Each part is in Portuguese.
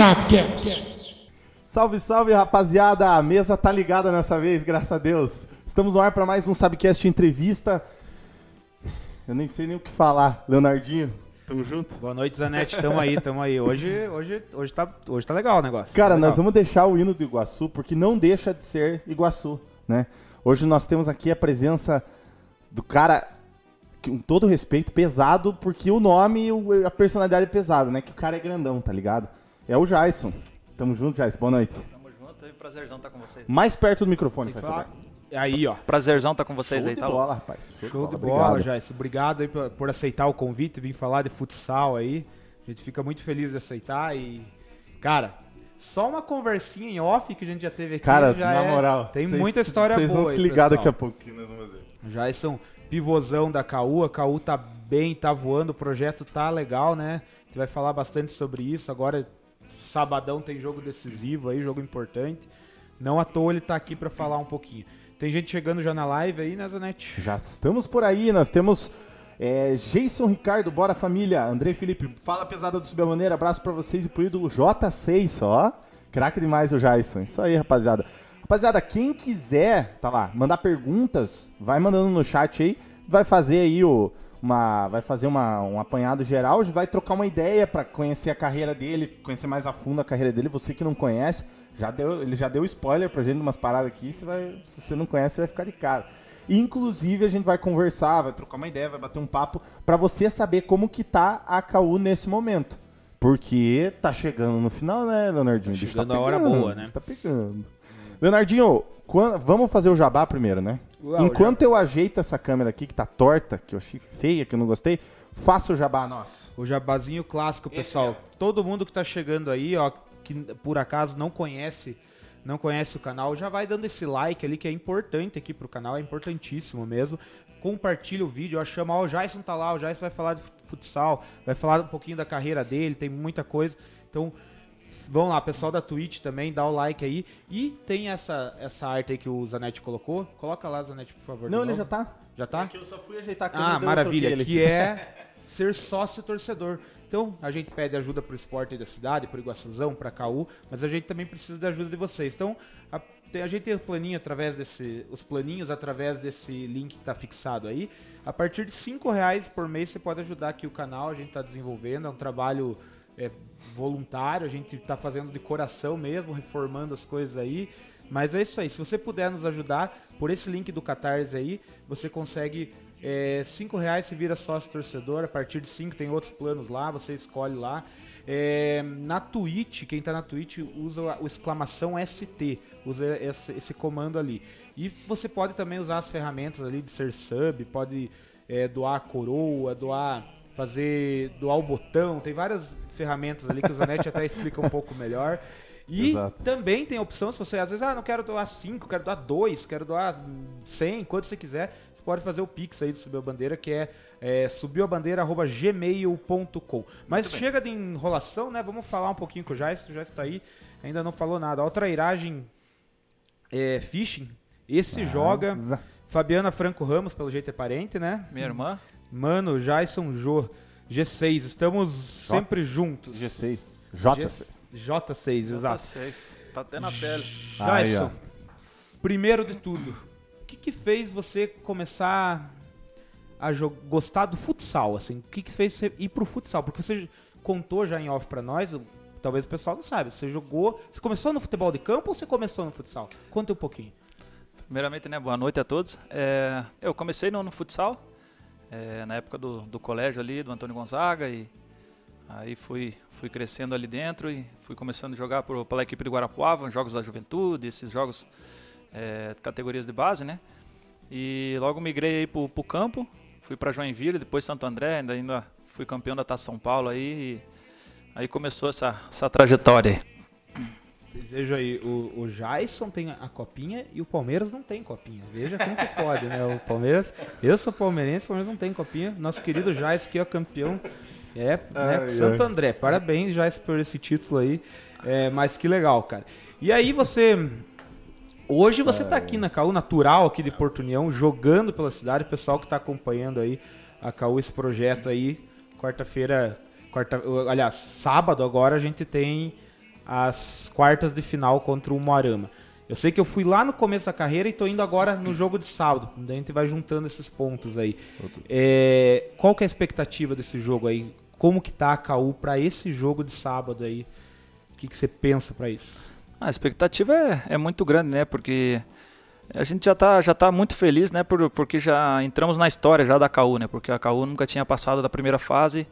Sapcast. Salve, salve, rapaziada! A mesa tá ligada nessa vez, graças a Deus. Estamos no ar para mais um Sabcast entrevista. Eu nem sei nem o que falar. Leonardinho, tamo junto? Boa noite, Zanete. Tamo aí, tamo aí. Hoje, hoje, hoje, tá, hoje tá legal o negócio. Cara, tá nós vamos deixar o hino do Iguaçu, porque não deixa de ser Iguaçu, né? Hoje nós temos aqui a presença do cara, com todo respeito, pesado, porque o nome e a personalidade é pesada, né? Que o cara é grandão, tá ligado? É o Jason. Tamo junto, Jason. Boa noite. Tamo junto, é um prazerzão estar com vocês. Mais perto do microfone, faz favor. Aí, ó. Prazerzão estar com vocês Show aí, de tá? bola, rapaz. Show de Obrigado. bola, Jais. Obrigado aí por, por aceitar o convite e vir falar de futsal aí. A gente fica muito feliz de aceitar e. Cara, só uma conversinha em off que a gente já teve aqui. Cara, já na é- moral. Tem vocês- muita história Vocês boa. vão se ligar pessoal. daqui a pouquinho, nós vamos ver. Jason, pivôzão da KU. A KU tá bem, tá voando, o projeto tá legal, né? A gente vai falar bastante sobre isso. Agora, sabadão tem jogo decisivo aí, jogo importante. Não à toa ele tá aqui pra falar um pouquinho. Tem gente chegando já na live aí, né, Zanete? Já estamos por aí, nós temos é, Jason Ricardo, bora família, André Felipe, fala pesada do Subir Maneira, abraço pra vocês e pro ídolo J6, ó. Craque demais o Jason, isso aí, rapaziada. Rapaziada, quem quiser, tá lá, mandar perguntas, vai mandando no chat aí, vai fazer aí o, uma, vai fazer uma, um apanhado geral, vai trocar uma ideia pra conhecer a carreira dele, conhecer mais a fundo a carreira dele, você que não conhece, já deu, ele já deu spoiler pra gente de umas paradas aqui, você vai, se você não conhece, você vai ficar de cara. Inclusive, a gente vai conversar, vai trocar uma ideia, vai bater um papo pra você saber como que tá a KU nesse momento. Porque tá chegando no final, né, Leonardinho? O bicho chegando tá a hora pegando, boa, né? Tá pegando. Leonardinho, quan- vamos fazer o jabá primeiro, né? Uau, Enquanto eu ajeito essa câmera aqui, que tá torta, que eu achei feia, que eu não gostei, faça o jabá nosso. O jabazinho clássico, pessoal. Todo mundo que tá chegando aí, ó, que por acaso não conhece, não conhece o canal, já vai dando esse like ali que é importante aqui pro canal, é importantíssimo mesmo. Compartilha o vídeo, ó, chama, ó, o Jason tá lá, o Jason vai falar de futsal, vai falar um pouquinho da carreira dele, tem muita coisa. Então, vão lá, pessoal da Twitch também, dá o like aí. E tem essa essa arte aí que o Zanetti colocou. Coloca lá, Zanetti, por favor. Não, ele novo. já tá. Já tá? Aqui eu só fui ajeitar a câmera. Ah, maravilha. Que é ser sócio torcedor. Então, a gente pede ajuda pro esporte da cidade, pro Iguaçuzão, pra KU, mas a gente também precisa da ajuda de vocês. Então, a, a gente tem o planinho através desse, os planinhos através desse link que tá fixado aí. A partir de cinco reais por mês você pode ajudar aqui o canal, a gente tá desenvolvendo, é um trabalho é, voluntário, a gente tá fazendo de coração mesmo, reformando as coisas aí. Mas é isso aí, se você puder nos ajudar, por esse link do Catarse aí, você consegue é, cinco reais se vira sócio torcedor, a partir de 5 tem outros planos lá, você escolhe lá. É, na Twitch, quem tá na Twitch usa o exclamação ST, usa esse, esse comando ali. E você pode também usar as ferramentas ali de ser sub, pode é, doar a coroa, doar, fazer, doar o botão, tem várias ferramentas ali que o Zanetti até explica um pouco melhor. E Exato. também tem a opção, se você às vezes, ah, não quero doar 5, quero doar 2, quero doar 100, quanto você quiser, você pode fazer o Pix aí do Subiu a Bandeira, que é, é subiuabandeira.gmail.com. Mas chega de enrolação, né? Vamos falar um pouquinho com o Jais, o Jais tá aí, ainda não falou nada. Ó, trairagem é, Fishing, esse joga. Mas- Fabiana Franco Ramos, pelo jeito é parente, né? Minha irmã, Mano, Jason Jô, G6, estamos sempre juntos. G6. J6. J6, exato. J6, tá até na pele. Jason, primeiro de tudo, o que, que fez você começar a gostar do futsal? Assim, o que, que fez você ir pro futsal? Porque você contou já em off pra nós, talvez o pessoal não saiba. Você jogou. Você começou no futebol de campo ou você começou no futsal? Conta um pouquinho. Primeiramente, né, boa noite a todos. É, eu comecei no, no futsal, é, na época do, do colégio ali, do Antônio Gonzaga, e aí fui, fui crescendo ali dentro e fui começando a jogar por, pela equipe de Guarapuava, jogos da juventude, esses jogos é, categorias de base, né? E logo migrei aí pro, pro campo, fui para Joinville, depois Santo André, ainda, ainda fui campeão da Taça São Paulo aí, e aí começou essa, essa trajetória aí. Veja aí, o, o Jason tem a copinha e o Palmeiras não tem copinha. Veja como que pode, né? O Palmeiras, eu sou palmeirense, o Palmeiras não tem copinha. Nosso querido Jason que é o campeão. É, né? Ai, Santo. André. Parabéns, Jason, por esse título aí. É, mas que legal, cara. E aí você. Hoje você tá aqui na CAU natural aqui de Porto União, jogando pela cidade, o pessoal que tá acompanhando aí a CAU, esse projeto aí, quarta-feira, quarta, aliás, sábado agora a gente tem as quartas de final contra o Moarama. Eu sei que eu fui lá no começo da carreira e tô indo agora no jogo de sábado. Daí a gente vai juntando esses pontos aí. É, qual que é a expectativa desse jogo aí? Como que tá a KU para esse jogo de sábado aí? O que, que você pensa para isso? A expectativa é, é muito grande, né? Porque a gente já está já tá muito feliz, né? Por, porque já entramos na história já da KU, né? Porque a KU nunca tinha passado da primeira fase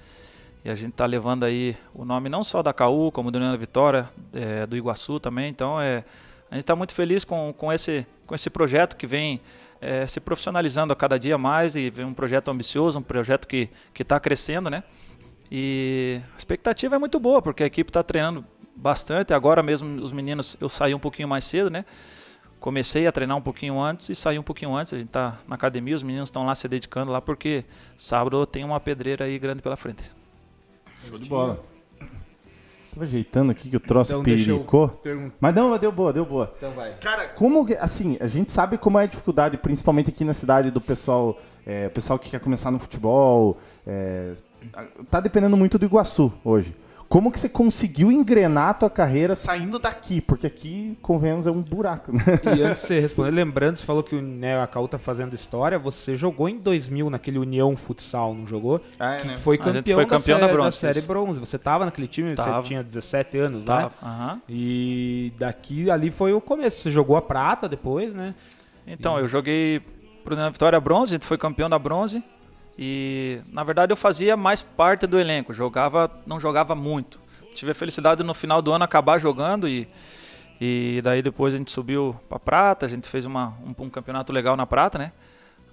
e a gente está levando aí o nome não só da KU, como do União da Vitória, é, do Iguaçu também. Então é a gente está muito feliz com, com, esse, com esse projeto que vem é, se profissionalizando a cada dia mais e vem um projeto ambicioso, um projeto que está crescendo, né? E a expectativa é muito boa, porque a equipe está treinando bastante. Agora mesmo os meninos, eu saí um pouquinho mais cedo, né? Comecei a treinar um pouquinho antes e saí um pouquinho antes. A gente está na academia, os meninos estão lá se dedicando lá, porque sábado tem uma pedreira aí grande pela frente. Show de bola. Tô ajeitando aqui que o troço então, pericou. Mas não, deu boa, deu boa. Então vai. Cara, como que, assim, a gente sabe como é a dificuldade, principalmente aqui na cidade, do pessoal, é, pessoal que quer começar no futebol. É, tá dependendo muito do Iguaçu hoje. Como que você conseguiu engrenar a tua carreira saindo daqui? Porque aqui, convenhamos, é um buraco, né? E antes de você responder, lembrando, você falou que né, a Caú tá fazendo história, você jogou em 2000 naquele União Futsal, não jogou? Ah, é, né? Foi campeão, foi campeão da, da, bronze, da série bronze. Você tava naquele time, tava. você tinha 17 anos, tava. né? Uhum. E daqui, ali foi o começo. Você jogou a prata depois, né? Então, e... eu joguei pro Vitória bronze, a gente foi campeão da bronze. E na verdade eu fazia mais parte do elenco, jogava, não jogava muito. Tive a felicidade no final do ano acabar jogando e, e daí depois a gente subiu para prata, a gente fez uma, um, um, campeonato legal na prata, né?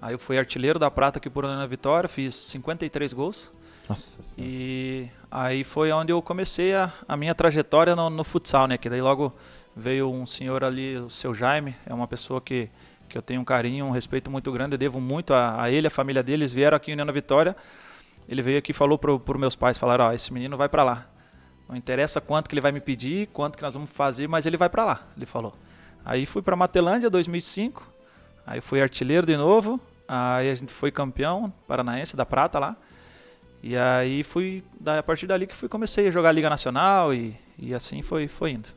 Aí eu fui artilheiro da prata aqui por Ana Vitória, fiz 53 gols. Nossa E aí foi onde eu comecei a, a minha trajetória no, no, futsal, né? Que daí logo veio um senhor ali, o seu Jaime, é uma pessoa que que eu tenho um carinho, um respeito muito grande, devo muito a, a ele, a família deles vieram aqui em União da Vitória. Ele veio aqui e falou para meus pais, falaram, ó, esse menino vai para lá. Não interessa quanto que ele vai me pedir, quanto que nós vamos fazer, mas ele vai para lá, ele falou. Aí fui para Matelândia 2005, aí fui artilheiro de novo, aí a gente foi campeão paranaense da prata lá. E aí fui, a partir dali que fui comecei a jogar Liga Nacional e, e assim foi, foi indo.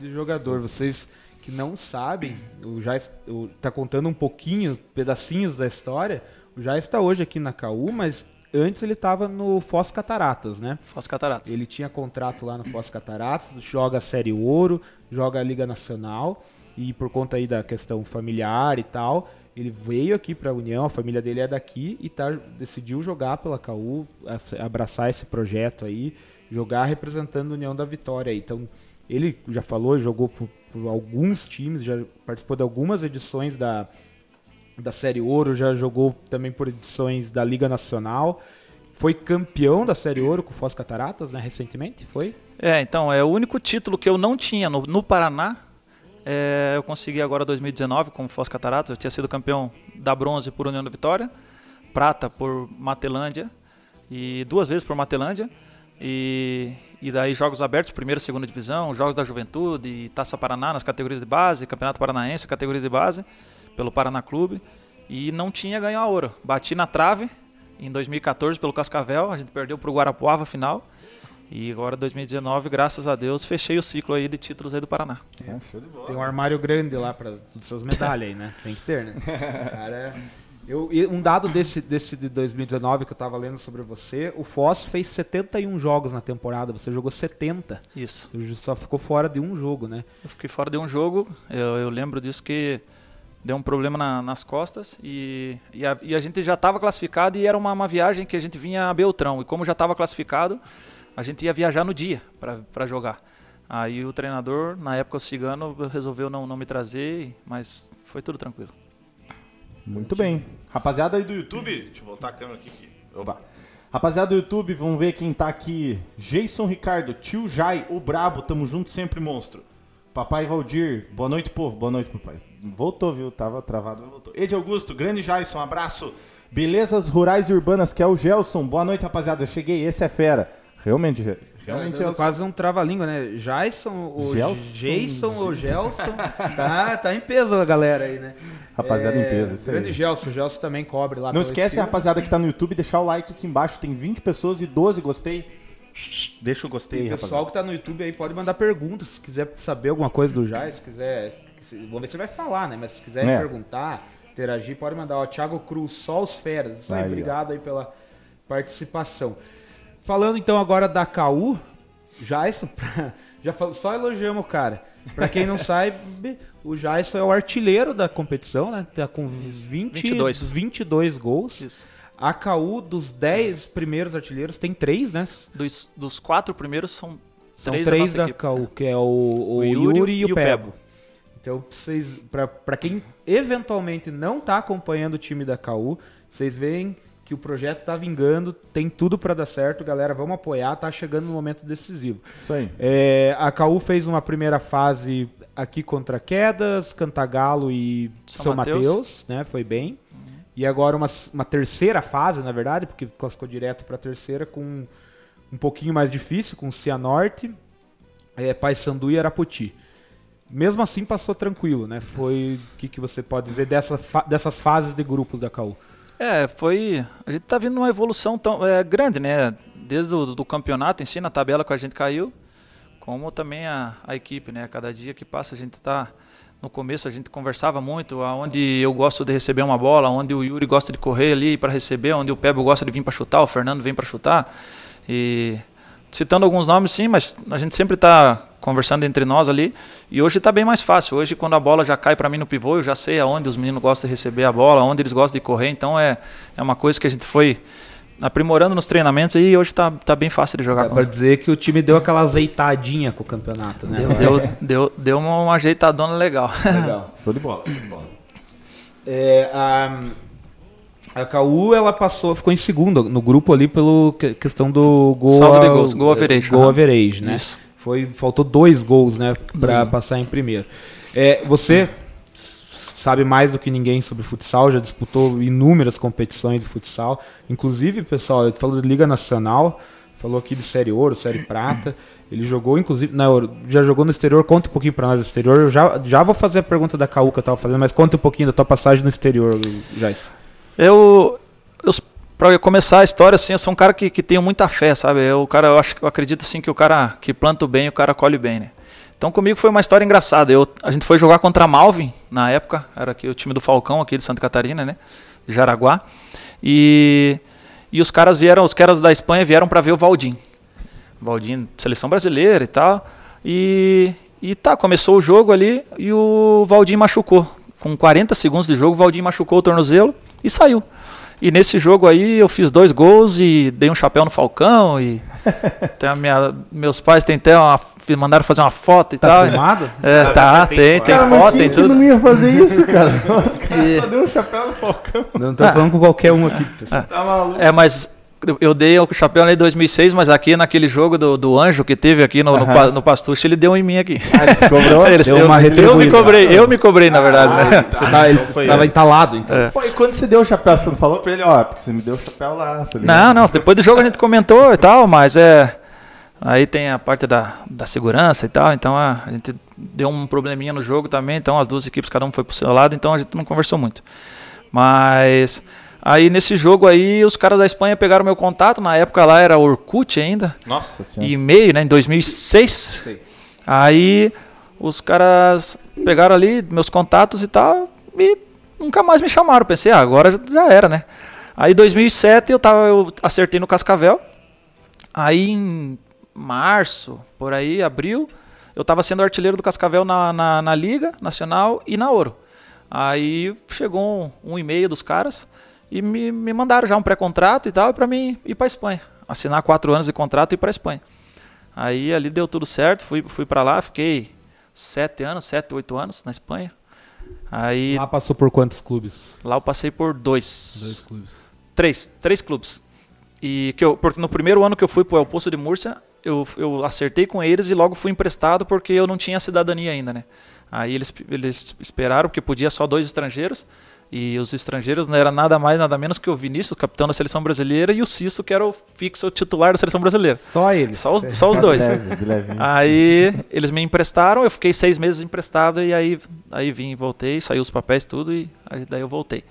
De jogador, vocês que não sabem, o Jais está contando um pouquinho, pedacinhos da história. O Jais está hoje aqui na CAU, mas antes ele estava no Foz Cataratas, né? Foz Cataratas. Ele tinha contrato lá no Foz Cataratas, joga a Série Ouro, joga a Liga Nacional e por conta aí da questão familiar e tal, ele veio aqui para a União, a família dele é daqui e tá, decidiu jogar pela CAU, abraçar esse projeto aí, jogar representando a União da Vitória. Então, ele já falou, jogou por, por alguns times, já participou de algumas edições da, da Série Ouro, já jogou também por edições da Liga Nacional. Foi campeão da Série Ouro com o Foz Cataratas, né, recentemente, foi? É, então, é o único título que eu não tinha no, no Paraná. É, eu consegui agora 2019 com o Foz Cataratas. Eu tinha sido campeão da bronze por União da Vitória, prata por Matelândia e duas vezes por Matelândia. E, e daí jogos abertos, primeira e segunda divisão, jogos da juventude, Taça Paraná nas categorias de base, Campeonato Paranaense, categoria de base, pelo Paraná Clube. E não tinha ganho a ouro. Bati na trave em 2014 pelo Cascavel, a gente perdeu para o Guarapuava final. E agora 2019, graças a Deus, fechei o ciclo aí de títulos aí do Paraná. É, Tem um armário grande lá para todas essas medalhas aí, né? Tem que ter, né? Cara, é eu, um dado desse, desse de 2019 que eu estava lendo sobre você, o Foz fez 71 jogos na temporada, você jogou 70. Isso. Você só ficou fora de um jogo, né? Eu fiquei fora de um jogo, eu, eu lembro disso que deu um problema na, nas costas e, e, a, e, a, gente já estava classificado e era uma, uma viagem que a gente vinha a Beltrão. E como já estava classificado, a gente ia viajar no dia para jogar. Aí o treinador, na época o Cigano, resolveu não, não me trazer, mas foi tudo tranquilo. Muito bem. Rapaziada aí do YouTube, deixa eu voltar a câmera aqui. Oba. Rapaziada do YouTube, vamos ver quem tá aqui. Jason Ricardo, tio Jai, o Brabo, tamo junto sempre, monstro. Papai Valdir, boa noite, povo. Boa noite, papai. Voltou, viu? Tava travado, mas voltou. Ed Augusto, grande Jason, abraço. Belezas Rurais e Urbanas, que é o Gelson. Boa noite, rapaziada. Eu cheguei, esse é fera. Realmente, realmente é quase um trava-língua, né? Jason, o Gelson. Jason, o Gelson. tá, tá em peso a galera aí, né? Rapaziada é, em peso. Isso grande aí. Gelson, o Gelson também cobre lá. Não esquece, rapaziada que tá no YouTube, deixar o like aqui embaixo. Tem 20 pessoas e 12 gostei. Deixa o gostei, O pessoal que tá no YouTube aí pode mandar perguntas. Se quiser saber alguma coisa do Jai, se quiser. se- Vamos ver se ele vai falar, né? Mas se quiser É. perguntar, interagir, pode mandar. Ó, Thiago Cruz, só os feras. Isso aí, Aí, ó. obrigado aí pela participação. Falando então agora da KU, Jaison, já fal- só elogiamos o cara. Pra quem não sabe, o Jaison é o artilheiro da competição, né? Tá com 20, 22. 22 gols. Isso. A KU, dos 10 primeiros artilheiros, tem 3, né? Dos, dos quatro primeiros são, São três, três, da da. KU, que é o, o, O Yuri, Yuri e o e o Pebo. Pebo. Então, vocês, pra, pra quem eventualmente não tá acompanhando o time da KU, vocês veem que o projeto tá vingando, tem tudo pra dar certo, galera, vamos apoiar, tá chegando no momento decisivo. Isso aí. É, a KU fez uma primeira fase aqui contra Quedas, Cantagalo e São São, Mateus. Mateus, né? Foi bem. E agora uma, uma terceira fase, na verdade, porque classificou direto para a terceira com um pouquinho mais difícil, com Cianorte, é, Paysandu e Arapoti. Mesmo assim passou tranquilo, né? Foi o que, que você pode dizer dessa fa- dessas fases de grupos da KU? É, foi. A gente tá vendo uma evolução tão é, grande, né? Desde o do campeonato em si, na tabela que a gente caiu, como também a, a equipe, né? Cada dia que passa a gente tá. No começo a gente conversava muito, aonde eu gosto de receber uma bola, onde o Yuri gosta de correr ali para receber, onde o Pebo gosta de vir para chutar, o Fernando vem para chutar. E citando alguns nomes sim, mas a gente sempre está conversando entre nós ali. E hoje está bem mais fácil. Hoje quando a bola já cai para mim no pivô, eu já sei aonde os meninos gostam de receber a bola, aonde eles gostam de correr. Então é é uma coisa que a gente foi aprimorando nos treinamentos e hoje tá, tá bem fácil de jogar Dá pra dizer que o time deu aquela azeitadinha com o campeonato, né? Deu, deu, deu, deu uma, uma ajeitadona legal. Legal. Show de bola. Show de bola. É, a, a KU ela passou, ficou em segundo no grupo ali pelo que- questão do gol, Saldo de gols, goal average, aham. average, né? Isso. Foi, faltou dois gols, né, para passar em primeiro. É, você sabe mais do que ninguém sobre futsal, já disputou inúmeras competições de futsal, inclusive, pessoal, falou de Liga Nacional, falou aqui de Série Ouro, Série Prata. Ele jogou, inclusive, na Euro- já jogou no exterior. Conta um pouquinho pra nós do exterior. Eu já, já vou fazer a pergunta da KU que eu tava fazendo, mas conta um pouquinho da tua passagem no exterior, Jais. Eu, eu para começar a história assim, eu sou um cara que, que tenho muita fé, sabe? Eu, cara, eu acho, eu acredito assim que o cara que planta bem, o cara colhe bem, né? Então comigo foi uma história engraçada. Eu, a gente foi jogar contra a Malvin na época, era aqui o time do Falcão aqui de Santa Catarina, né? De Jaraguá. E e os caras vieram, os caras da Espanha vieram para ver o Valdim. Valdim, seleção brasileira e tal. E e tá, começou o jogo ali e o Valdim machucou. Com 40 segundos de jogo, o Valdim machucou o tornozelo e saiu. E nesse jogo aí eu fiz dois gols e dei um chapéu no Falcão e tem a minha, meus pais tem até uma, mandaram fazer uma foto e Tá tal. filmado? É, tá, tem, tem Cara, mas foto, quem tem que tudo. não ia fazer isso, cara? O cara E- só deu um chapéu no Falcão. Não tô falando com qualquer um aqui. pessoal. Tá maluco? É, mas eu- dei o chapéu em 2006, mas aqui naquele jogo do, do Anjo que teve aqui no, no, Aham. pa- no Pastuche, ele deu em mim aqui. Ah, descobriu? Eles- deu eu, uma eu me cobrei, eu me cobrei, na verdade. né? Você tá, ele tava entalado, então. É. Pô, e quando você deu o chapéu, você não falou pra ele, ó, porque você me deu o chapéu lá, tá? Não, não, depois do jogo a gente comentou e tal, mas é. Aí tem a parte da, da segurança e tal, então a, a gente deu um probleminha no jogo também, então as duas equipes, cada um foi pro seu lado, então a gente não conversou muito. Mas aí nesse jogo aí, os caras da Espanha pegaram meu contato, na época lá era Orkut ainda, Nossa senhora. e-mail, né, em 2006. Sei. Aí os caras pegaram ali meus contatos e tal e nunca mais me chamaram. Pensei, ah, agora já- já era, né? Aí em 2007 eu tava eu acertei no Cascavel. Aí em março, por aí, abril, eu tava sendo artilheiro do Cascavel na, na, na Liga Nacional e na Ouro. Aí chegou um, um e-mail dos caras e me, me mandaram já um pré-contrato e tal, para mim ir para Espanha. Assinar quatro anos de contrato e ir para Espanha. Aí ali deu tudo certo, fui, fui para lá, fiquei sete anos, sete, oito anos na Espanha. Aí Lá passou por quantos clubes? lá eu passei por dois, Dois clubes. três, três clubes. E que eu, porque no primeiro ano que eu fui para o Poço de Múrcia, eu, eu acertei com eles e logo fui emprestado porque eu não tinha cidadania ainda, né? Aí eles, eles esperaram porque podia só dois estrangeiros. E os estrangeiros não era nada mais, nada menos que o Vinícius, capitão da seleção brasileira, e o Cisso, que era o fixo titular da seleção brasileira. Só eles. Só os, só os dois. Leve, de levinho. Aí eles me emprestaram, eu fiquei seis meses emprestado e aí, aí vim, voltei, saiu os papéis tudo e aí, daí eu voltei.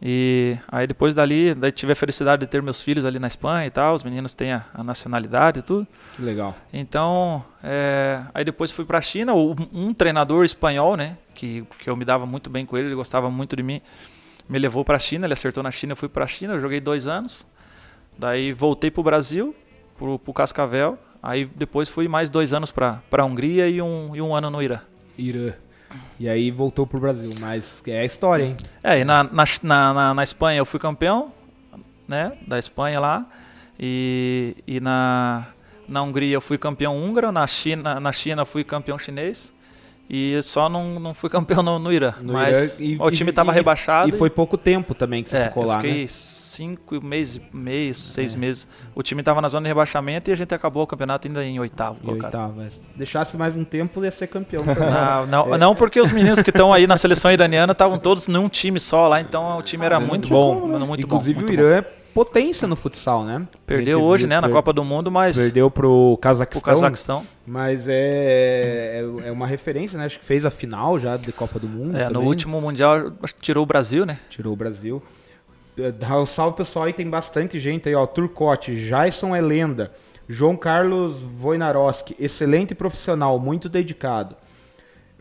E aí depois dali, daí tive a felicidade de ter meus filhos ali na Espanha e tal, os meninos têm a, a nacionalidade e tudo. Que legal. Então, é, aí depois fui para a China, um, treinador espanhol, né, que, que eu me dava muito bem com ele, ele gostava muito de mim, me levou para a China, ele acertou na China, eu fui para a China, eu joguei dois anos, daí voltei para o Brasil, para o Cascavel, aí depois fui mais dois anos para a Hungria e um, e um ano no Irã. Irã. E aí voltou pro Brasil, mas é a história, hein? É, e na, na, na, na Espanha eu fui campeão, né, da Espanha lá, e, e na, na Hungria eu fui campeão húngaro, na China, na China eu fui campeão chinês, e só não, não fui campeão no, no Irã. No mas Irã, e- o time estava rebaixado. E foi pouco tempo também que você é, ficou eu lá, fiquei né? cinco meses, meses, seis É. meses. O time estava na zona de rebaixamento e a gente acabou o campeonato ainda em oitavo. E colocado. oitavo, é. Se deixasse mais um tempo, ia ser campeão. Não, não, É. não, porque os meninos que estão aí na seleção iraniana estavam todos num time só lá, então o time era muito, bom. Muito Inclusive bom, muito o bom. Irã é potência no futsal, né? Perdeu hoje, viu- né, na per- Copa do Mundo, mas Perdeu pro Cazaquistão. Cazaquistão. Mas é, é, é uma referência, né? Acho que fez a final já de Copa do Mundo. É, no também. último Mundial tirou o Brasil, né? Tirou o Brasil. É, Dá um salve pessoal aí, tem bastante gente aí, ó. Turcote, Jason é lenda. João Carlos Wojnarowski, excelente profissional, muito dedicado.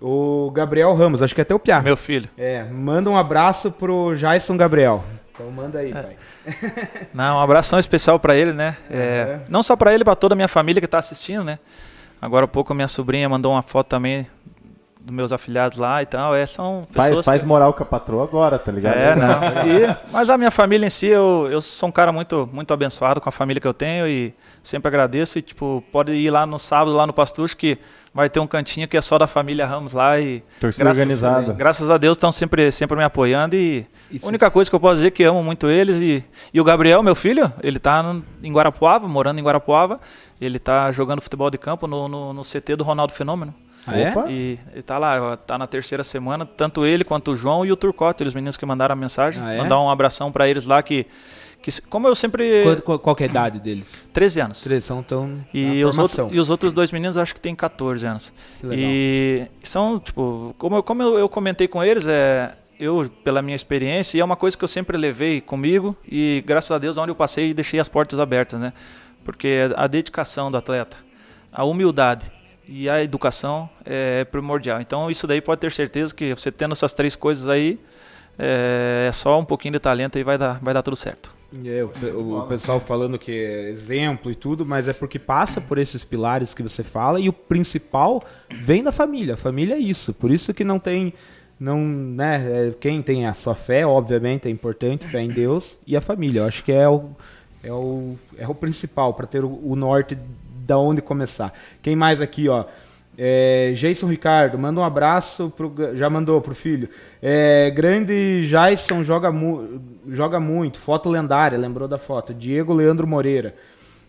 O Gabriel Ramos, acho que é até o Piá. Meu filho. É, manda um abraço pro Jason Gabriel. Então manda É. aí, pai. Não, um abração especial pra ele, né? É, É. Não só pra ele, pra toda a minha família que tá assistindo, né? Agora há pouco a minha sobrinha mandou uma foto também dos meus afilhados lá e tal. É, são Faz, pessoas faz que- moral com a patroa agora, tá ligado? É, não. E- mas a minha família em si, eu, eu sou um cara muito, muito abençoado com a família que eu tenho e sempre agradeço. E, tipo, pode ir lá no sábado, lá no Pastucho, que vai ter um cantinho que é só da família Ramos lá. E Torcida graças, organizada. graças a Deus estão sempre, sempre me apoiando. E Isso. a única coisa que eu posso dizer é que amo muito eles. E, e o Gabriel, meu filho, ele tá no- em Guarapuava, morando em Guarapuava. Ele tá jogando futebol de campo no, no, no CT do Ronaldo Fenômeno. Ah, é? E ele tá lá, tá na terceira semana, tanto ele quanto o João e o Turcote, os meninos que mandaram a mensagem. Ah, é? Mandar um abração pra eles lá que, que como eu sempre Qual, qual- é a idade deles? 13 anos. Três são tão E os, outros, e os outros dois meninos eu acho que tem 14 anos. Que legal. E são, tipo, como eu, como eu, eu comentei com eles, é, eu, pela minha experiência, e é uma coisa que eu sempre levei comigo, e graças a Deus, onde eu passei, deixei as portas abertas, né? Porque a dedicação do atleta, a humildade e a educação é primordial. Então, isso daí pode ter certeza que você tendo essas três coisas aí, é, é só um pouquinho de talento e vai dar, vai dar tudo certo. É, o, o pessoal falando que é exemplo e tudo, mas é porque passa por esses pilares que você fala e o principal vem da família. A família é isso. Por isso que não tem. Não, né, é, quem tem a sua fé, obviamente, é importante, fé em Deus, e a família. Eu acho que é o, é o, é o principal para ter o, o norte da onde começar. Quem mais aqui, ó? É, Jason Ricardo, manda um abraço, pro, já mandou pro filho. É, grande Jason joga, mu, joga muito, foto lendária, lembrou da foto. Diego Leandro Moreira.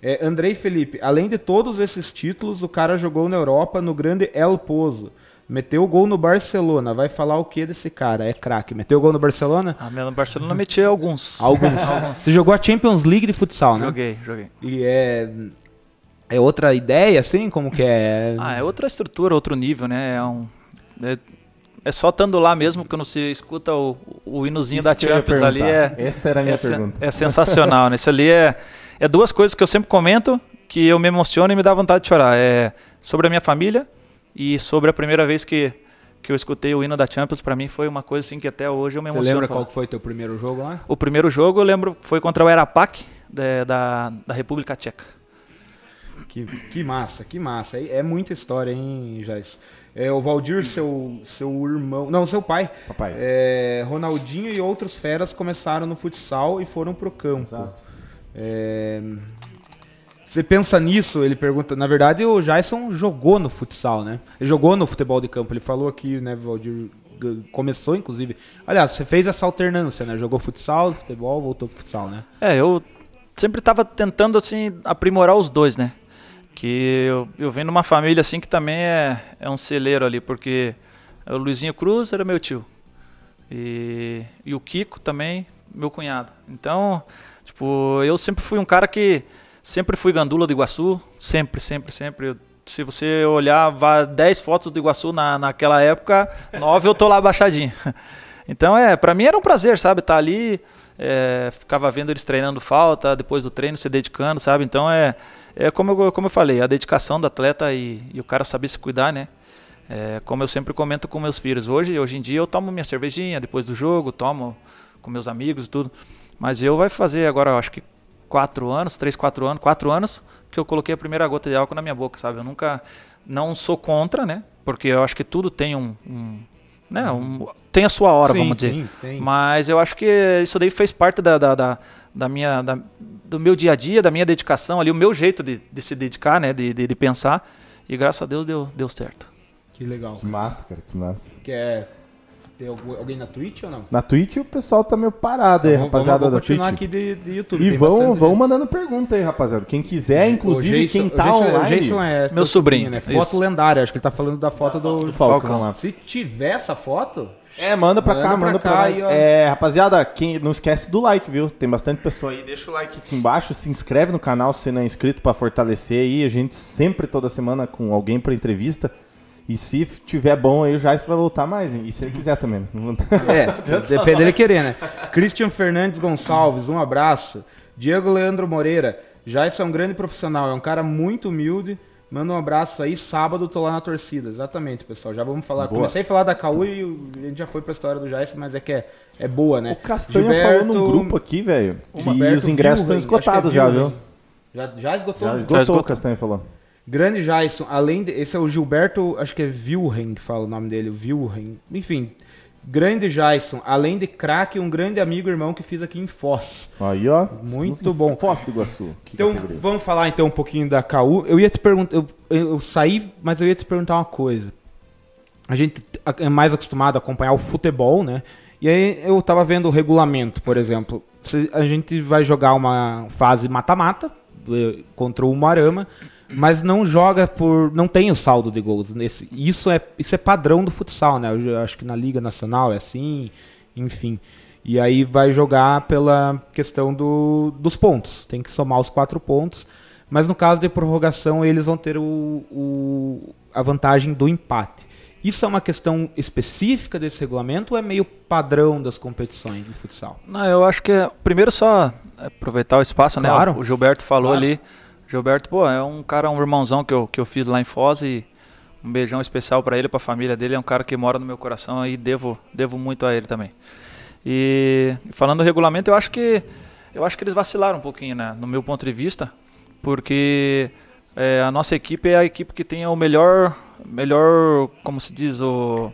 É, Andrei Felipe, além de todos esses títulos, o cara jogou na Europa no grande El Pozo. Meteu gol no Barcelona. Vai falar o que desse cara? É craque. Meteu gol no Barcelona? A minha Barcelona meti alguns. Alguns. Você jogou a Champions League de futsal, né? Joguei, joguei. E é. É outra ideia, assim? Como que é? Ah, é outra estrutura, outro nível, né? É, um, é, é só estando lá mesmo que quando você escuta o, o hinozinho Isso da Champions ali é. Essa era a minha é, pergunta. é sensacional, né? Isso ali é, é duas coisas que eu sempre comento que eu me emociono e me dá vontade de chorar. É sobre a minha família e sobre a primeira vez que, que eu escutei o hino da Champions, pra mim foi uma coisa assim que até hoje eu me Você emociono. lembra falar. qual que foi teu primeiro jogo lá? O primeiro jogo eu lembro foi contra o Erapac da, da, da República Tcheca. Que, que massa, que massa. É, é muita história, hein, Jais? É, o Valdir, seu, seu irmão. Não, seu pai. Papai. É, Ronaldinho e outros feras começaram no futsal e foram pro campo. Exato. É, Você pensa nisso? Ele pergunta. Na verdade, o Jason jogou no futsal, né? Ele jogou no futebol de campo. Ele falou aqui, né, Valdir? Começou, inclusive. Aliás, você fez essa alternância, né? Jogou futsal, futebol, voltou pro futsal, né? É, eu sempre tava tentando, assim, aprimorar os dois, né? Que eu, eu venho numa família, assim, que também é, é um celeiro ali, porque o Luizinho Cruz era meu tio. E, e o Kiko também, meu cunhado. Então, tipo, eu sempre fui um cara que sempre fui gandula do Iguaçu, sempre, sempre, sempre. Eu- se você olhar vá 10 fotos do Iguaçu na, naquela época, 9 eu tô lá abaixadinho. Então, é, para mim era um prazer, sabe? Estar tá ali, é, ficava vendo eles treinando falta, depois do treino se dedicando, sabe? Então, é, é como, eu, como eu falei, a dedicação do atleta e, e o cara saber se cuidar, né? É, como eu sempre comento com meus filhos. Hoje, hoje em dia, eu tomo minha cervejinha depois do jogo, tomo com meus amigos e tudo. Mas eu vai fazer agora, acho que quatro anos, três, quatro anos, quatro anos que eu coloquei a primeira gota de álcool na minha boca, sabe? Eu nunca, não sou contra, né? Porque eu acho que tudo tem um, um né? Um, tem a sua hora, sim, vamos dizer. Sim, tem. Mas eu acho que isso daí fez parte da, da, da, da minha, da, do meu dia a dia, da minha dedicação ali, o meu jeito de, de se dedicar, né? De, de, de pensar. E graças a Deus deu, deu certo. Que legal. Que massa, cara, que massa. Quer ter alguém na Twitch ou não? Na Twitch o pessoal tá meio parado aí, então, rapaziada vamos, vamos da Twitch. aqui de, de YouTube. E vão, vão mandando pergunta aí, rapaziada. Quem quiser, inclusive Jason, quem tá Jason, online. Jason é meu sobrinho, né? Foto Isso. lendária, acho que ele tá falando da foto do, do Falcão, Falcão lá. Se tiver essa foto, é, manda pra manda cá, manda pra, pra nós. É, rapaziada, quem, não esquece do like, viu? Tem bastante pessoa aí. Deixa o like aqui embaixo, se inscreve no canal se não é inscrito pra fortalecer aí. A gente sempre, toda semana, com alguém pra entrevista. E se tiver bom aí, o Jais vai voltar mais. Hein? E se ele quiser também, né? É, depende dele querer, né? Christian Fernandes Gonçalves, um abraço. Diego Leandro Moreira, Jais é um grande profissional, é um cara muito humilde. Manda um abraço aí, sábado tô lá na torcida. Exatamente, pessoal. Já vamos falar. Boa. Comecei a falar da Caú e a gente já foi pra história do Jais, mas é que é, é boa, né? O Castanha Gilberto, falou num grupo aqui, velho, que os ingressos estão esgotados é já, viu? Já, já esgotou? Já esgotou, já esgotou. o Castanha falou. Grande Jason, além de, esse é o Gilberto, acho que é Wilhelm que fala o nome dele, Wilhelm. Enfim, grande Jason, além de craque, um grande amigo irmão que fiz aqui em Foz. Aí, ó. Muito bom. Foz do Iguaçu. então, vamos falar então um pouquinho da KU. Eu ia te perguntar, eu, eu, saí, mas eu ia te perguntar uma coisa. A gente é mais acostumado a acompanhar o futebol, né? E aí eu tava vendo o regulamento, por exemplo. A gente vai jogar uma fase mata-mata eh, contra o Marama mas não joga por. não tem o saldo de gols. Nesse, isso, é, isso é padrão do futsal, né? Eu acho que na Liga Nacional é assim, enfim. E aí vai jogar pela questão do, dos pontos. Tem que somar os quatro pontos. Mas no caso de prorrogação, eles vão ter o, o, a vantagem do empate. Isso é uma questão específica desse regulamento ou é meio padrão das competições de futsal? Não, eu acho que é, primeiro só aproveitar o espaço, né? claro. né? O Gilberto falou claro. ali Gilberto, pô, é um cara, um irmãozão que eu, que eu fiz lá em Foz e um beijão especial para ele, para a família dele. É um cara que mora no meu coração e devo, devo muito a ele também. E falando do regulamento, eu acho que eu acho que eles vacilaram um pouquinho, né, no meu ponto de vista, porque é, a nossa equipe é a equipe que tem o melhor, melhor, como se diz, o,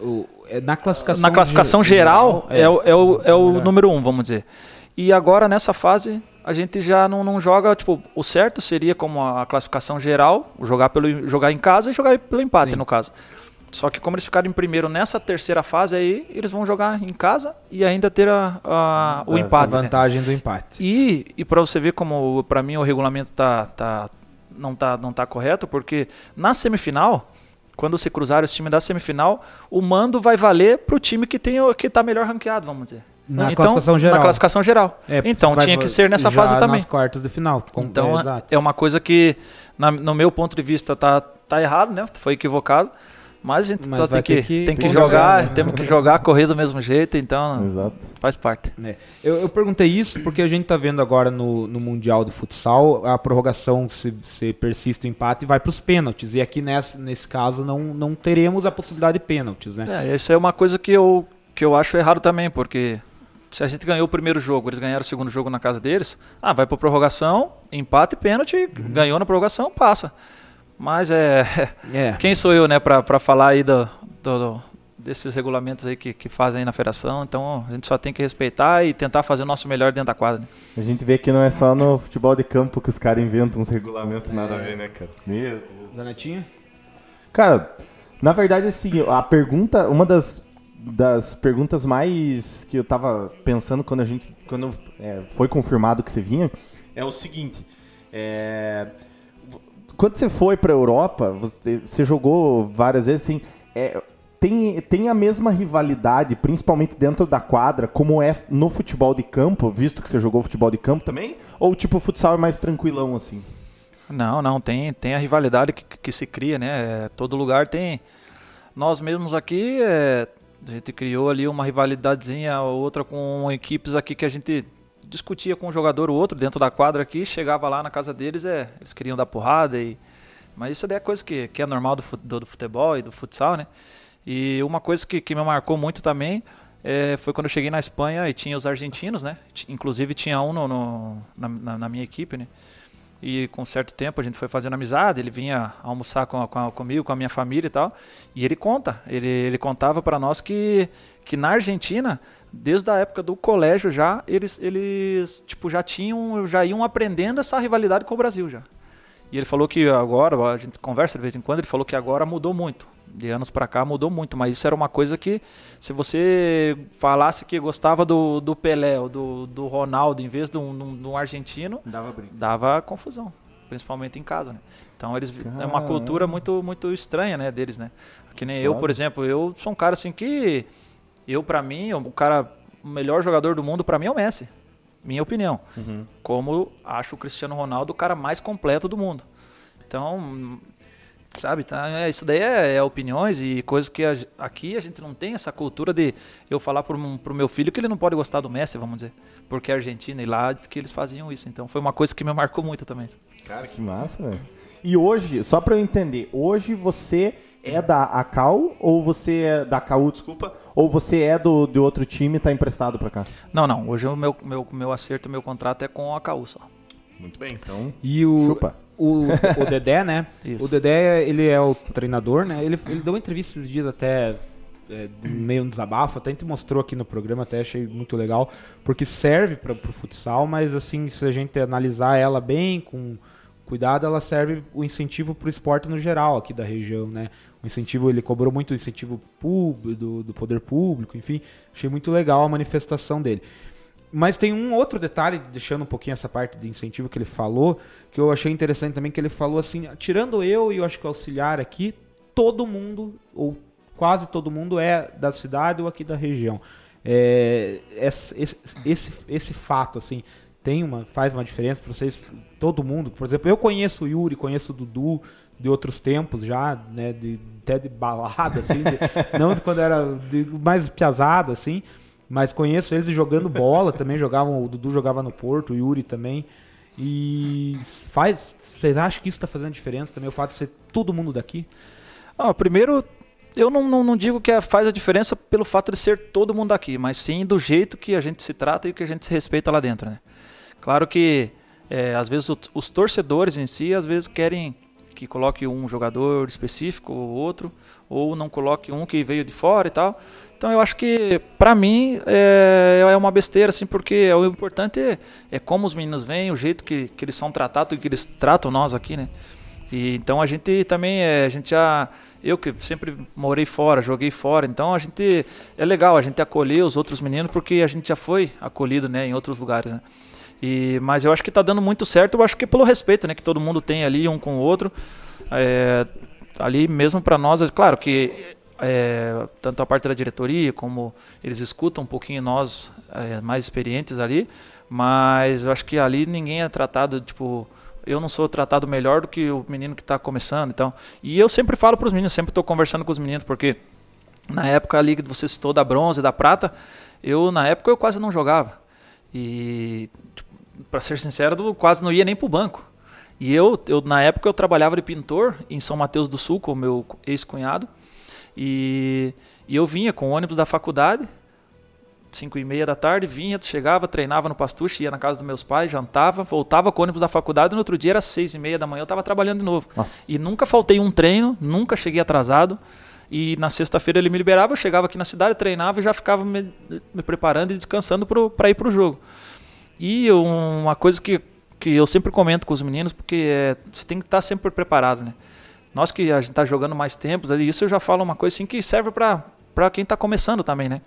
o é, na classificação, na classificação geral, geral é, é, o, é o, é o número um, vamos dizer. E agora nessa fase a gente já não, não joga, tipo, o certo seria como a classificação geral, jogar, pelo, jogar em casa e jogar pelo empate, Sim. no caso. Só que como eles ficaram em primeiro nessa terceira fase aí, eles vão jogar em casa e ainda ter a, a o a, empate. A né? vantagem né? do empate. E, e para você ver como para mim o regulamento tá, tá, não, tá, não tá correto, porque na semifinal, quando se cruzar esse time da semifinal, o mando vai valer para o time que, tem, que tá melhor ranqueado, vamos dizer. Na então, classificação geral. Na classificação geral. É, então, tinha que ser nessa fase também. Nas quartas de final. Com, então, é, é, uma coisa que, na, no meu ponto de vista, tá, tá errado, né? Foi equivocado. Mas a gente Mas tem, que, que, tem que jogar, né? temos que jogar, correr do mesmo jeito, então Exato. faz parte. É. Eu, eu, perguntei isso porque a gente está vendo agora no, no Mundial de Futsal a prorrogação, se, se persiste o empate, vai para os pênaltis. E aqui nesse, nesse caso não, não teremos a possibilidade de pênaltis. Né? É, isso é uma coisa que eu, que eu acho errado também, porque se a gente ganhou o primeiro jogo, eles ganharam o segundo jogo na casa deles, ah, vai para prorrogação, empate, pênalti, uhum. ganhou na prorrogação, passa. Mas é, é. quem sou eu, né, para falar aí do, do, desses regulamentos aí que, que fazem aí na federação. Então a gente só tem que respeitar e tentar fazer o nosso melhor dentro da quadra. Né? A gente vê que não é só no futebol de campo que os caras inventam uns regulamentos nada a ver, né, cara? Meu Danetinho? Cara, na verdade, assim, a pergunta, uma das das perguntas mais que eu tava pensando quando a gente quando é, foi confirmado que você vinha é o seguinte é, quando você foi para a Europa você, você, jogou várias vezes assim é, tem, tem a mesma rivalidade principalmente dentro da quadra como é no futebol de campo visto que você jogou futebol de campo também? Ou tipo o futsal é mais tranquilão assim? Não não tem tem a rivalidade que, que se cria né? Todo lugar tem. Nós mesmos aqui é, A gente criou ali uma rivalidadezinha ou outra com equipes aqui que a gente discutia com um jogador ou outro dentro da quadra aqui, chegava lá na casa deles, é, eles queriam dar porrada e mas isso daí é coisa que, que é normal do, do futebol e do futsal, né? E uma coisa que, que me marcou muito também é, foi quando eu cheguei na Espanha e tinha os argentinos, né? Inclusive tinha um no, no na, na, minha equipe, né? E com certo tempo a gente foi fazendo amizade, ele vinha almoçar com, com comigo, com a minha família e tal. E ele conta, ele, ele contava para nós que, que na Argentina, desde a época do colégio já, eles, eles tipo, já tinham, já iam aprendendo essa rivalidade com o Brasil já. E ele falou que agora, a gente conversa de vez em quando, ele falou que agora mudou muito de anos para cá mudou muito, mas isso era uma coisa que se você falasse que gostava do, do Pelé ou do, do Ronaldo em vez de um, de um argentino, dava, dava confusão, principalmente em casa, né? Então eles Caramba. é uma cultura muito muito estranha, né, deles, né? Que nem claro. eu, por exemplo, eu sou um cara assim que eu para mim, o cara o melhor jogador do mundo para mim é o Messi. Minha opinião. Uhum. Como acho o Cristiano Ronaldo o cara mais completo do mundo. Então, Sabe, tá? É, isso daí é, é, opiniões e coisas que a, aqui a gente não tem essa cultura de eu falar pro, pro meu filho que ele não pode gostar do Messi, vamos dizer. Porque a Argentina e lá diz que eles faziam isso. Então foi uma coisa que me marcou muito também. Cara, que massa, velho. E hoje, só para eu entender, hoje você é da ACAU ou você é da ACAU, desculpa, ou você é do, de outro time e tá emprestado para cá? Não, não. Hoje o meu, meu, meu acerto, meu contrato é com a ACAU só. Muito bem, então. E o, chupa o, o Dedé, né? Isso. O Dedé, ele é o treinador, né? Ele, ele deu entrevista esses dias até é, meio um desabafo, até a gente mostrou aqui no programa, até achei muito legal, porque serve para o futsal, mas assim, se a gente analisar ela bem, com cuidado, ela serve o incentivo para o esporte no geral aqui da região, né? O incentivo, ele cobrou muito o incentivo público, do, do poder público, enfim, achei muito legal a manifestação dele. Mas tem um outro detalhe, deixando um pouquinho essa parte de incentivo que ele falou, que eu achei interessante também, que ele falou assim, tirando eu e eu acho que o auxiliar aqui, todo mundo, ou quase todo mundo é da cidade ou aqui da região. É, esse, esse, esse fato, assim, tem uma, faz uma diferença para vocês, todo mundo. Por exemplo, eu conheço o Yuri, conheço o Dudu de outros tempos já, né, de, até de balada, assim, de, não de quando era de, mais piazada, assim, mas conheço eles jogando bola também, jogavam, o Dudu jogava no Porto, o Yuri também. E faz. Vocês acham que isso está fazendo diferença também, o fato de ser todo mundo daqui? Ah, primeiro, eu não, não, não, digo que faz a diferença pelo fato de ser todo mundo daqui, mas sim do jeito que a gente se trata e que a gente se respeita lá dentro. Né? Claro que é, às vezes o, os torcedores em si às vezes querem que coloque um jogador específico ou outro, ou não coloque um que veio de fora e tal. Então eu acho que para mim é, é, uma besteira, assim, porque o importante é, é, como os meninos vêm, o jeito que, que eles são tratados e que eles tratam nós aqui, né? E, então a gente também, é, a gente já, eu que sempre morei fora, joguei fora, então a gente, é legal a gente acolher os outros meninos porque a gente já foi acolhido, né, em outros lugares, né? E, mas eu acho que está dando muito certo, eu acho que pelo respeito, né, que todo mundo tem ali um com o outro, é, ali mesmo para nós, é claro que é, tanto a parte da diretoria como eles escutam um pouquinho nós é, mais experientes ali, mas eu acho que ali ninguém é tratado tipo eu não sou tratado melhor do que o menino que está começando, então e eu sempre falo para os meninos, sempre estou conversando com os meninos porque na época ali que você citou da bronze, da prata, eu na época eu quase não jogava e tipo, para ser sincero, eu quase não ia nem para o banco. E eu, eu, na época, eu trabalhava de pintor em São Mateus do Sul com o meu ex-cunhado. E, e eu vinha com o ônibus da faculdade, 5 e meia da tarde, vinha, chegava, treinava no pastuche, ia na casa dos meus pais, jantava, voltava com o ônibus da faculdade, e no outro dia era 6 e meia da manhã, eu estava trabalhando de novo. Nossa. E nunca faltei um treino, nunca cheguei atrasado. E na sexta-feira ele me liberava, eu chegava aqui na cidade, treinava e já ficava me, me preparando e descansando para ir para o jogo. E uma coisa que, que eu sempre comento com os meninos, porque é, você tem que estar sempre preparado, né? Nós que a gente está jogando mais tempos, isso eu já falo uma coisa assim que serve para quem está começando também, né?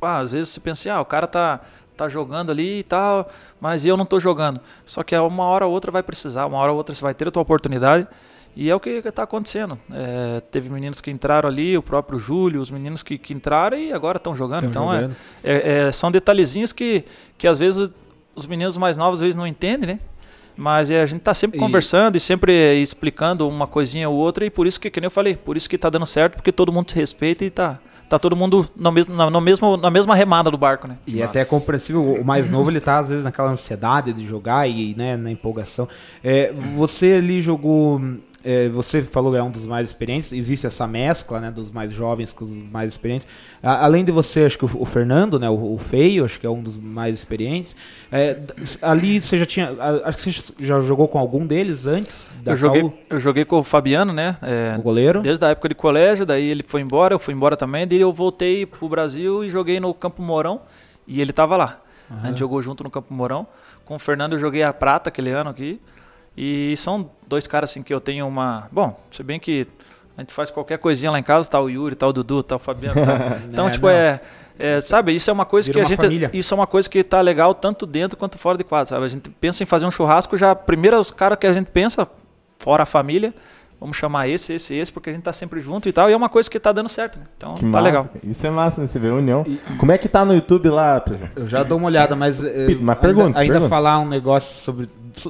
Ah, às vezes você pensa, assim, ah, o cara tá, tá jogando ali e tal, mas eu não estou jogando. Só que uma hora ou outra vai precisar, uma hora ou outra você vai ter a tua oportunidade. E é o que está acontecendo. É, teve meninos que entraram ali, o próprio Júlio, os meninos que, que entraram e agora estão jogando. então é, é, é, são detalhezinhos que, que às vezes os meninos mais novos às vezes não entendem, né? Mas é, a gente está sempre e... conversando e sempre explicando uma coisinha ou outra, e por isso que, que nem eu falei, por isso que está dando certo, porque todo mundo se respeita e está tá todo mundo no mesmo, na, no mesmo, na mesma remada do barco, né? E é até compreensível, o mais novo ele tá às vezes naquela ansiedade de jogar e né, na empolgação. É, você ali jogou é, você falou que é um dos mais experientes, existe essa mescla, né, dos mais jovens com os mais experientes. A, além de você, acho que o, o Fernando, né, o, o, Feio, acho que é um dos mais experientes. É, ali você já tinha, acho que você já jogou com algum deles antes? eu joguei, eu joguei com o Fabiano, né, é, o goleiro. Desde a época de colégio, daí ele foi embora, eu fui embora também, daí eu voltei pro Brasil e joguei no Campo Mourão e ele tava lá. Uhum. A gente jogou junto no Campo Mourão. Com o Fernando eu joguei a prata aquele ano aqui. E são dois caras assim que eu tenho uma. Bom, se bem que a gente faz qualquer coisinha lá em casa, tá o Yuri, tá o Dudu, tá o Fabiano. Tá... Então, é, tipo, é, é, Sabe, isso é uma coisa Vira que a gente. Família. Isso é uma coisa que tá legal tanto dentro quanto fora de quadro, sabe? A gente pensa em fazer um churrasco, já. Primeiro os caras que a gente pensa, fora a família, vamos chamar esse, esse, esse, porque a gente tá sempre junto e tal. E é uma coisa que tá dando certo. Né? Então que tá massa. legal. Isso é massa, né? Você vê a união. E... Como é que tá no YouTube lá, pessoal? Eu já dou uma olhada, mas. Uma pergunta. Ainda, ainda falar um negócio sobre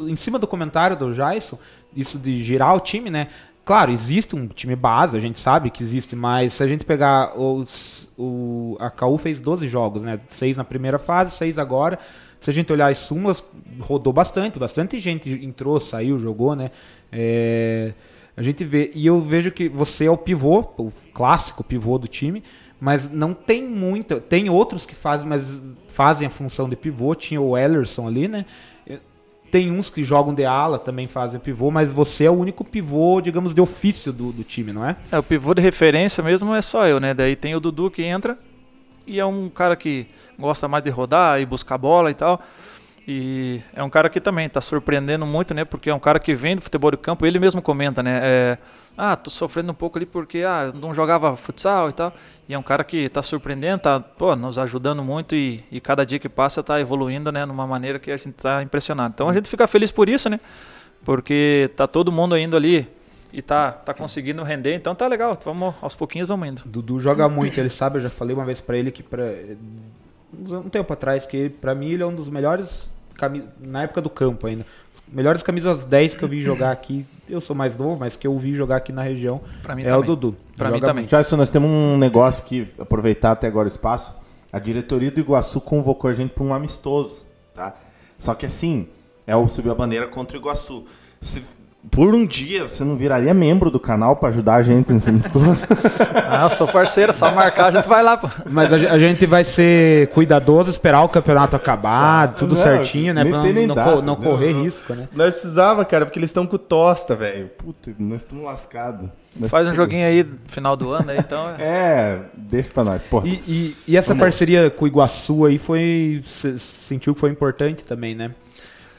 em cima do comentário do Jason, isso de girar o time, né? Claro, existe um time base, a gente sabe que existe, mas se a gente pegar os. O, a KU fez 12 jogos, né? Seis na primeira fase, seis agora. Se a gente olhar as sumas, rodou bastante, bastante gente entrou, saiu, jogou, né? É, a gente vê. E eu vejo que você é o pivô, o clássico pivô do time, mas não tem muita. Tem outros que fazem, mas fazem a função de pivô. Tinha o Ellerson ali, né? Tem uns que jogam de ala, também fazem pivô, mas você é o único pivô, digamos, de ofício do, do time, não é? É, o pivô de referência mesmo é só eu, né? Daí tem o Dudu que entra e é um cara que gosta mais de rodar e buscar bola e tal. E é um cara que também está surpreendendo muito, né? Porque é um cara que vem do futebol de campo, ele mesmo comenta, né? É, ah, tô sofrendo um pouco ali porque ah, não jogava futsal e tal. E é um cara que está surpreendendo, tá pô, nos ajudando muito e, e cada dia que passa está evoluindo, né? Numa maneira que a gente está impressionado. Então a gente fica feliz por isso, né? Porque tá todo mundo indo ali e tá, tá conseguindo render, então tá legal. Vamos aos pouquinhos vamos indo. Dudu joga muito, ele sabe, eu já falei uma vez para ele que para um tempo atrás que para mim ele é um dos melhores na época do campo ainda. Melhores camisas 10 que eu vi jogar aqui, eu sou mais novo, mas que eu vi jogar aqui na região é também. o Dudu. Pra mim também. Jason, nós temos um negócio que, aproveitar até agora o espaço, a diretoria do Iguaçu convocou a gente para um amistoso, tá? Só que assim, é o subir a bandeira contra o Iguaçu. Se por um dia você não viraria membro do canal para ajudar a gente nesse amistoso? ah, eu sou parceiro, só marcar a gente vai lá. Pô. Mas a, a, gente vai ser cuidadoso, esperar o campeonato acabar, ah, tudo não, certinho, né? Pra não, não, data, não, correr risco, né? Nós precisava, cara, porque eles estão com tosta, velho. Puta, nós estamos lascados. Faz um joguinho aí final do ano, aí, então. É, é deixa pra nós. Porra. E, e, e essa Vamos. parceria com o Iguaçu aí foi. sentiu que foi importante também, né?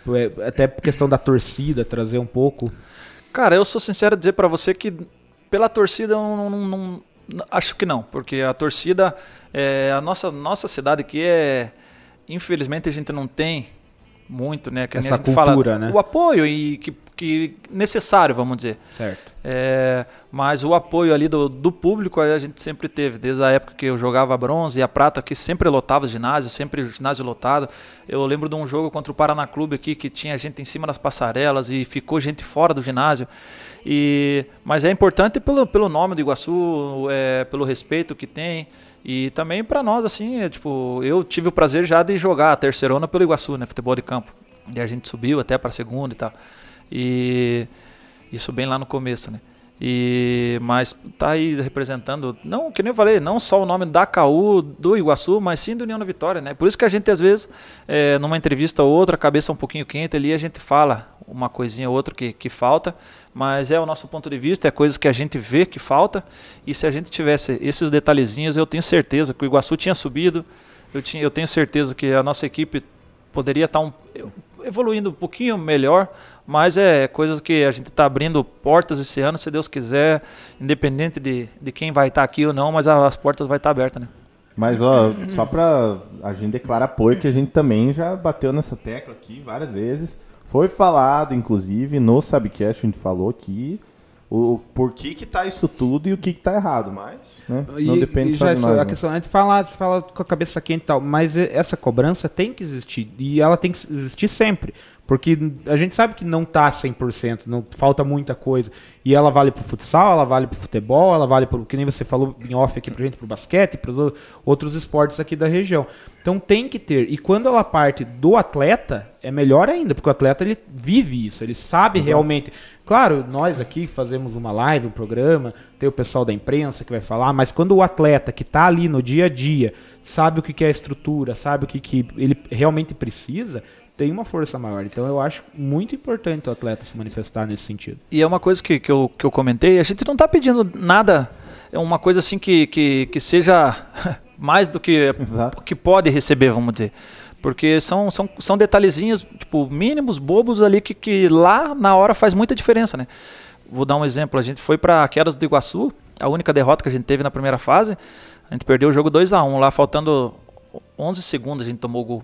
É, até questão da torcida, trazer um pouco. Cara, eu sou sincero dizer para você que pela torcida eu não, não, não, acho que não, porque a torcida, é, a nossa, nossa cidade aqui é, infelizmente a gente não tem muito, né? Que Essa cultura, fala, né? O apoio e que, que necessário, vamos dizer. Certo. É, mas o apoio ali do, do público a gente sempre teve, desde a época que eu jogava bronze e a prata, que sempre lotava o ginásio, sempre o ginásio lotado. Eu lembro de um jogo contra o Paraná Clube aqui que tinha gente em cima das passarelas e ficou gente fora do ginásio. E, mas é importante pelo, pelo nome do Iguaçu, é, pelo respeito que tem. E também para nós, assim, é, tipo, eu tive o prazer já de jogar a terceirona pelo Iguaçu, né? Futebol de campo. E a gente subiu até para segunda e tal. E isso bem lá no começo, né? E, mas tá aí representando, não, que nem eu falei, não só o nome da KU, do Iguaçu, mas sim do União da Vitória, né? Por isso que a gente, às vezes, é, numa entrevista ou outra, a cabeça um pouquinho quente ali, a gente fala uma coisinha ou outra que, que falta, mas é o nosso ponto de vista, é coisas que a gente vê que falta, e se a gente tivesse esses detalhezinhos, eu tenho certeza que o Iguaçu tinha subido, eu, tinha, eu tenho certeza que a nossa equipe poderia estar tá um, evoluindo um pouquinho melhor, mas é coisas que a gente está abrindo portas esse ano, se Deus quiser, independente de, de quem vai estar tá aqui ou não, mas as portas vai estar tá abertas, né? Mas, ó, só para a gente declarar apoio, que a gente também já bateu nessa tecla aqui várias vezes. Foi falado, inclusive, no Subcast, a gente falou que o por que que tá isso tudo e o que que tá errado, mas né, não E- depende e só de nós. A né? questão, a gente fala, fala com a cabeça quente e tal, mas essa cobrança tem que existir. E ela tem que existir sempre. Porque a gente sabe que não tá 100%, não falta muita coisa. E ela vale pro futsal, ela vale pro futebol, ela vale pro, que nem você falou em off aqui pra gente, pro basquete, pros outros esportes aqui da região. Então tem que ter. E quando ela parte do atleta, é melhor ainda, porque o atleta ele vive isso, ele sabe realmente. Claro, nós aqui fazemos uma live, um programa, tem o pessoal da imprensa que vai falar, mas quando o atleta que está ali no dia a dia sabe o que que é a estrutura, sabe o que, que ele realmente precisa, tem uma força maior. Então eu acho muito importante o atleta se manifestar nesse sentido. E é uma coisa que, que, eu, que eu comentei, a gente não está pedindo nada, é uma coisa assim que, que, que seja mais do que, Exato. que pode receber, vamos dizer. Porque são, são, são detalhezinhos, tipo, mínimos, bobos ali, que, que lá na hora faz muita diferença, né? Vou dar um exemplo, a gente foi para Quedas do Iguaçu, a única derrota que a gente teve na primeira fase, a gente perdeu o jogo 2 a 1 lá faltando 11 segundos a gente tomou o gol.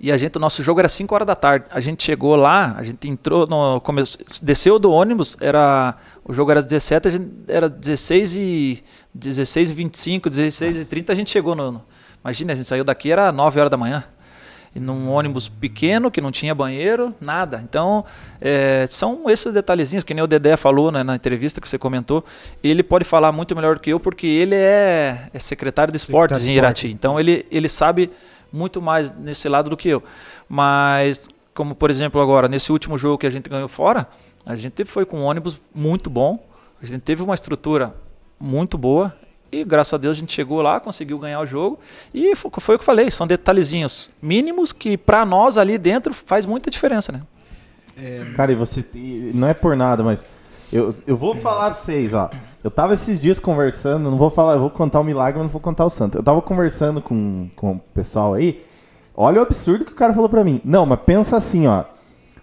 E a gente, o nosso jogo era 5 horas da tarde. A gente chegou lá, a gente entrou no começo, desceu do ônibus, era o jogo era às 17, a gente era 16 e 16 e 25, 16 e 30, a gente chegou no Imagina, a gente saiu daqui era 9 horas da manhã. E num ônibus pequeno, que não tinha banheiro, nada. Então, é, são esses detalhezinhos, que nem o Dedé falou né, na entrevista que você comentou. Ele pode falar muito melhor do que eu, porque ele é, é secretário de esportes Secretário em Irati. Então, ele, ele sabe muito mais nesse lado do que eu. Mas, como por exemplo agora, nesse último jogo que a gente ganhou fora, a gente foi com um ônibus muito bom, a gente teve uma estrutura muito boa e graças a Deus a gente chegou lá, conseguiu ganhar o jogo e fo- foi o que eu falei, são detalhezinhos mínimos que para nós ali dentro faz muita diferença, né? Cara, e você não é por nada, mas eu, eu vou falar pra vocês, ó. Eu tava esses dias conversando, não vou falar, eu vou contar o milagre, mas não vou contar o santo. Eu tava conversando com, com o pessoal aí. Olha o absurdo que o cara falou pra mim. Não, mas pensa assim, ó.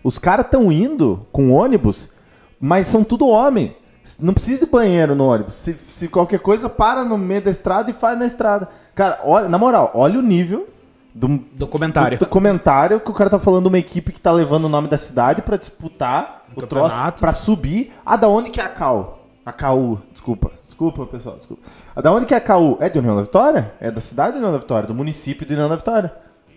Os caras tão indo com ônibus, mas são tudo homem. Não precisa de banheiro no ônibus. Se, se qualquer coisa, para no meio da estrada e faz na estrada. Cara, olha, na moral, olha o nível do, Documentário. do, do comentário que o cara tá falando de uma equipe que tá levando o nome da cidade pra disputar o troço, pra subir. Ah, da onde que é a CAU? A CAU, desculpa. Desculpa, pessoal, desculpa. Ah, da onde que é a CAU? É de União da Vitória? É da cidade de União da Vitória, do município de União da Vitória.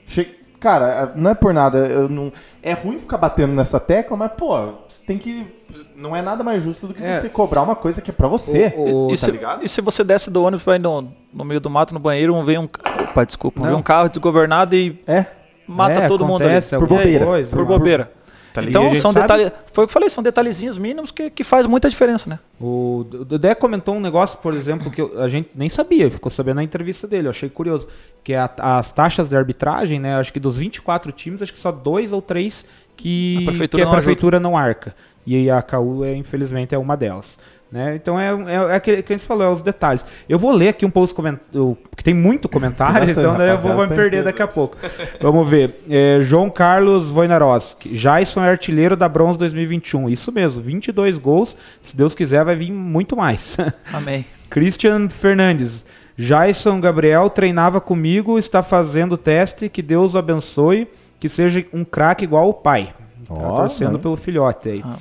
Che- Cara, não é por nada, eu não... é ruim ficar batendo nessa tecla, mas, pô, você tem que. Não é nada mais justo do que É. você cobrar uma coisa que é pra você. O- o- e, tá se, ligado? e se você desce do ônibus vai no, no meio do mato no banheiro, vem um opa, desculpa, Não. vem um carro desgovernado e É. mata É, todo mundo ali. Por bobeira. coisa, Por uma- bobeira. Tá ligado? então são detalhes, foi o que eu falei, são detalhezinhos mínimos que, que faz muita diferença, né? O Dedé comentou um negócio, por exemplo, que eu- a gente nem sabia, ficou sabendo na entrevista dele, eu achei curioso, que a- as taxas de arbitragem, né, acho que dos 24 times, acho que só dois ou três que, A prefeitura que a não prefeitura não arca. E a CAU, é, infelizmente, é uma delas. Né? Então é, é, é aquele que a gente falou, é os detalhes. Eu vou ler aqui um pouco os comentários, que tem muito comentário, Bastante, então daí eu vou, vou me perder daqui a pouco. Vamos ver. É, João Carlos Wojnarowski. Jason é artilheiro da Bronze 2021. Isso mesmo, 22 gols. Se Deus quiser, vai vir muito mais. Amém. Christian Fernandes. Jason Gabriel treinava comigo, está fazendo teste. Que Deus o abençoe. Que seja um craque igual o pai. Tá Ó, torcendo né? pelo filhote aí. Ah,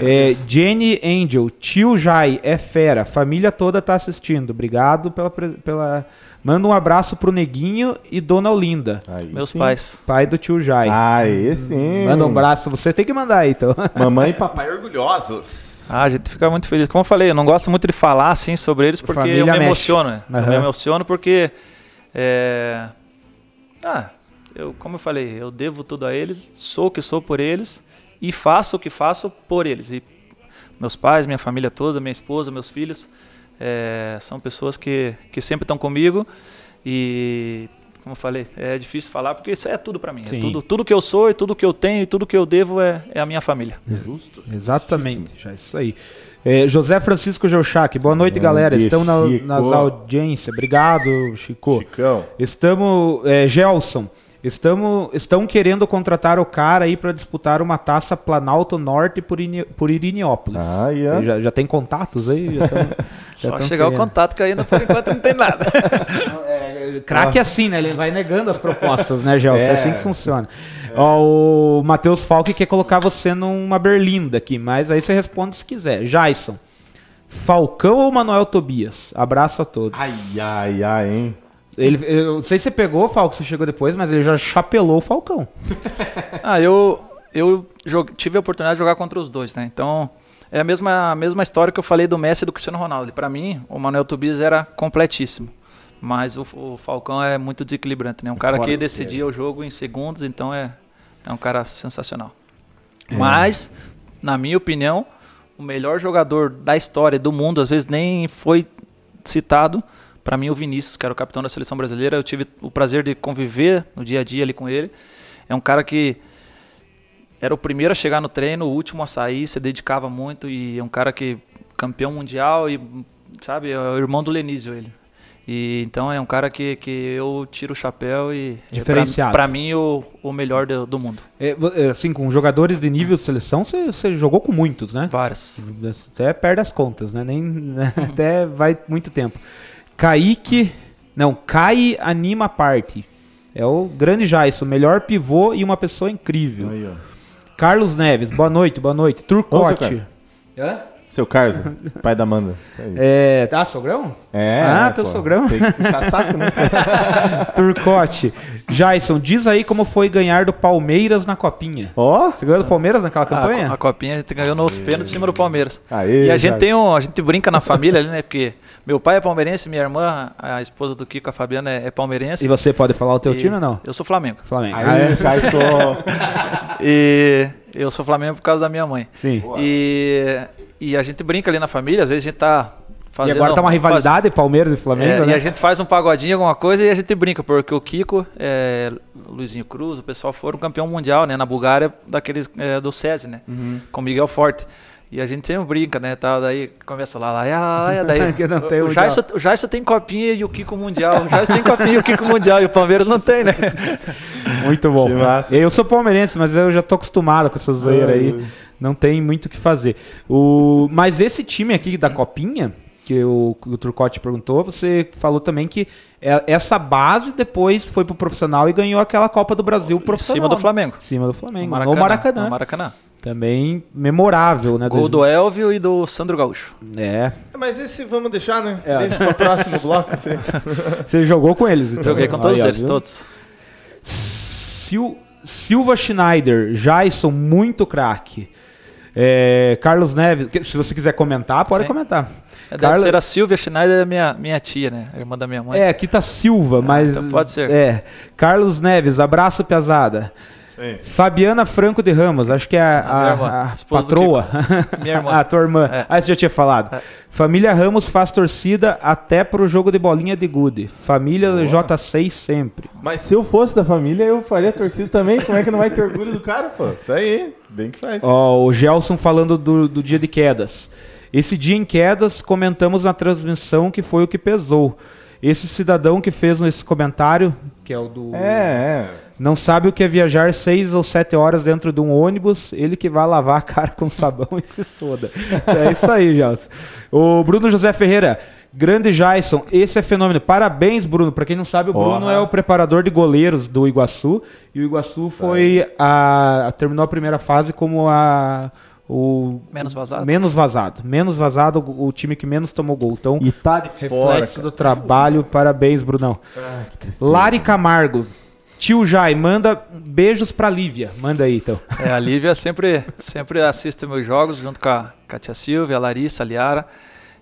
É. Jenny Angel, tio Jai, é fera. Família toda tá assistindo. Obrigado pela, pela. Manda um abraço pro Neguinho e Dona Olinda, Aí Meus sim. pais. pai do tio Jai. Aí sim. Manda um abraço, você tem que mandar aí, então. Mamãe e papai orgulhosos. Ah, a gente fica muito feliz. Como eu falei, eu não gosto muito de falar assim sobre eles porque Família eu me mexe. emociono. né? Eu me emociono porque. é, Ah, eu, como eu falei, eu devo tudo a eles, sou o que sou por eles e faço o que faço por eles. E meus pais, minha família toda, minha esposa, meus filhos, é, são pessoas que, que sempre estão comigo e. Como eu falei, é difícil falar porque isso é tudo para mim. É tudo, tudo que eu sou e tudo que eu tenho e tudo que eu devo é, é a minha família. Justo. Exatamente, já isso aí. É, José Francisco Geuchac, boa noite, Grande galera. Estamos na- nas audiências. Obrigado, Chico. Chicão. Estamos. É, Gelson, estamos, estão querendo contratar o cara aí para disputar uma taça Planalto Norte por, Ini, por Irineópolis. Ah, yeah. já, já tem contatos aí? Já tão- já Só chegar o querendo. contato que ainda por enquanto não tem nada. Craque é assim, né? Ele vai negando as propostas, né, Gelson? É. É. assim que funciona. Ó, o Matheus Falque quer colocar você numa berlinda aqui, mas aí você responde se quiser. Jason, Falcão ou Manuel Tobias? Abraço a todos. Ai, ai, ai, hein? Ele, eu não sei se você pegou, Falco, você chegou depois, mas ele já chapelou o Falcão. Ah, eu, eu jogue- tive a oportunidade de jogar contra os dois, né? Então, é a mesma, a mesma história que eu falei do Messi e do Cristiano Ronaldo. Para mim, o Manuel Tobias era completíssimo. Mas o, o Falcão é muito desequilibrante, né? Um cara Fora que de decidia o jogo em segundos, então é, é um cara sensacional. Mas, na minha opinião, o melhor jogador da história do mundo, às vezes nem foi citado, para mim o Vinícius, que era o capitão da seleção brasileira. Eu tive o prazer de conviver no dia a dia ali com ele. É um cara que era o primeiro a chegar no treino, o último a sair, se dedicava muito e é um cara que campeão mundial e sabe, é o irmão do Lenísio ele. E então é um cara que, que eu tiro o chapéu e é Diferenciado. para mim o, o melhor do, do mundo. É, é, assim, com jogadores de nível de seleção, você, jogou com muitos, né? Várias. Até perde as contas, né? Nem, né? Até vai muito tempo. Kaique. Não, Kai Anima Party. É o grande Jaisso, melhor pivô e uma pessoa incrível. Aí, ó. Carlos Neves, boa noite, boa noite. Turcote. seu Seu Carlos, pai da Amanda. É, ah, sogrão? É, Ah, é, teu pô. sogrão. Tem que puxar saco, né? Turcote. Jason, diz aí como foi ganhar do Palmeiras na copinha. Ó. Você ganhou do Palmeiras naquela A, campanha? a copinha a gente ganhou nos pênaltis em cima do Palmeiras. Aê, E a gente já- tem um, a gente brinca na família ali, né? Porque meu pai é palmeirense, minha irmã, a esposa do Kiko, a Fabiana, é, é palmeirense. E você pode falar o teu E time ou não? Eu sou Flamengo. Flamengo. Ah, é? já sou. E eu sou Flamengo por causa da minha mãe. Sim. E, e a gente brinca ali na família, às vezes a gente tá E fazendo. agora tá uma rivalidade, Palmeiras e faz- Flamengo, é, né? E a gente faz um pagodinho, alguma coisa, e a gente brinca, porque o Kiko, é, Luizinho Cruz, o pessoal foram campeão mundial, né? Na Bulgária, daqueles é, do SESI, né? Uhum. Com Miguel Forte. E a gente sempre brinca, né? Tá, daí começa lá, lá, lá, lá, daí. Que não tem o, mundial. Jairson, o Jairson tem copinha e o Kiko mundial. O Jairson tem copinha e o Kiko mundial. E o Palmeiras não tem, né? Muito bom. Eu sou palmeirense, mas eu já tô acostumado com essa zoeira aí. Não tem muito o que fazer. O... Mas esse time aqui da Copinha, que o, o Turcotte perguntou, você falou também que essa base depois foi pro profissional e ganhou aquela Copa do Brasil Em profissional. cima do Flamengo. Em cima do Flamengo. No No Maracanã. No Maracanã. Também memorável, né? Gol do Elvio e do Sandro Gaúcho. É. Mas esse vamos deixar, né? É. Deixa pra próximo bloco. Você. Você jogou com eles, então. Joguei com todos Aí, eles, viu? todos. Sil- Silva Schneider, Jason, muito craque. É, Carlos Neves, se você quiser comentar, pode Sim. comentar. É, Deve Carla- ser a Silvia Schneider, é minha, minha tia, né? A irmã da minha mãe. É, aqui tá Silva, mas. então pode ser. É. Carlos Neves, abraço, pesada. Fabiana Franco de Ramos, acho que é a, minha irmã, a- a patroa. Minha irmã. a tua irmã. É. Ah, você já tinha falado. É. Família Ramos faz torcida até pro jogo de bolinha de gude. Família J6 sempre. Mas se eu fosse da família, eu faria torcida também. Como é que não vai ter orgulho do cara, pô? Isso aí, bem que faz. Ó, o Gelson falando do, do dia de quedas. Esse dia em quedas, comentamos na transmissão que foi o que pesou. Esse cidadão que fez esse comentário, que é o do. É, é. Não sabe o que é viajar seis ou sete horas dentro de um ônibus, ele que vai lavar a cara com sabão e se soda. É isso aí, Gelson. O Bruno José Ferreira, grande Jason, esse é fenômeno. Parabéns, Bruno. Pra quem não sabe, o Bruno é o preparador de goleiros do Iguaçu. E o Iguaçu foi a, a- terminou a primeira fase como a o Menos vazado. menos vazado, menos vazado, o o time que menos tomou gol. Então, E tá de fora. reflexo cara. do trabalho. Parabéns, Brunão. Ah. Lari Camargo. Tio Jai, manda beijos pra Lívia. Manda aí, então. É, a Lívia sempre, sempre assiste meus jogos junto com a, com a tia Silvia, a Larissa, a Liara.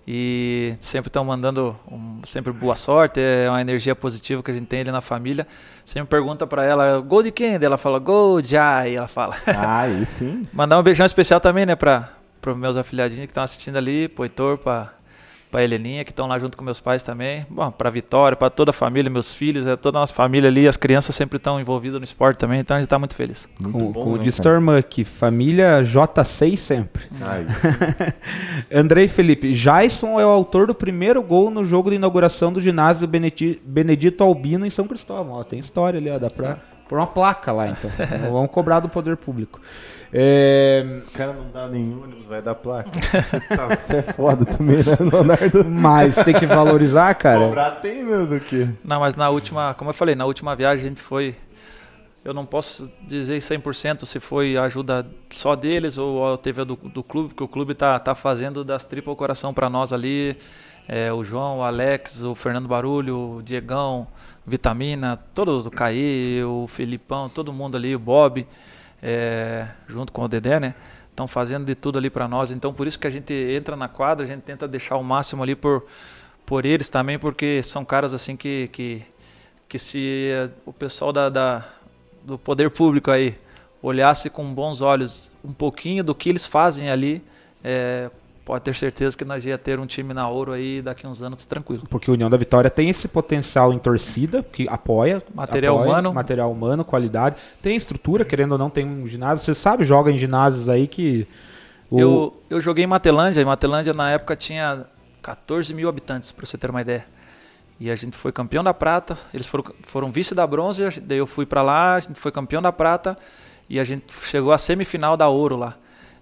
E sempre estão mandando um- sempre boa sorte, é uma energia positiva que a gente tem ali na família. Sempre pergunta pra ela, gol de quem? Ela fala, gol de Jai, ela fala. Ah, aí sim. Mandar um beijão especial também, né, para os meus afilhadinhos que estão assistindo ali, pro Heitor, pra, pra Heleninha, que estão lá junto com meus pais também. Bom, pra Vitória, pra toda a família, meus filhos, é toda a nossa família ali, as crianças sempre estão envolvidas no esporte também, então a gente tá muito feliz. Muito Com, bom, com o né, tua irmã aqui, família J6 sempre. Aí. Andrei Felipe, Jason é o autor do primeiro gol no jogo de inauguração do ginásio Benedi- Benedito Albino em São Cristóvão. Ó, tem história ali, ó, dá pra pôr uma placa lá, então. Vamos cobrar do poder público. É, Os caras não dão nenhum ônibus, vai dar placa. Você, tá- você é foda também, né, Leonardo? mas tem que valorizar, cara. Cobrar tem mesmo o quê? Não, mas na última, como eu falei, na última viagem a gente foi. eu não posso dizer 100% se foi ajuda só deles ou teve a do, do clube, porque o clube tá, tá fazendo das tripas o coração para nós ali. É, o João, o Alex, o Fernando Barulho, o Diegão, Vitamina, todos, o Caí, o Felipão, todo mundo ali, o Bob, é, junto com o Dedé, né? Estão fazendo de tudo ali para nós. Então, por isso que a gente entra na quadra, a gente tenta deixar o máximo ali por, por eles também, porque são caras assim que, que, que se o pessoal da, da do poder público aí olhasse com bons olhos um pouquinho do que eles fazem ali, é, pode ter certeza que nós ia ter um time na ouro aí daqui uns anos tranquilo. Porque a União da Vitória tem esse potencial em torcida, que apoia. Material apoia, humano. Material humano, qualidade. Tem estrutura, querendo ou não, tem um ginásio. Você sabe, joga em ginásios aí que. O... Eu, eu joguei em Matelândia, e Matelândia na época tinha 14 mil habitantes, para você ter uma ideia. E a gente foi campeão da prata, eles foram, foram vice da bronze, daí eu fui para lá, a gente foi campeão da prata e a gente chegou à semifinal da ouro lá.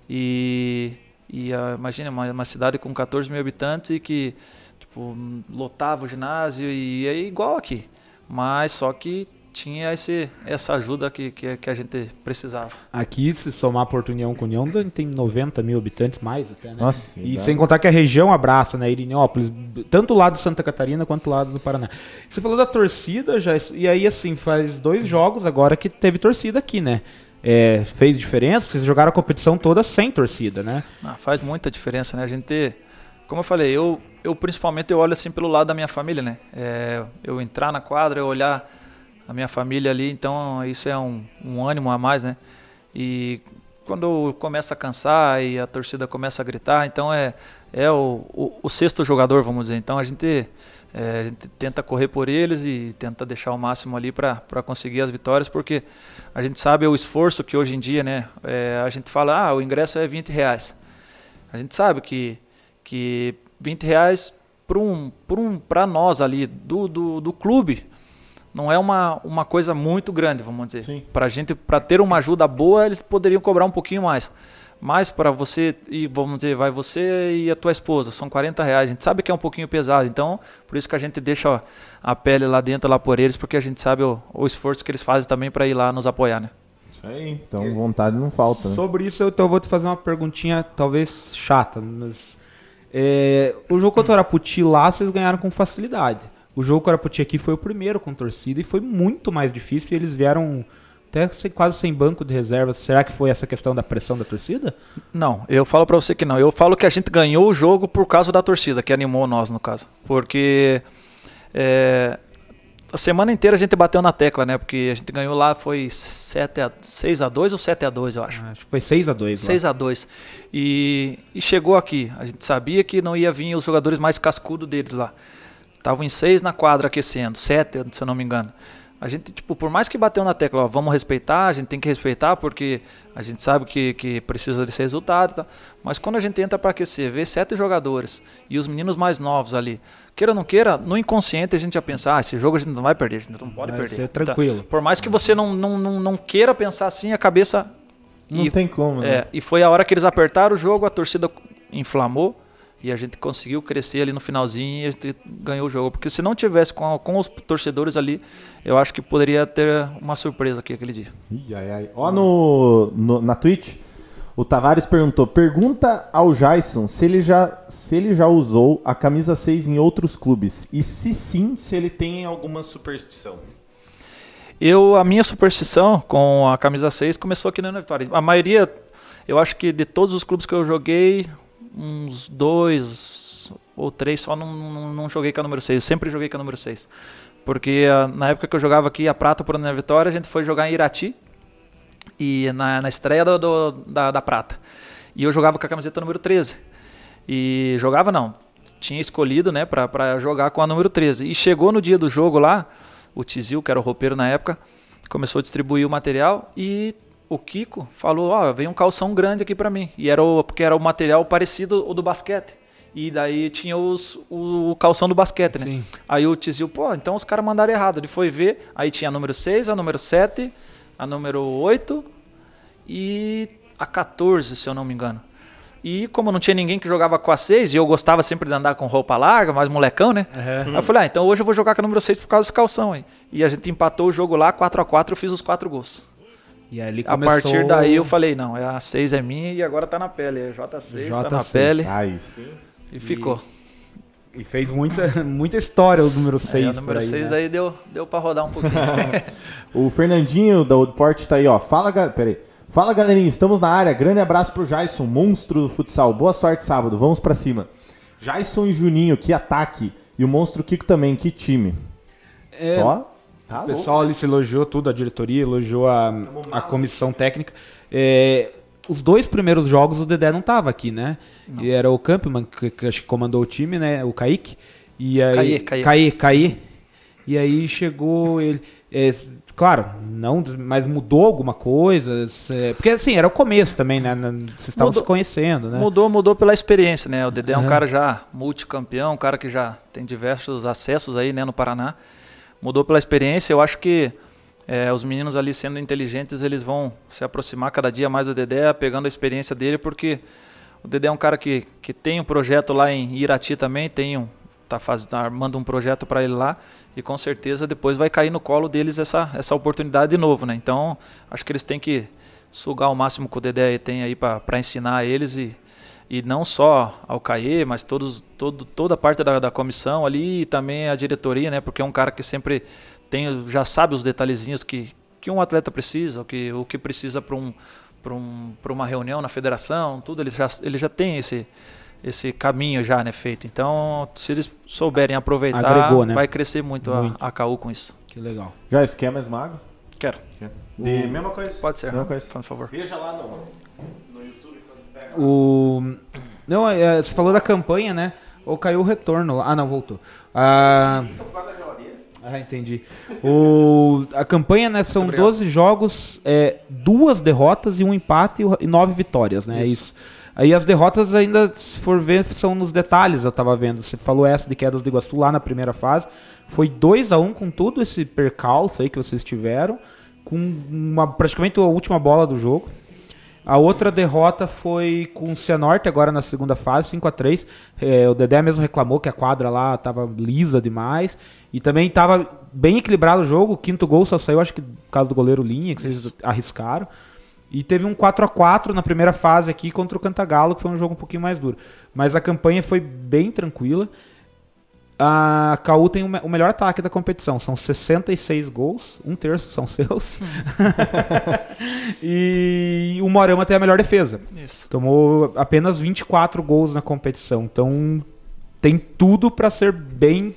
E, e uh, imagina, uma, uma, cidade com 14 mil habitantes e que tipo, lotava o ginásio e é igual aqui. Mas só que tinha esse, essa ajuda que, que, que, a gente precisava. Aqui, se somar Porto União com União, tem 90 mil habitantes mais até, né? Nossa, e sem contar que a região abraça, né? Irinópolis, tanto o lado de Santa Catarina quanto o lado do Paraná. Você falou da torcida, já, e aí assim, faz dois jogos agora que teve torcida aqui, né? É, fez diferença? Porque vocês jogaram a competição toda sem torcida, né? Ah, faz muita diferença, né? A gente, como eu falei, eu, eu principalmente eu olho assim pelo lado da minha família, né? É, eu entrar na quadra, eu olhar a minha família ali, então isso é um, um ânimo a mais, né? E quando começa a cansar e a torcida começa a gritar, então é, é o, o, o sexto jogador, vamos dizer. Então a gente, é, a gente tenta correr por eles e tenta deixar o máximo ali para conseguir as vitórias, porque a gente sabe o esforço que hoje em dia, né? É, a gente fala, ah, o ingresso é 20 reais. A gente sabe que, que 20 reais para um, um, nós ali do, do, do clube não é uma, uma coisa muito grande, vamos dizer. Para gente, para ter uma ajuda boa, eles poderiam cobrar um pouquinho mais. Mas para você e vamos dizer, vai você e a tua esposa, são 40 reais. A gente sabe que é um pouquinho pesado, então por isso que a gente deixa a pele lá dentro lá por eles, porque a gente sabe o, o esforço que eles fazem também para ir lá nos apoiar, né? Isso aí. Então vontade não falta. Né? Sobre isso eu, então, vou te fazer uma perguntinha talvez chata, mas é, o jogo contra o Araputi lá vocês ganharam com facilidade. O jogo com o Araputi aqui foi o primeiro com torcida e foi muito mais difícil e eles vieram até quase sem banco de reserva. Será que foi essa questão da pressão da torcida? Não, eu falo para você que não. Eu falo que a gente ganhou o jogo por causa da torcida, que animou nós no caso. Porque é, a semana inteira a gente bateu na tecla, né? Porque a gente ganhou lá, foi 7 a, 6 a 2 ou 7 a 2 eu acho. Acho que foi 6 a 2 6 lá. a 2 e, e chegou aqui. A gente sabia que não ia vir os jogadores mais cascudos deles lá. Estavam em seis na quadra aquecendo, sete, se eu não me engano. A gente, tipo, por mais que bateu na tecla, ó, vamos respeitar, a gente tem que respeitar porque a gente sabe que, que precisa desse resultado. Tá? Mas quando a gente entra para aquecer, vê sete jogadores e os meninos mais novos ali, queira ou não queira, no inconsciente a gente já pensa, ah, esse jogo a gente não vai perder, a gente não pode vai perder. Ser tranquilo. Então, por mais que você não, não, não, não queira pensar assim, a cabeça. Não e, tem como, né? É, e foi a hora que eles apertaram o jogo, a torcida inflamou e a gente conseguiu crescer ali no finalzinho e a gente ganhou o jogo. Porque se não tivesse com, com os torcedores ali, eu acho que poderia ter uma surpresa aqui aquele dia. Ih, ai, ai. Ó, no, no, na Twitch, o Tavares perguntou: pergunta ao Jason se ele, já, se ele já usou a camisa 6 em outros clubes. E se sim, se ele tem alguma superstição. Eu, a minha superstição com a camisa 6 começou aqui na Vitória. A maioria, eu acho que de todos os clubes que eu joguei, uns dois ou três, só não, não, não, joguei com a número 6. Eu sempre joguei com a número 6. Porque uh, na época que eu jogava aqui a Prata por Ana Vitória, a gente foi jogar em Irati. E na, na estreia do, do, da, da Prata. E eu jogava com a camiseta número 13. E jogava não. Tinha escolhido, né, pra, pra jogar com a número 13. E chegou no dia do jogo lá, o Tizil, que era o roupeiro na época, começou a distribuir o material e o Kiko falou, ó, oh, veio um calção grande aqui para mim. E era o, porque era o material parecido ao do basquete. E daí tinha os, o, o calção do basquete, né? Sim. Aí o Tizil, pô, então os caras mandaram errado. Ele foi ver, aí tinha a número 6, a número 7, a número 8 e a 14, se eu não me engano. E como não tinha ninguém que jogava com a 6, e eu gostava sempre de andar com roupa larga, mais molecão, né? Aí eu falei, ah, então hoje eu vou jogar com a número 6 por causa desse calção aí. E a gente empatou o jogo lá, 4 a 4 eu fiz os quatro gols. E ali A começou... partir daí eu falei, não, a 6 é minha e agora tá na pele. É J6, tá na J6. pele. Sim. E ficou. E fez muita, muita história o número 6 Aí, o número 6 daí deu, deu pra rodar um pouquinho. O Fernandinho da Old Port tá aí, ó. Fala. Peraí. Fala, galerinha. Estamos na área. Grande abraço pro Jason, monstro do futsal. Boa sorte sábado. Vamos pra cima. Jason e Juninho, que ataque. E o monstro Kiko também, que time. É, Só? Tá O louco. pessoal ali se elogiou tudo, a diretoria elogiou a, a comissão técnica. É, os dois primeiros jogos o Dedé não tava aqui, né? E era o Campman que, que acho que comandou o time, né? O Kaique. E aí, Caê. Caê, Caê. E aí chegou ele. é, claro, não, mas mudou alguma coisa. é, porque assim, era o começo também, né? Vocês estavam se Mudou- conhecendo, né? Mudou, mudou pela experiência, né? O Dedé é um Aham. cara já multicampeão, um cara que já tem diversos acessos aí, né, no Paraná. Mudou pela experiência. Eu acho que é, os meninos ali sendo inteligentes, eles vão se aproximar cada dia mais do Dedé, pegando a experiência dele, porque o Dedé é um cara que, que tem um projeto lá em Irati também, tem um, tá, faz, tá armando um projeto para ele lá e com certeza depois vai cair no colo deles essa, essa oportunidade de novo, né? Então acho que eles têm que sugar o máximo que o Dedé tem aí para ensinar eles e, e não só ao Caê, mas todos, todo, toda a parte da, da comissão ali e também a diretoria, né? Porque é um cara que sempre tem, já sabe os detalhezinhos que, que um atleta precisa, o que, o que precisa para um, pra um, pra uma reunião na federação, tudo, ele já, ele já tem esse, esse caminho já né, feito. Então, se eles souberem aproveitar, Agregou, né? vai crescer muito, Muito. A, a KU com isso. Que legal. Jason, quer mais mago? Quero. De mesma coisa. Pode ser, Mesma coisa. por favor. Veja lá no... O... Não, é, você falou da campanha, né? Ou caiu o retorno. lá. Ah, não, voltou. Ah, ah entendi. O... A campanha, né, são obrigado. 12 jogos, é, duas derrotas e um empate e nove vitórias, né? É Isso. isso. Aí as derrotas ainda, se for ver, são nos detalhes, eu tava vendo. Você falou essa de quedas do Iguaçu lá na primeira fase. Foi 2 a 1 com todo esse percalço aí que vocês tiveram. Com uma, praticamente a última bola do jogo. A outra derrota foi com o Cianorte agora na segunda fase, 5 a 3 É, O Dedé mesmo reclamou que a quadra lá tava lisa demais. E também tava bem equilibrado o jogo. O quinto gol só saiu, acho que por causa do goleiro Linha, que vocês arriscaram. E teve um 4 a 4 na primeira fase aqui contra o Cantagalo, que foi um jogo um pouquinho mais duro. Mas a campanha foi bem tranquila. A KU tem o melhor ataque da competição. São 66 gols, um terço são seus. e o Morama tem a melhor defesa. Isso. Tomou apenas 24 gols na competição. Então tem tudo para ser bem,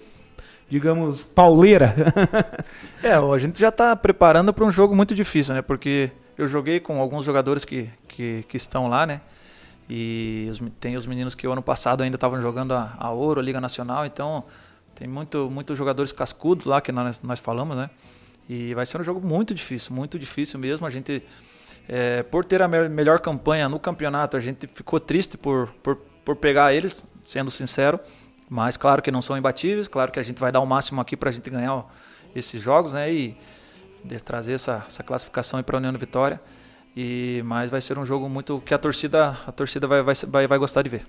digamos, pauleira. É, a gente já está preparando para um jogo muito difícil, né? Porque eu joguei com alguns jogadores que, que, que estão lá, né? E os tem os meninos que o ano passado ainda estavam jogando a, a Ouro, a Liga Nacional, então tem muito, muitos jogadores cascudos lá que nós, nós falamos, né? E vai ser um jogo muito difícil, muito difícil mesmo. A gente, é, por ter a me- melhor campanha no campeonato, a gente ficou triste por, por, por pegar eles, sendo sincero. Mas claro que não são imbatíveis, claro que a gente vai dar o máximo aqui para a gente ganhar esses jogos, né? E trazer essa, essa classificação para a União Vitória. E mas vai ser um jogo muito que a torcida a torcida vai, vai, vai, gostar de ver.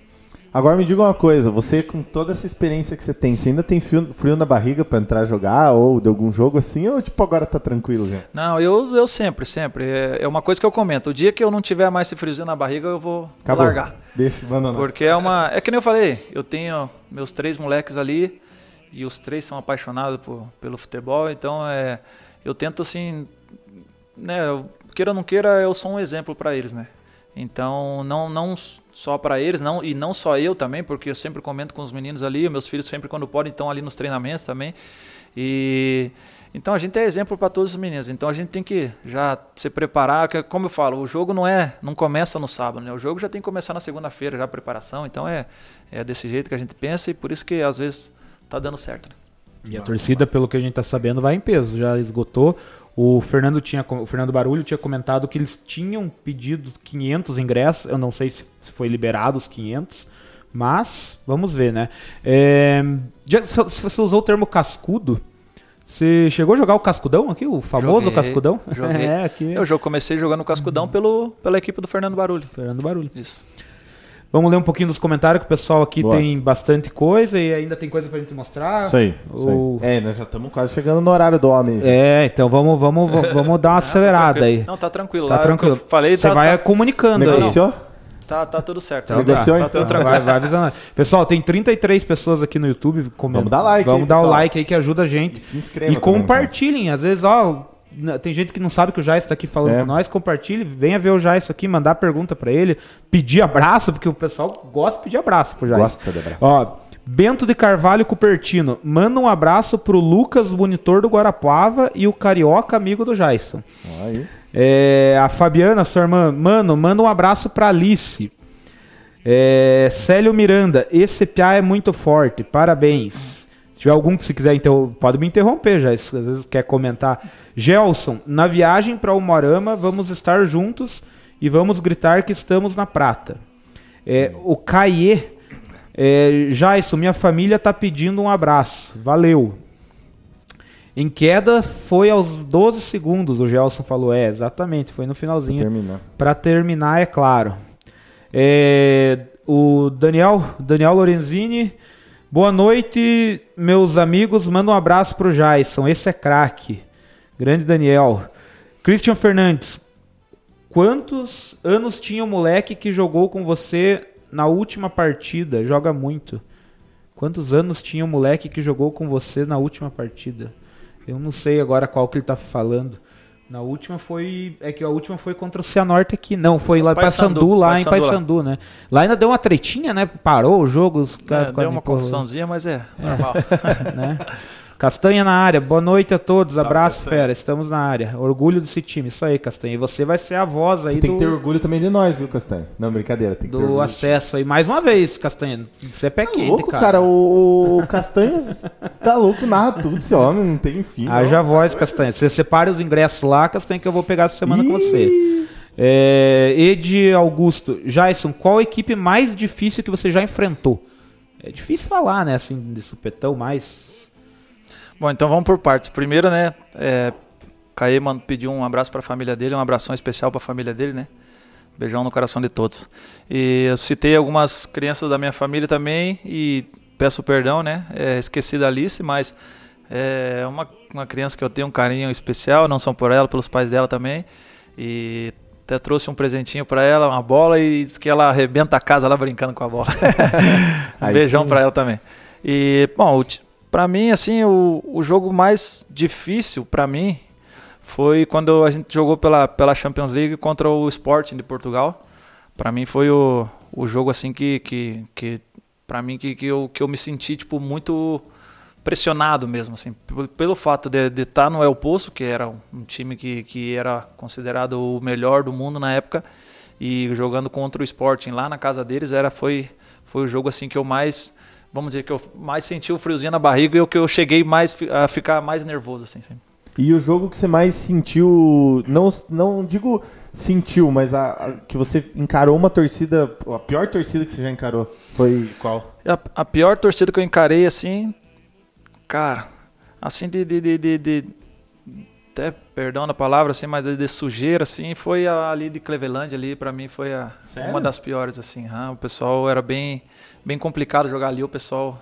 Agora me diga uma coisa, você com toda essa experiência que você tem, você ainda tem frio, frio na barriga pra entrar jogar ou de algum jogo assim, ou tipo agora tá tranquilo já? Não, eu, eu sempre, sempre. É, é uma coisa que eu comento. O dia que eu não tiver mais esse friozinho na barriga, eu vou Acabou. largar. Deixa, abandonar. Porque é uma. É que nem eu falei, eu tenho meus três moleques ali e os três são apaixonados por, pelo futebol, então é, eu tento assim. Né, eu- queira ou não queira, eu sou um exemplo para eles, né? Então, não, não só para eles, não, e não só eu também, porque eu sempre comento com os meninos ali, meus filhos sempre quando podem estão ali nos treinamentos também. E então a gente é exemplo para todos os meninos. Então a gente tem que já se preparar, que como eu falo, o jogo não é, não começa no sábado, né? O jogo já tem que começar na segunda-feira, já a preparação. Então é é desse jeito que a gente pensa e por isso que às vezes tá dando certo. Né? E a torcida, pelo que a gente tá sabendo, vai em peso. Já esgotou. O Fernando tinha, o Fernando Barulho tinha comentado que eles tinham pedido 500 ingressos. Eu não sei se foi liberado os 500, mas vamos ver, né? É, já, se você usou o termo cascudo, você chegou a jogar o cascudão aqui, o famoso Joguei, cascudão? joguei. É, aqui. Eu já comecei jogando cascudão pelo pela equipe do Fernando Barulho. Fernando Barulho. Isso. Vamos ler um pouquinho dos comentários, que o pessoal aqui Boa. tem bastante coisa e ainda tem coisa pra gente mostrar. Isso aí. Isso aí. O- É, nós já estamos quase chegando no horário do homem. É, então vamos, vamos, vamos dar uma acelerada aí. Não, tá tranquilo. Tá Lá, tranquilo. o Falei, Você tá, vai tá, comunicando aí. Negociou? tá, tá tudo certo. Então Negociou, tá, então? tá tudo Vai, vai avisando. Pessoal, tem 33 pessoas aqui no YouTube. comentando. Vamos dar like Vamos aí, dar o pessoal. like aí que ajuda a gente. Se inscreva. E também, então. compartilhem. Às vezes, ó, tem gente que não sabe que o Jais está aqui falando É. com nós. Compartilhe, venha ver o Jais aqui, mandar pergunta pra ele, pedir abraço, porque o pessoal gosta de pedir abraço pro Jais. Gosta de abraço. Ó, Bento de Carvalho Cupertino, manda um abraço pro Lucas, monitor do Guarapuava, e o Carioca, amigo do Jaison. Aí. É, a Fabiana, sua irmã, mano, manda um abraço pra Alice. É, Célio Miranda, esse piá é muito forte, parabéns. Se tiver algum que se quiser, interrom- pode me interromper já, às vezes quer comentar. Gelson, na viagem para o Morama, vamos estar juntos e vamos gritar que estamos na prata. É, o Caie, é, Jaison, minha família tá pedindo um abraço, valeu. Em queda foi aos 12 segundos, o Gelson falou. É, exatamente, foi no finalzinho. Terminar. Para terminar, é claro. É, o Daniel, Daniel Lorenzini. Boa noite, meus amigos. Manda um abraço pro Jason. Esse é craque. Grande Daniel. Christian Fernandes. Quantos anos tinha o moleque que jogou com você na última partida? Joga muito. Quantos anos tinha o moleque que jogou com você na última partida? Eu não sei agora qual que ele tá falando. Na última foi. É que a última foi contra o Cianorte aqui. Não, foi lá em Paysandu, Paysandu, lá em Paysandu lá. Paysandu, né? Lá ainda deu uma tretinha, né? Parou o jogo, os É, deu uma empurrando, confusãozinha, mas é normal. né? Castanha na área, boa noite a todos, Salve, abraço, Castanha. fera, estamos na área. Orgulho desse time, isso aí, Castanha. E você vai ser a voz aí Você tem do, que ter orgulho também de nós, viu, Castanho? Não, brincadeira. Tem que ter do orgulho. acesso aí. Mais uma vez, Castanha, você é pé Tá quente, louco, cara. cara. O, o Castanho tá louco, narra tudo esse homem, não tem fim. não. Haja voz, Castanha. Você separe os ingressos lá, Castanha, que eu vou pegar essa semana com você. Ih, É, Ed Augusto, Jason, qual a equipe mais difícil que você já enfrentou? É difícil falar, né, assim, de supetão, mas... Bom, então vamos por partes. Primeiro, né, é, Caê pediu um abraço para a família dele, um abração especial para a família dele, né? Beijão no coração de todos. E eu citei algumas crianças da minha família também e peço perdão, né? É, esqueci da Alice, mas é uma, uma criança que eu tenho um carinho especial, não só por ela, pelos pais dela também. E até trouxe um presentinho para ela, uma bola e disse que ela arrebenta a casa lá brincando com a bola. um Aí beijão para ela também. E, bom, pra mim, assim, o, o jogo mais difícil pra mim foi quando a gente jogou pela, pela Champions League contra o Sporting de Portugal. Pra mim foi o, o jogo, assim, que, que, que pra mim, que, que, eu, que eu me senti, tipo, muito pressionado mesmo, assim, pelo, fato de estar no El Poço, que era um time que, que era considerado o melhor do mundo na época, e jogando contra o Sporting lá na casa deles, era, foi, foi o jogo, assim, que eu mais vamos dizer que eu mais senti o friozinho na barriga e o que eu cheguei mais a ficar mais nervoso assim. sempre. E o jogo que você mais sentiu, não, não digo sentiu, mas a, a- que você encarou uma torcida, a pior torcida que você já encarou foi qual? A, a pior torcida que eu encarei assim, cara, assim de, de, de, de- de- até perdão na palavra assim, mas de, de sujeira assim, foi a, ali de Cleveland ali para mim foi uma das piores assim. ah, o pessoal era bem bem complicado jogar ali, o pessoal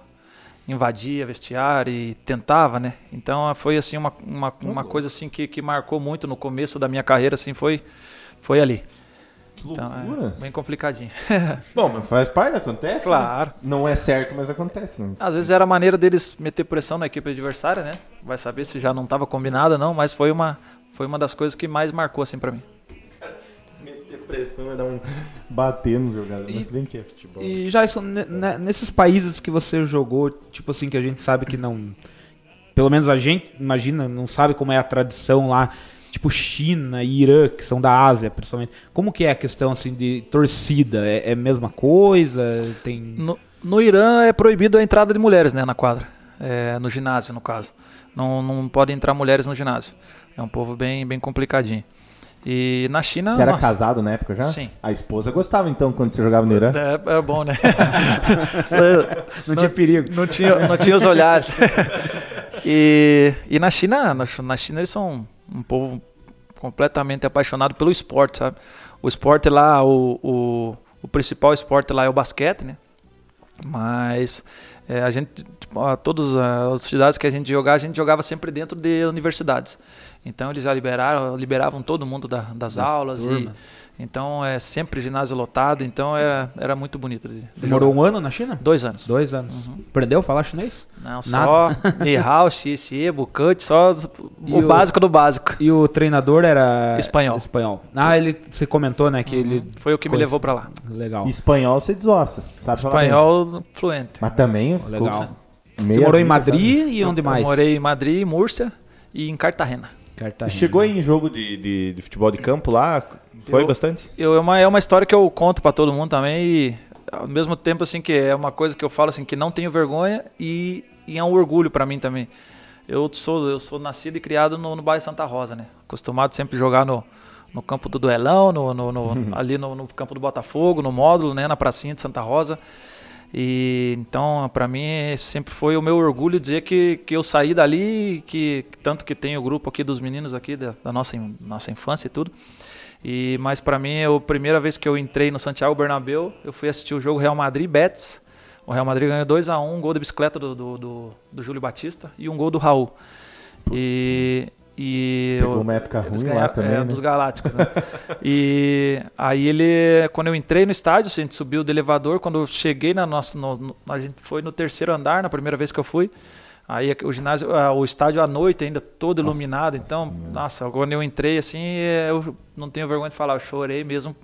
invadia vestiário e tentava, né? Então foi assim uma, uma, uma coisa assim que, que marcou muito no começo da minha carreira assim, foi foi ali. Que Então, loucura. é bem complicadinho. Bom, mas faz parte, acontece. né? Claro. Não é certo, mas acontece. Né? Às vezes era a maneira deles meter pressão na equipe adversária, né? Vai saber se já não estava combinado ou não, mas foi uma, foi uma das coisas que mais marcou assim para mim. Pressão é dar um bater no jogador. Mas bem que é futebol. E Jason, ne- ne- nesses países que você jogou, tipo assim, que a gente sabe que não. Pelo menos a gente, imagina, não sabe como é a tradição lá. Tipo China e Irã, que são da Ásia, principalmente. Como que é a questão assim de torcida? É, é a mesma coisa? Tem. No, no Irã é proibido a entrada de mulheres, né, na quadra, É, no ginásio no caso. Não, não podem entrar mulheres no ginásio. É um povo bem, bem complicadinho. E na China. Você era nossa, casado na época já? Sim. A esposa gostava então quando você jogava no Irã? É, é bom, né? Não tinha perigo. Não tinha, não tinha os olhares. e, e na China, na, na China eles são um povo completamente apaixonado pelo esporte, sabe? O esporte lá, o, o, o principal esporte lá é o basquete, né? Mas é, a gente, tipo, a, todas as cidades que a gente jogava, a gente jogava sempre dentro de universidades. Então eles já liberaram, liberavam todo mundo da, das Nossa, aulas turma. e então é sempre ginásio lotado, então era, era muito bonito. De, de morou um ano na China? Dois anos. Dois anos. Uhum. Aprendeu a falar chinês? Não, só Ni Hao, Xi, Xie, Bukut, só o, o, básico do básico. E o treinador era espanhol. Espanhol. Ah, ele você comentou, né, que uhum. ele foi o que coisa. me levou para lá. Legal. Espanhol você desossa, sabe Espanhol fluente. Mas também, legal. Você morou em Madrid e onde mais? Eu morei em Madrid, Múrcia e em Cartagena. Cartagena. Chegou em jogo de, de, de futebol de campo lá? Foi eu, bastante? Eu, é, uma, é uma história que eu conto para todo mundo também e ao mesmo tempo assim que é uma coisa que eu falo assim que não tenho vergonha e, e é um orgulho para mim também. Eu sou eu sou nascido e criado no, no bairro Santa Rosa, né? Acostumado sempre jogar no, no campo do Duelão, no, no, no ali no, no, campo do Botafogo, no módulo, né, na pracinha de Santa Rosa. E então, para mim, sempre foi o meu orgulho dizer que, que eu saí dali, que tanto que tem o grupo aqui dos meninos aqui da, da nossa nossa infância e tudo. E mas para mim, a primeira vez que eu entrei no Santiago Bernabéu, eu fui assistir o jogo Real Madrid Betis. O Real Madrid ganhou 2 a 1, um gol de bicicleta do, do, do, do Júlio Batista e um gol do Raul. E e Pegou uma época ruim ganharam, lá também, é, né? dos Galácticos, né? e aí ele, quando eu entrei no estádio, a gente subiu do elevador, quando eu cheguei na nossa, no, no, a gente foi no terceiro andar, na primeira vez que eu fui, aí o ginásio, o estádio à noite ainda todo nossa, iluminado, então, nossa, quando eu entrei assim, eu não tenho vergonha de falar, eu chorei mesmo,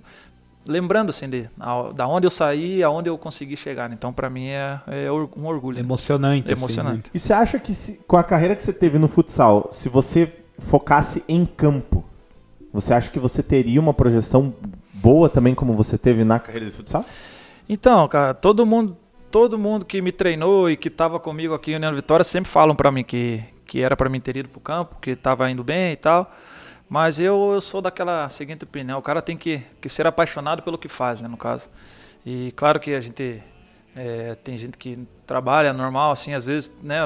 lembrando assim de da onde eu saí, aonde eu consegui chegar. Então, para mim é, é, um orgulho. Emocionante. Né? Emocionante. Assim, E você acha que se, com a carreira que você teve no futsal, se você focasse em campo, você acha que você teria uma projeção boa também como você teve na carreira de futsal? Então, cara, todo mundo, todo mundo que me treinou e que estava comigo aqui em União Vitória sempre falam para mim que, que era para mim ter ido pro campo, que estava indo bem e tal. Mas eu, eu sou daquela seguinte opinião, o cara tem que, que ser apaixonado pelo que faz, né, no caso. E claro que a gente é, tem gente que trabalha normal, assim, às vezes, né,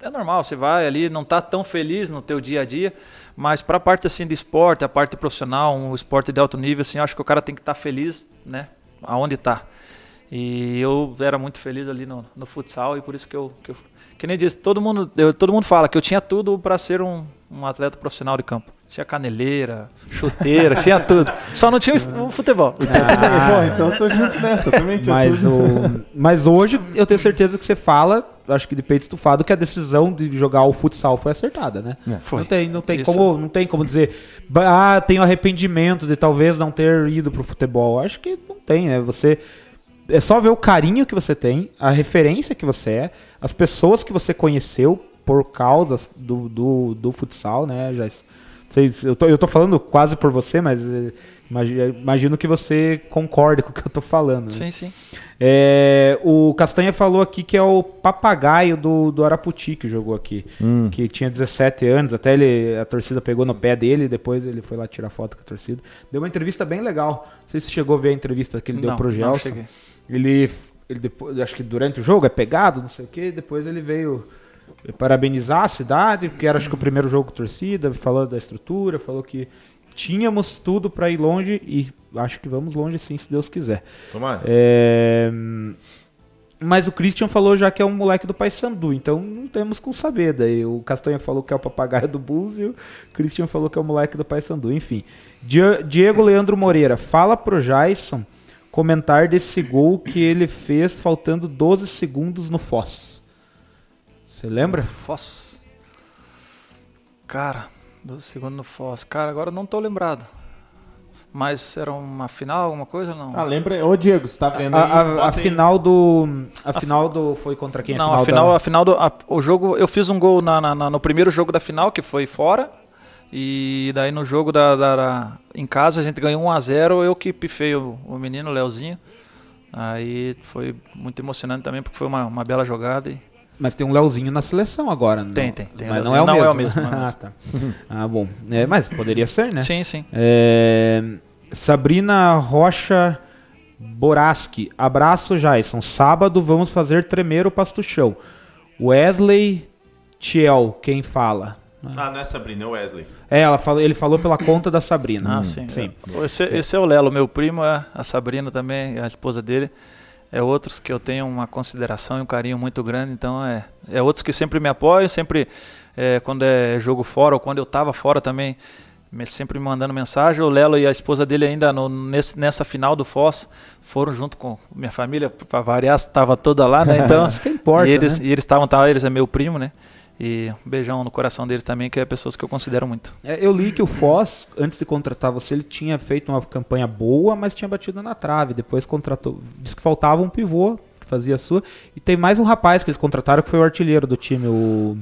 é normal, você vai ali, não está tão feliz no teu dia a dia, mas para a parte assim de esporte, a parte profissional, um esporte de alto nível, assim, acho que o cara tem que estar tá feliz, né, aonde está. E eu era muito feliz ali no, no futsal e por isso que eu, que eu que nem disse, todo mundo, eu, todo mundo fala que eu tinha tudo para ser um, um atleta profissional de campo. Tinha caneleira, chuteira, tinha tudo. Só não tinha o futebol. Ah, então eu tô junto nessa, também tinha mas tudo. O, mas hoje eu tenho certeza que você fala, acho que de peito estufado, que a decisão de jogar o futsal foi acertada, né? É, foi. Não tem, não tem, como, não tem como dizer, ah, tenho arrependimento de talvez não ter ido pro futebol. Acho que não tem, né? Você é só ver o carinho que você tem, a referência que você é, as pessoas que você conheceu por causa do, do, do futsal, né, já eu tô, eu tô falando quase por você, mas eh, imagino que você concorde com o que eu tô falando. Né? Sim, sim. É, o Castanha falou aqui que é o papagaio do, do Araputi que jogou aqui. Hum. Que tinha 17 anos, até ele, a torcida pegou no pé dele, depois ele foi lá tirar foto com a torcida. Deu uma entrevista bem legal. Não sei se chegou a ver a entrevista que ele não, deu pro Gelson. Não cheguei. Ele, ele depois, acho que durante o jogo é pegado, não sei o que, depois ele veio parabenizar a cidade, porque era acho que o primeiro jogo com torcida, falou da estrutura, falou que tínhamos tudo para ir longe e acho que vamos longe sim, se Deus quiser. Tomara. É... Mas o Christian falou já que é um moleque do Paysandu, então não temos como saber. Daí o Castanha falou que é o papagaio do Bulls e o Christian falou que é o moleque do Paysandu. Enfim, Diego Leandro Moreira, fala pro Jason comentar desse gol que ele fez faltando 12 segundos no Foz. Você lembra? Foz. Cara, 12 segundos no Foz. Cara, agora não tô lembrado. Mas era uma final, alguma coisa não? Ah, lembra? Ô Diego, você tá vendo a, aí? A, a final do. A, a final do. Foi contra quem? Não, a final, a final, da... a final do. o jogo. Eu fiz um gol na, na, no primeiro jogo da final, que foi fora. E daí no jogo da, da, da em casa a gente ganhou 1 a 0 eu que pifei o, o menino, o Leozinho. Aí foi muito emocionante também, porque foi uma, uma bela jogada. E... Mas tem um Leozinho na seleção agora, não? Tem, tem. tem mas não é o não mesmo. É o mesmo, é ah, tá. ah, bom. É, mas poderia ser, né? Sim, sim. É... Sabrina Rocha Boraski. Abraço, Jason. Sábado vamos fazer tremer o pastuchão. Wesley Tiel, quem fala? Ah, não é Sabrina, é Wesley. É, ela falou, ele falou pela conta da Sabrina. Ah, sim. sim. Esse, esse, é o Lelo, meu primo, é a Sabrina também, a esposa dele. É outros que eu tenho uma consideração e um carinho muito grande, então é, é outros que sempre me apoiam, sempre é, quando é jogo fora ou quando eu estava fora também, sempre me mandando mensagem. O Lelo e a esposa dele ainda no, nesse, nessa final do Foz foram junto com minha família, para variar, estava toda lá, né? Então, Isso que importa, e eles né? eles estavam, tá, eles é meu primo, né? E um beijão no coração deles também, que é pessoas que eu considero muito. É, eu li que o Foz, antes de contratar você, ele tinha feito uma campanha boa, mas tinha batido na trave. Depois contratou. Disse que faltava um pivô que fazia a sua. E tem mais um rapaz que eles contrataram que foi o artilheiro do time, o.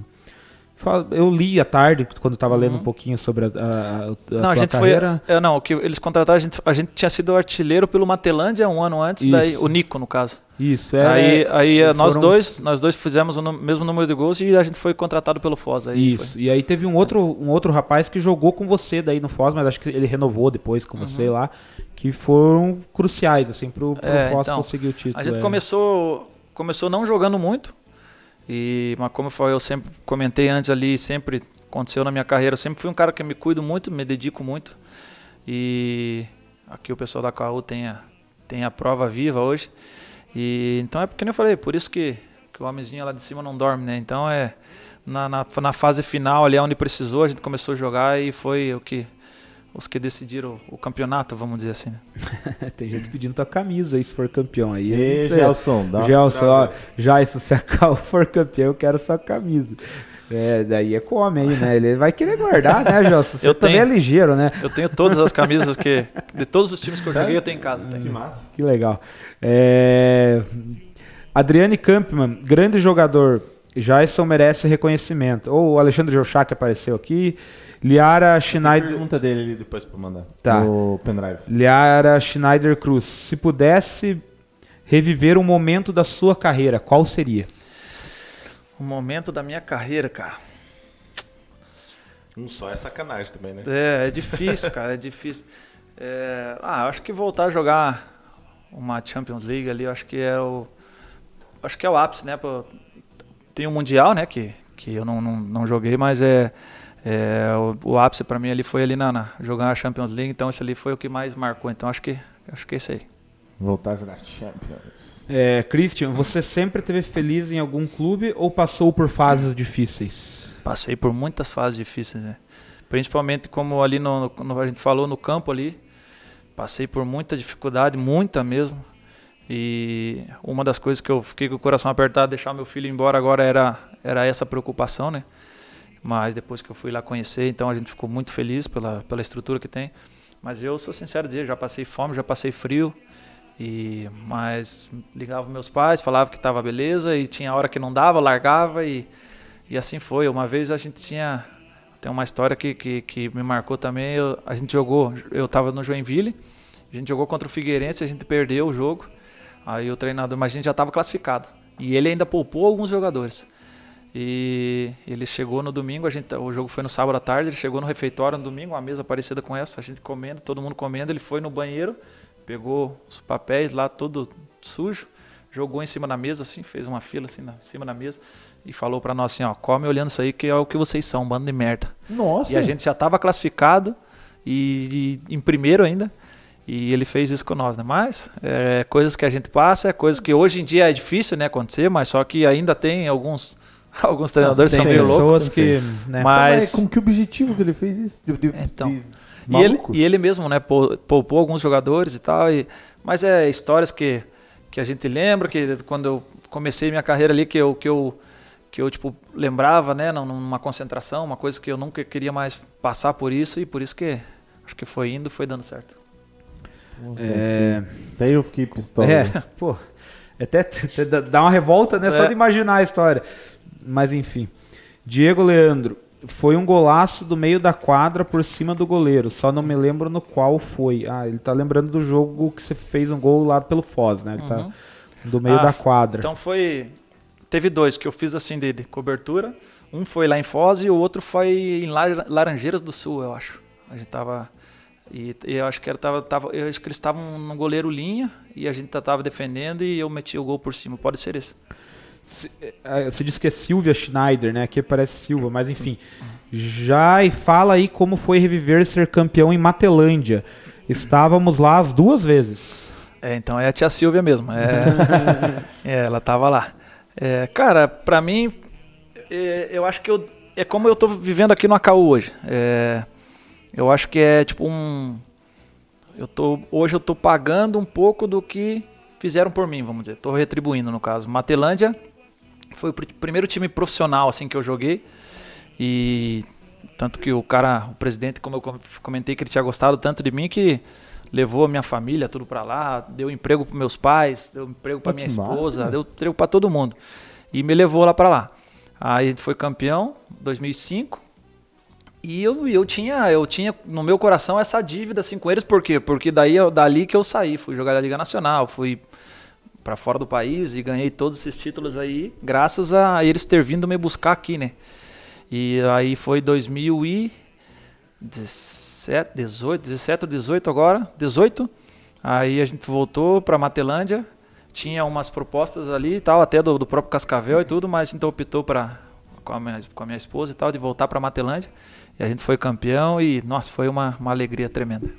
Eu li à tarde, quando estava uhum. lendo um pouquinho sobre a, a, a não, a gente carreira. Foi, é, não, o que eles contrataram, a gente, a gente tinha sido artilheiro pelo Matelândia um ano antes, daí, o Nico, no caso. Isso, é. Aí, aí nós dois, nós dois fizemos o mesmo número de gols e a gente foi contratado pelo Foz. Aí Isso. Foi. E aí teve um outro, um outro rapaz que jogou com você daí no Foz, mas acho que ele renovou depois com uhum. você lá, que foram cruciais assim pro, pro é, Foz então, conseguir o título. A gente é. começou começou não jogando muito. E mas como eu sempre comentei antes ali, sempre aconteceu na minha carreira, sempre fui um cara que me cuido muito, me dedico muito. E aqui o pessoal da CAU tem a, tem a prova viva hoje. E então é porque eu falei, por isso que, que o homenzinho lá de cima não dorme, né? Então é na, na, na, fase final ali onde precisou, a gente começou a jogar e foi o que os que decidiram o campeonato, vamos dizer assim. Né? Tem gente pedindo tua camisa aí se for campeão aí. E Gelson, dá Gelson, ó, já isso se a Cal for campeão, eu quero sua camisa. É, daí é come aí, né? Ele vai querer guardar, né, Gelson? Você eu também tenho, é ligeiro, né? Eu tenho todas as camisas que. De todos os times que eu joguei, eu tenho em casa. Que massa. Que legal. É... Adriane Kampmann, grande jogador. Jason merece reconhecimento. Ou o Alexandre Jochak apareceu aqui. Liara Schneider. pergunta dele ali depois para mandar. Tá. O pendrive. Liara Schneider Cruz. Se pudesse reviver um momento da sua carreira, qual seria? Um momento da minha carreira, cara. Um só é sacanagem também, né? É, é difícil, cara, é difícil. É, ah, acho que voltar a jogar uma Champions League ali, acho que é o acho que é o ápice, né? Tem o um mundial, né? Que, que eu não, não, não joguei, mas é é, o, o, ápice para mim ali foi ali na, na jogar a Champions League, então isso ali foi o que mais marcou. Então acho que acho que é isso aí. Voltar a jogar Champions. É, Christian, você sempre teve feliz em algum clube ou passou por fases difíceis? Passei por muitas fases difíceis, né? Principalmente como ali no, no, a gente falou no campo ali, passei por muita dificuldade, muita mesmo. E uma das coisas que eu fiquei com o coração apertado, deixar meu filho embora agora era era essa preocupação, né? Mas depois que eu fui lá conhecer, então a gente ficou muito feliz pela, pela estrutura que tem. Mas eu sou sincero dizer, já passei fome, já passei frio. E mas ligava meus pais, falava que estava beleza e tinha hora que não dava, largava e, e assim foi. Uma vez a gente tinha tem uma história que, que, que me marcou também. Eu, a gente jogou, eu estava no Joinville, a gente jogou contra o Figueirense, a gente perdeu o jogo. Aí o treinador, mas a gente já estava classificado e ele ainda poupou alguns jogadores. E ele chegou no domingo, a gente, o jogo foi no sábado à tarde, ele chegou no refeitório no domingo, uma mesa parecida com essa, a gente comendo, todo mundo comendo, ele foi no banheiro, pegou os papéis lá todo sujo, jogou em cima da mesa assim, fez uma fila assim na, em cima da mesa e falou para nós assim, ó, come olhando isso aí que é o que vocês são, um bando de merda. Nossa. E a gente já estava classificado e, e, em primeiro ainda. E ele fez isso com nós, né? Mas é coisas que a gente passa, é coisas que hoje em dia é difícil, né, acontecer, mas só que ainda tem alguns Alguns treinadores são meio loucos. Que, né? Mas... com que objetivo que ele fez isso? De, de, então, de e, ele, e ele mesmo, né, poupou alguns jogadores e tal. E, mas é histórias que, que a gente lembra, que quando eu comecei minha carreira ali, que eu, que eu, que eu tipo, lembrava, né, numa concentração, uma coisa que eu nunca queria mais passar por isso, e por isso que acho que foi indo, foi dando certo. É... Até eu fiquei pistola. É, pô, até, até dá uma revolta, né, é. só de imaginar a história. Mas enfim. Diego Leandro. Foi um golaço do meio da quadra por cima do goleiro. Só não me lembro no qual foi. Ah, ele tá lembrando do jogo que você fez um gol lá pelo Foz, né? Ele tá uhum. do meio ah, da quadra. Então foi. Teve dois que eu fiz assim de, de, cobertura. Um foi lá em Foz e o outro foi em Laranjeiras do Sul, eu acho. A gente tava. E, e eu acho que era, tava, tava, eu acho que eles estavam no goleiro linha e a gente tava defendendo e eu meti o gol por cima. Pode ser esse. Se, é, se diz que é Silvia Schneider, né? Aqui parece Silva, mas enfim. Já e fala aí como foi reviver ser campeão em Matelândia. Estávamos lá as duas vezes. É, então é a tia Silvia mesmo. É, é, ela tava lá. É, cara, pra mim, é, eu acho que eu, é como eu tô vivendo aqui no Acaú hoje. É, eu acho que é tipo um. Eu tô, hoje eu tô pagando um pouco do que fizeram por mim, vamos dizer. Tô retribuindo no caso. Matelândia foi o pr primeiro time profissional assim que eu joguei. E tanto que o cara, o presidente, como eu comentei que ele tinha gostado tanto de mim que levou a minha família tudo para lá, deu emprego para meus pais, deu emprego para minha esposa, massa, deu emprego para todo mundo. E me levou lá para lá. Aí foi campeão 2005. E eu, eu tinha eu tinha no meu coração essa dívida assim com eles, por quê? Porque daí dali que eu saí, fui jogar na Liga Nacional, fui para fora do país e ganhei todos esses títulos aí, graças a eles ter vindo me buscar aqui, né? E aí foi 2017, 18, 17 ou 18 agora, 18. Aí a gente voltou para Matelândia, tinha umas propostas ali e tal, até do, do próprio Cascavel e tudo, mas a gente optou para com a minha, com a minha esposa e tal, de voltar para Matelândia. E a gente foi campeão e, nossa, foi uma, uma alegria tremenda.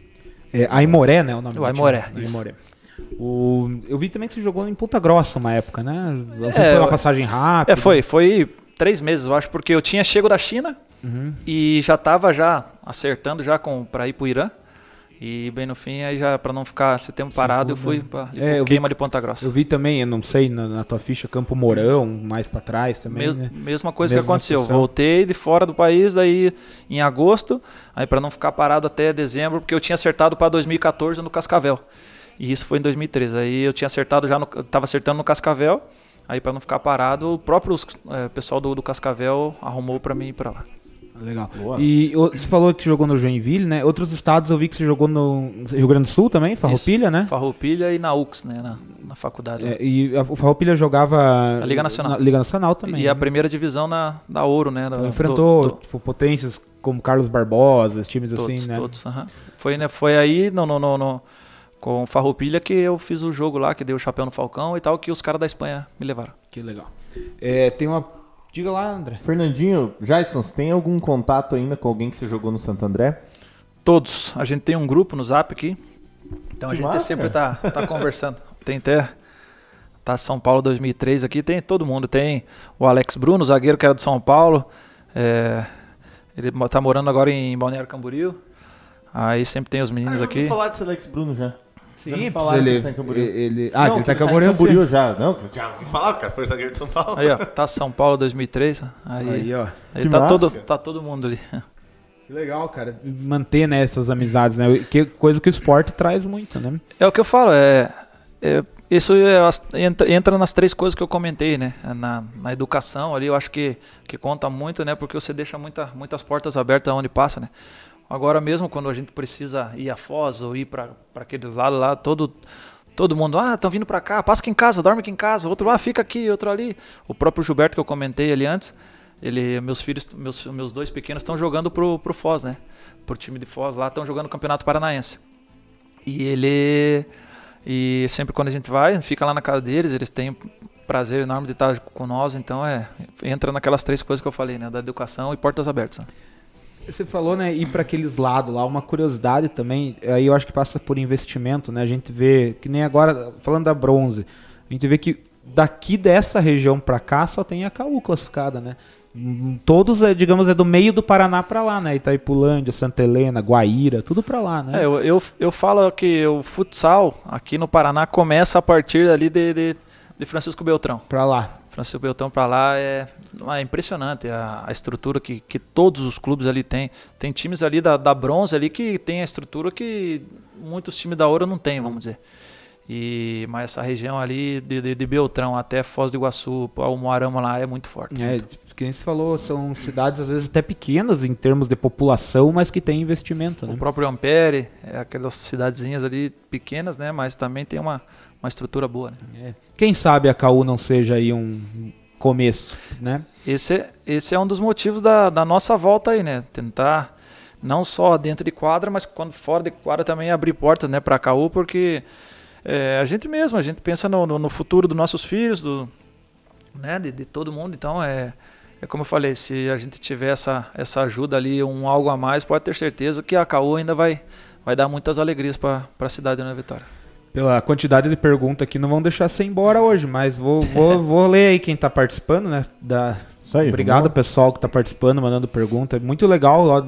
É, Aimoré, né? O nome o Aimoré. Aimoré. O, eu vi também que você jogou em Ponta Grossa uma época, né? Você é, foi uma passagem rápida. É, foi. Foi três meses, eu acho, porque eu tinha chego da China uhum. e já estava já acertando já com para ir para o Irã. E bem no fim, aí já para não ficar esse tempo parado, eu fui para é, queima vi, de Ponta Grossa. Eu vi também, eu não sei, na, na tua ficha, Campo Mourão, mais para trás também. Mes, né? Mesma coisa mesma que aconteceu. Situação. Voltei de fora do país, daí em agosto, aí para não ficar parado até dezembro, porque eu tinha acertado para 2014 no Cascavel. E isso foi em 2013. Aí eu tinha acertado já, no, tava acertando no Cascavel. Aí para não ficar parado, o próprio é, pessoal do, do Cascavel arrumou para mim ir para lá. Legal. Boa. E você falou que jogou no Joinville, né? Outros estados eu vi que você jogou no Rio Grande do Sul também, Farroupilha, Isso. né? Farroupilha e na UX, né? Na, na faculdade. É, e a, o Farroupilha jogava... A Liga Nacional. Liga Nacional também. E né? a primeira divisão na, da Ouro, né? Então, enfrentou do, do... Tipo, potências como Carlos Barbosa, times todos, assim, né? Todos, uh -huh. Foi, né, foi aí no, no, no, no com Farroupilha que eu fiz o jogo lá, que deu o chapéu no Falcão e tal, que os caras da Espanha me levaram. Que legal. É, tem uma. Diga lá, André. Fernandinho, Jason, você tem algum contato ainda com alguém que você jogou no Santo André? Todos. A gente tem um grupo no Zap aqui. Então que a gente massa, sempre tá, tá conversando. Tem até. Tá São Paulo 2003 aqui, tem todo mundo. Tem o Alex Bruno, zagueiro que era de São Paulo. É, ele tá morando agora em Balneário Camboriú. Aí sempre tem os meninos ah, aqui. Vamos falar desse Alex Bruno já. Sim, falar ele, tá ele, Ah, não, ele tá em Camboriú. Tá Camboriú já. Não, já ouvi falar, cara. Foi zagueiro de São Paulo. Aí, ó. Tá São Paulo 2003. Aí, aí ó. Aí tá, massa, todo, tá todo mundo ali. Que legal, cara. Manter né, essas amizades, né? Que coisa que o esporte traz muito, né? É o que eu falo, é. é isso é, entra, entra, nas três coisas que eu comentei, né? Na, na, educação ali, eu acho que, que conta muito, né? Porque você deixa muita, muitas portas abertas onde passa, né? Agora mesmo, quando a gente precisa ir a Foz ou ir para aqueles lados lá, todo, todo mundo, ah, estão vindo para cá, passa aqui em casa, dorme aqui em casa, outro, ah, fica aqui, outro ali. O próprio Gilberto que eu comentei ali antes, ele, meus filhos, meus, meus dois pequenos estão jogando pro, pro Foz, né? Pro time de Foz lá, estão jogando o Campeonato Paranaense. E ele, e sempre quando a gente vai, fica lá na casa deles, eles têm prazer enorme de estar com nós, então é, entra naquelas três coisas que eu falei, né? Da educação e portas abertas. Né? Você falou, né, ir para aqueles lados lá, uma curiosidade também, aí eu acho que passa por investimento, né? A gente vê, que nem agora, falando da bronze, a gente vê que daqui dessa região para cá só tem a CAU classificada, né? Todos, é, digamos, é do meio do Paraná para lá, né? Itaipulândia, Santa Helena, Guaíra, tudo para lá, né? É, eu, eu, eu, falo que o futsal aqui no Paraná começa a partir ali de, de, de Francisco Beltrão. Para lá. Francisco Beltrão para lá é, é impressionante a, a, estrutura que, que todos os clubes ali têm. Tem times ali da, da bronze ali que tem a estrutura que muitos times da ouro não tem, vamos dizer. E, mas essa região ali de, de, de Beltrão até Foz do Iguaçu, o Moarama lá é muito forte. É, muito. que você falou, são cidades às vezes até pequenas em termos de população, mas que tem investimento. Né? O próprio Ampere, é aquelas cidadezinhas ali pequenas, né? Mas também tem uma, uma estrutura boa. Né? É. Quem sabe a KU não seja aí um começo, né? Esse, é, esse é um dos motivos da, da nossa volta aí, né? Tentar não só dentro de quadra, mas quando fora de quadra também abrir portas, né, para a KU, porque é, a gente mesmo, a gente pensa no, no, no, futuro dos nossos filhos, do, né, de, de todo mundo. Então é, é como eu falei, se a gente tiver essa, essa ajuda ali, um algo a mais, pode ter certeza que a CAU ainda vai, vai dar muitas alegrias para a cidade da Vitória. Pela quantidade de perguntas aqui, não vão deixar você embora hoje, mas vou, vou, vou ler aí quem está participando, né? Da... Isso aí, Obrigado, vamos- pessoal, que está participando, mandando pergunta. É muito legal ó,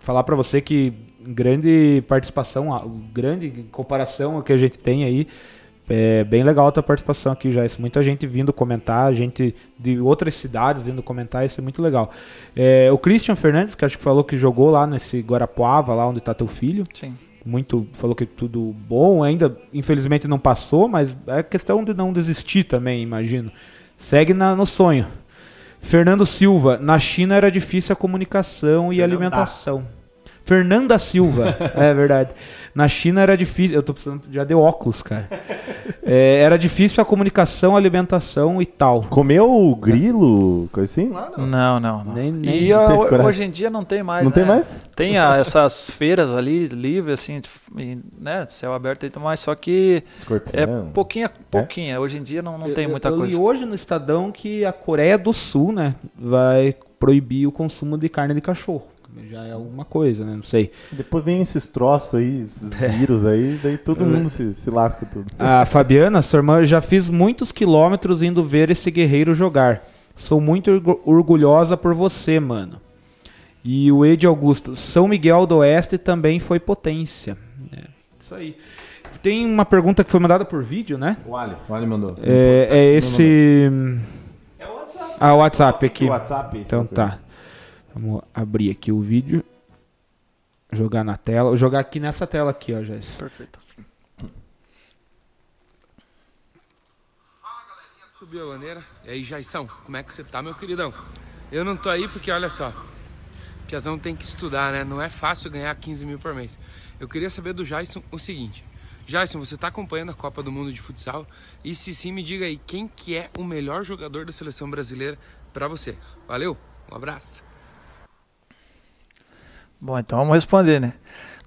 falar para você que grande participação, grande comparação ao que a gente tem aí. É bem legal a tua participação aqui, já. Muita gente vindo comentar, gente de outras cidades vindo comentar, isso é muito legal. É, o Christian Fernandes, que acho que falou que jogou lá nesse Guarapuava, lá onde está teu filho Sim. Muito falou que tudo bom ainda infelizmente não passou mas é questão de não desistir também imagino. Segue na- no sonho. Fernando Silva na China era difícil a comunicação e alimentação Fernanda Silva é verdade na China era difícil eu tô precisando já deu óculos cara É, era difícil a comunicação a alimentação e tal Comeu grilo, coisa assim? Lá não. Não, não. não. Nem- nem e a- hoje em dia não tem mais. Não né? tem mais? Tem a- essas feiras ali, livres, assim, e, né? Céu aberto e tudo mais, só que é Escorpião. pouquinha, pouquinha. Hoje em dia não, não tem Eu- muita eu, coisa. li hoje no Estadão que a Coreia do Sul, né, vai proibir o consumo de carne de cachorro. Já é alguma coisa, né? Não sei. Depois vem esses troços aí, esses vírus aí, daí todo mundo se, se lasca tudo. A Fabiana, sua irmã, já fiz muitos quilômetros indo ver esse guerreiro jogar. Sou muito orgu- orgulhosa por você, mano. E o Ed Augusto, São Miguel do Oeste também foi potência. É, isso aí. Tem uma pergunta que foi mandada por vídeo, né? O Ali, o Ali mandou. É, é esse. Ah, o WhatsApp aqui. O WhatsApp. Então tá. Vamos abrir aqui o vídeo. Jogar na tela. Vou jogar aqui nessa tela aqui, ó, Jéssica. Perfeito. Subiu a bandeira. E aí, Jaison, como é que você tá, meu queridão? Eu não tô aí porque, olha só, Piazão tem que estudar, né? Não é fácil ganhar 15 mil por mês. Eu queria saber do Jason o seguinte. Jason, você tá acompanhando a Copa do Mundo de Futsal? E se sim, me diga aí, quem que é o melhor jogador da seleção brasileira pra você? Valeu, um abraço. Bom, então vamos responder, né?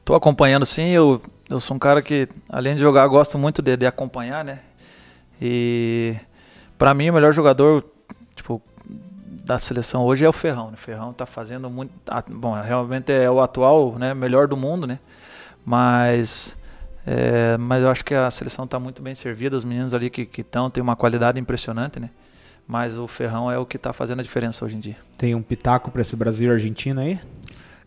Tô acompanhando sim, eu, eu sou um cara que, além de jogar, gosto muito de, de acompanhar, né? E pra mim o melhor jogador, tipo, da seleção hoje é o Ferrão, né? O Ferrão tá fazendo muito. ah, Bom, realmente é o atual né, melhor do mundo, né? Mas. é, mas eu acho que a seleção tá muito bem servida, os meninos ali que estão têm uma qualidade impressionante, né? Mas o Ferrão é o que tá fazendo a diferença hoje em dia. Tem um pitaco pra esse Brasil e Argentina aí?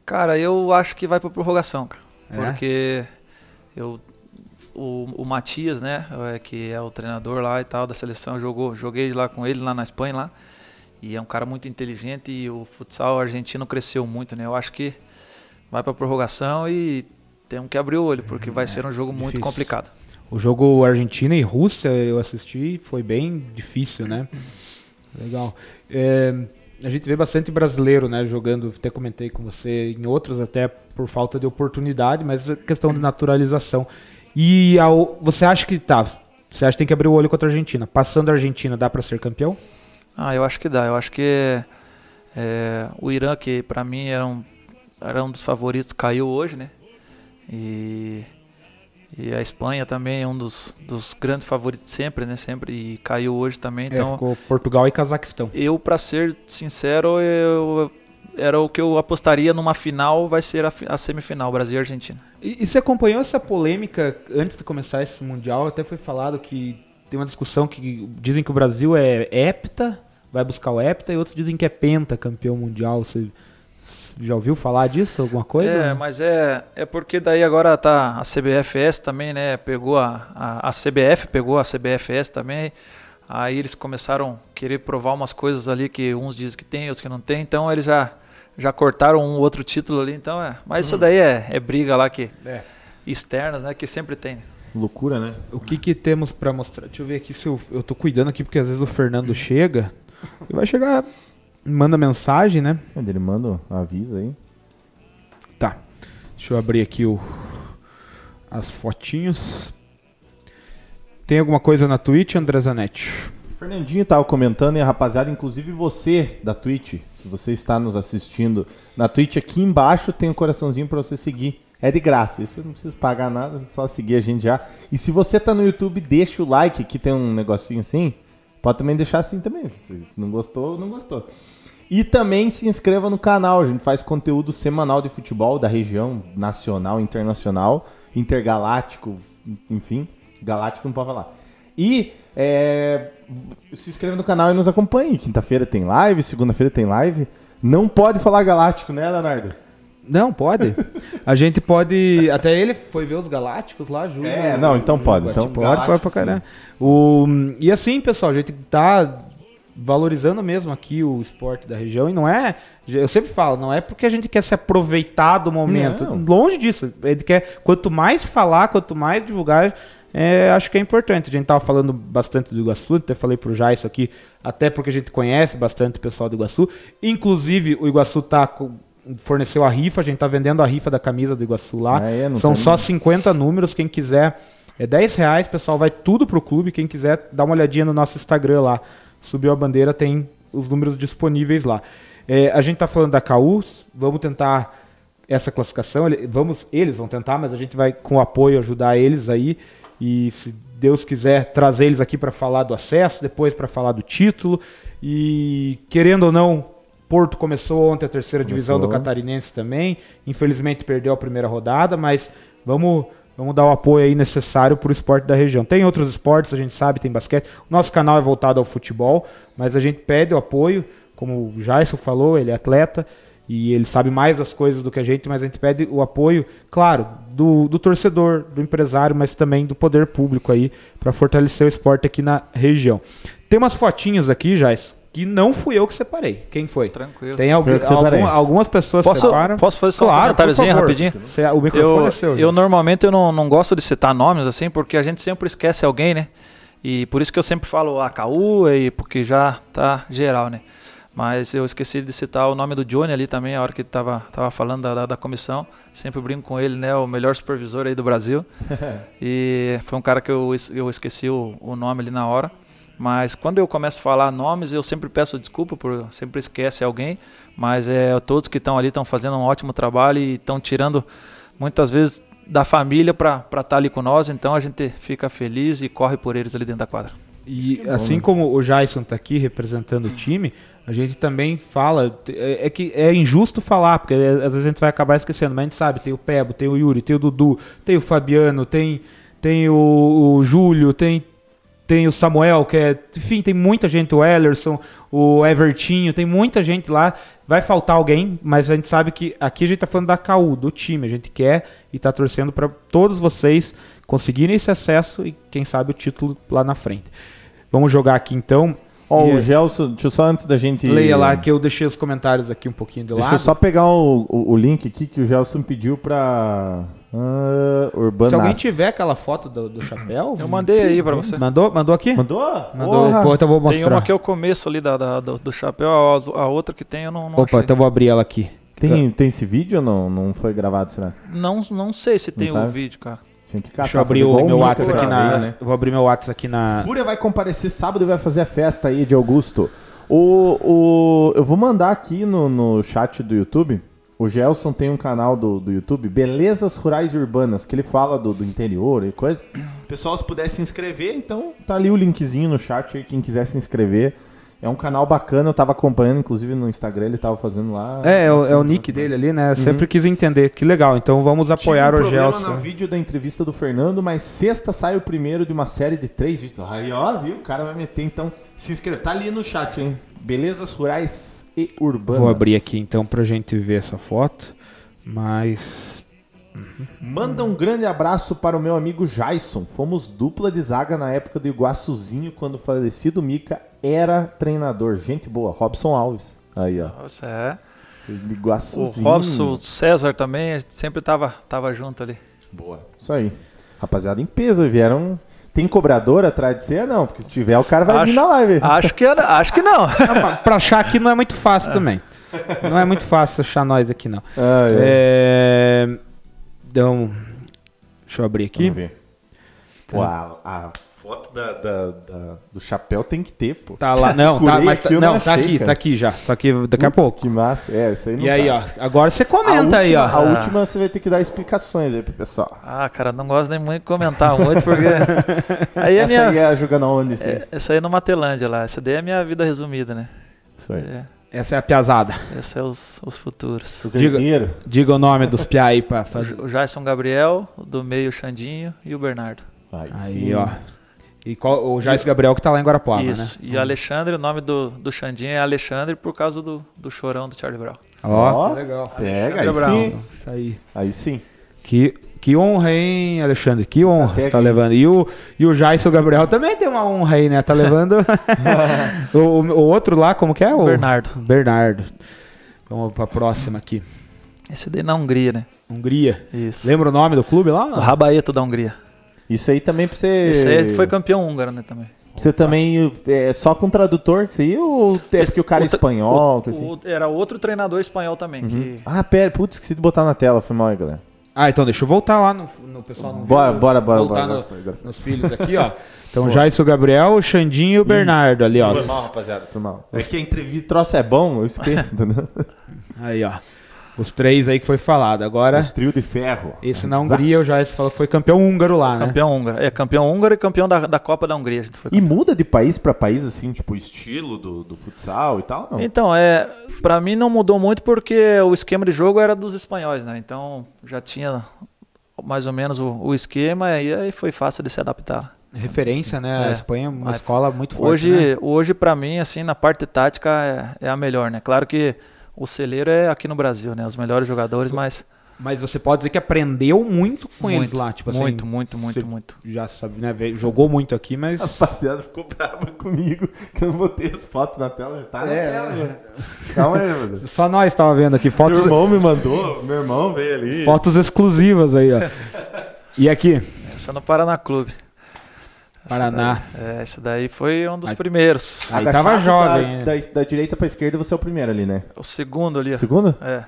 Cara, eu acho que vai pra prorrogação, cara. É? Porque eu, o, o Matias, né, é, que é o treinador lá e tal da seleção, jogou, joguei lá com ele lá na Espanha lá. E é um cara muito inteligente e o futsal argentino cresceu muito, né? Eu acho que vai pra prorrogação e temos que abrir o olho, porque vai ser um jogo muito difícil. complicado. O jogo Argentina e Rússia eu assisti foi bem difícil, né? Legal. É, a gente vê bastante brasileiro, né, jogando, até comentei com você, em outros até por falta de oportunidade, mas é questão de naturalização. E ao- você acha que tá, você acha que tem que abrir o olho contra a Argentina. Passando a Argentina, dá pra ser campeão? Ah, eu acho que dá. Eu acho que é, o Irã, que pra mim era um, era um dos favoritos, caiu hoje, né? E, e a Espanha também é um dos, dos grandes favoritos sempre, né? Sempre e caiu hoje também. É, Então, ficou Portugal e Cazaquistão. eu, pra ser sincero, eu era o que eu apostaria numa final, vai ser a, a semifinal, Brasil e Argentina. E, e você acompanhou essa polêmica antes de começar esse Mundial? Até foi falado que tem uma discussão que dizem que o Brasil é hepta, vai buscar o hepta, e outros dizem que é penta campeão mundial. Você já ouviu falar disso, alguma coisa? É, mas é, é porque daí agora tá a CBFS também, né? Pegou a, a, a CBF, pegou a CBFS também. Aí eles começaram a querer provar umas coisas ali que uns dizem que tem, outros que não tem. Então eles já, já cortaram um outro título ali. Então é. Mas isso daí é, é briga lá que É. externas, né? Que sempre tem. né? Loucura, né? O que que temos pra mostrar? Deixa eu ver aqui se eu, eu tô cuidando aqui, porque às vezes o Fernando chega e vai chegar, manda mensagem, né? Ele manda, avisa aí. Tá. Deixa eu abrir aqui o as fotinhos. Tem alguma coisa na Twitch, André Zanetti? Fernandinho tava comentando e a rapaziada, inclusive você da Twitch, se você está nos assistindo na Twitch, aqui embaixo tem um coraçãozinho pra você seguir. É de graça, isso não precisa pagar nada, é só seguir a gente já. E se você tá no YouTube, deixa o like, que tem um negocinho assim, Pode também deixar assim também. Se não gostou, não gostou. E também se inscreva no canal. A gente faz conteúdo semanal de futebol da região, nacional, internacional, intergaláctico, enfim. Galáctico não pode falar. E é, se inscreva no canal e nos acompanhe. Quinta-feira tem live, segunda-feira tem live. Não pode falar galáctico, né, Leonardo? Não, pode. A gente pode. Até ele foi ver os Galácticos lá, Júlio. É, não, então pode. Então pode, pode pra caramba. O, e assim, pessoal, a gente tá valorizando mesmo aqui o esporte da região e não é. Eu sempre falo, não é porque a gente quer se aproveitar do momento. Não. Longe disso. Gente quer, quanto mais falar, quanto mais divulgar, é, acho que é importante. A gente tava falando bastante do Iguaçu, até falei pro Jais aqui, até porque a gente conhece bastante o pessoal do Iguaçu. Inclusive, o Iguaçu tá forneceu a rifa, a gente tá vendendo a rifa da camisa do Iguaçu lá. Ah, é? São tem- só 50 números, quem quiser. É 10 reais, pessoal, vai tudo pro clube. Quem quiser, dá uma olhadinha no nosso Instagram lá. Subiu a bandeira, tem os números disponíveis lá. É, a gente tá falando da CAU, vamos tentar essa classificação. Vamos, eles vão tentar, mas a gente vai com apoio ajudar eles aí. E se Deus quiser trazer eles aqui para falar do acesso, depois para falar do título. E querendo ou não, Porto começou ontem a terceira divisão do Começou. Catarinense também. Infelizmente perdeu a primeira rodada, mas vamos, vamos dar o apoio aí necessário para o esporte da região. Tem outros esportes, a gente sabe, tem basquete. O nosso canal é voltado ao futebol, mas a gente pede o apoio, como o Jaison falou, ele é atleta e ele sabe mais das coisas do que a gente, mas a gente pede o apoio, claro, do, do torcedor, do empresário, mas também do poder público aí para fortalecer o esporte aqui na região. Tem umas fotinhos aqui, Jais, que não fui eu que separei. Quem foi? Tranquilo. Tem separei. alguma- algumas pessoas Posso, separam. posso fazer só um Claro, por comentáriozinho rapidinho? Você- o microfone Eu, é seu. eu normalmente eu não, não gosto de citar nomes assim, porque a gente sempre esquece alguém, né? E por isso que eu sempre falo AKU, e porque já tá geral, né? Mas eu esqueci de citar o nome do Johnny ali também, a hora que ele tava, tava falando da, da, da comissão. Sempre brinco com ele, né? O melhor supervisor aí do Brasil. e foi um cara que eu, eu esqueci o, o nome ali na hora. Mas quando eu começo a falar nomes, eu sempre peço desculpa por sempre esquece alguém. Mas é todos que estão ali estão fazendo um ótimo trabalho e estão tirando muitas vezes da família para estar ali com nós. Então a gente fica feliz e corre por eles ali dentro da quadra. E assim como o Jason tá aqui representando o time, a gente também fala. É, é que é injusto falar, porque é, às vezes a gente vai acabar esquecendo, mas a gente sabe, tem o Pebo, tem o Yuri, tem o Dudu, tem o Fabiano, tem, tem o, o Júlio, tem, tem o Samuel, que é. Enfim, tem muita gente, o Ellerson, o Evertinho, tem muita gente lá. Vai faltar alguém, mas a gente sabe que aqui a gente tá falando da CAU, do time. A gente quer e tá torcendo para todos vocês conseguirem esse acesso e, quem sabe, o título lá na frente. Vamos jogar aqui então. Ó, E- o Gelson, deixa eu só antes da gente. Leia lá que eu deixei os comentários aqui um pouquinho de lado. Deixa eu só pegar o, o, o link aqui que o Gelson pediu pra. Ah, Urbanas. Se alguém tiver aquela foto do, do chapéu. Eu mandei aí para você. Mandou, mandou aqui? Mandou? Mandou. Porra. Pô, então eu vou Tem mostrar. uma que é o começo ali da, da- do, do chapéu, a, a outra que tem eu não, não Opa, achei. então eu vou abrir ela aqui. Tem, tem esse vídeo ou não? Não foi gravado, será? Não, não sei se tem o sabe? vídeo, cara. Tinha que caçar, Deixa eu abrir o meu WhatsApp aqui na. vez, né? Eu vou abrir meu WhatsApp aqui na. Fúria vai comparecer sábado e vai fazer a festa aí de Augusto. O, o, eu vou mandar aqui no, no chat do YouTube. O Gelson tem um canal do, do YouTube, Belezas Rurais e Urbanas, que ele fala do, do interior e coisa. Pessoal, se puder se inscrever, então tá ali o linkzinho no chat aí, quem quiser se inscrever. É um canal bacana, eu tava acompanhando, inclusive no Instagram ele tava fazendo lá. É, é o, é o nick dele ali, né? Eu Sempre quis entender. Que legal. Então vamos apoiar Tive um o problema Gelson. no vídeo da entrevista do Fernando, mas sexta sai o primeiro de uma série de três vídeos. Aí, ó, viu? O cara vai meter, então, se inscreve. Tá ali no chat, hein? Belezas rurais e urbanas. Vou abrir aqui então pra gente ver essa foto. Mas. Manda um grande abraço para o meu amigo Jason. Fomos dupla de zaga na época do Iguaçuzinho, quando o falecido Mica era treinador. Gente boa, Robson Alves. Aí, ó. Nossa, é. O Iguaçuzinho. Robson, o César também, a gente sempre tava, tava junto ali. Boa. Isso aí. Rapaziada em peso, vieram. Tem cobrador atrás de você? Não, porque se tiver, o cara vai Acho- vir na live. Acho que, era- acho que não. pra, pra achar aqui não é muito fácil também. Não é muito fácil achar nós aqui, não. Ah, é. É... Então. Deixa eu abrir aqui. Vamos ver. Pô, a, a foto da, da- da- do chapéu tem que ter, pô. Tá lá, não, tá, mas tá, aqui, não, não tá achei, aqui, cara. tá aqui já. Tá aqui daqui a pouco. Que massa. É, isso aí não E aí, tá. ó, agora você A comenta aí, última- A ó. última você vai ter que dar explicações aí pro pessoal. Ah, cara, não gosto nem muito de comentar muito, porque. Aí é Essa minha. aí é a jogando onde, assim? É, essa aí é no Matelândia lá. Essa daí é a minha vida resumida, né? Isso aí. É, Essa é a piazada. esses são os, os futuros. Os Diga-. Diga o nome dos piá aí pra fazer. O Jason Gabriel, o do meio o Xandinho e o Bernardo. Aí, Aí, ó. E qual, o Jais Gabriel que tá lá em Guarapuava, Isso. né? E o Alexandre, o nome do, do Xandinho é Alexandre por causa do, do chorão do Charlie Brown. Ó, que legal. Pega, aí Alexandre sim. Brown. Isso aí. Aí sim. Que, que honra, hein, Alexandre? Que honra Até você tá aqui. levando. E o, e o Jaison Gabriel também tem uma honra aí, né? Tá levando. o, o- o outro lá, como que é? O Bernardo. Bernardo. Vamos pra próxima aqui. Esse daí na Hungria, né? Hungria. Isso. Lembra o nome do clube O lá? Rabaeto da Hungria. Isso aí também pra você. Esse aí foi campeão húngaro, né, também. Você também é só com tradutor que você ia ou é Esse- porque o cara é o tra- espanhol? o- que assim? o- era outro treinador espanhol também. que- Ah, pera, putz, esqueci de botar na tela, foi mal aí, galera. Ah, então deixa eu voltar lá no, no pessoal. Não Bora, viu? bora, bora, Voltar bora. no- agora foi, nos filhos aqui, ó. Então, Jaisso Gabriel, o Xandinho e o Bernardo ali, ó. Foi mal, rapaziada, foi mal. É que a entrevista, troço é bom, eu esqueço, entendeu? Aí, ó. Os três aí que foi falado. Agora, Trio de ferro. esse na Hungria, o Jaisso falou que foi campeão húngaro lá, né? Campeão húngaro. É, campeão húngaro e campeão da, da Copa da Hungria. a gente foi E muda de país pra país, assim, tipo, o estilo do, do futsal e tal, não? Então, é, para mim não mudou muito porque o esquema de jogo era dos espanhóis, né? Então já tinha mais ou menos o, o esquema e aí foi fácil de se adaptar. Referência, né? A É. Espanha é uma escola muito forte, Hoje, né? hoje para mim, assim, na parte tática é, é a melhor, né? Claro que o celeiro é aqui no Brasil, né? Os melhores jogadores, mas Mas você pode dizer que aprendeu muito com eles muito, lá, tipo assim. muito, muito, muito, você- muito. Já sabe, né? Jogou muito aqui, mas. Rapaziada, ficou brava comigo que eu não botei as fotos na tela, já tá na É, tela. é. Calma aí, mano. Só nós tava vendo aqui fotos, Meu irmão me mandou, meu irmão veio ali. fotos exclusivas aí, ó. E aqui, Essa é no Paraná Clube. Essa Paraná. daí- é, esse daí foi um dos Aí- primeiros. Aí Agachado tava jovem, Da, da, da direita pra esquerda, você é o primeiro ali, né? O segundo ali. ó. Segundo? É,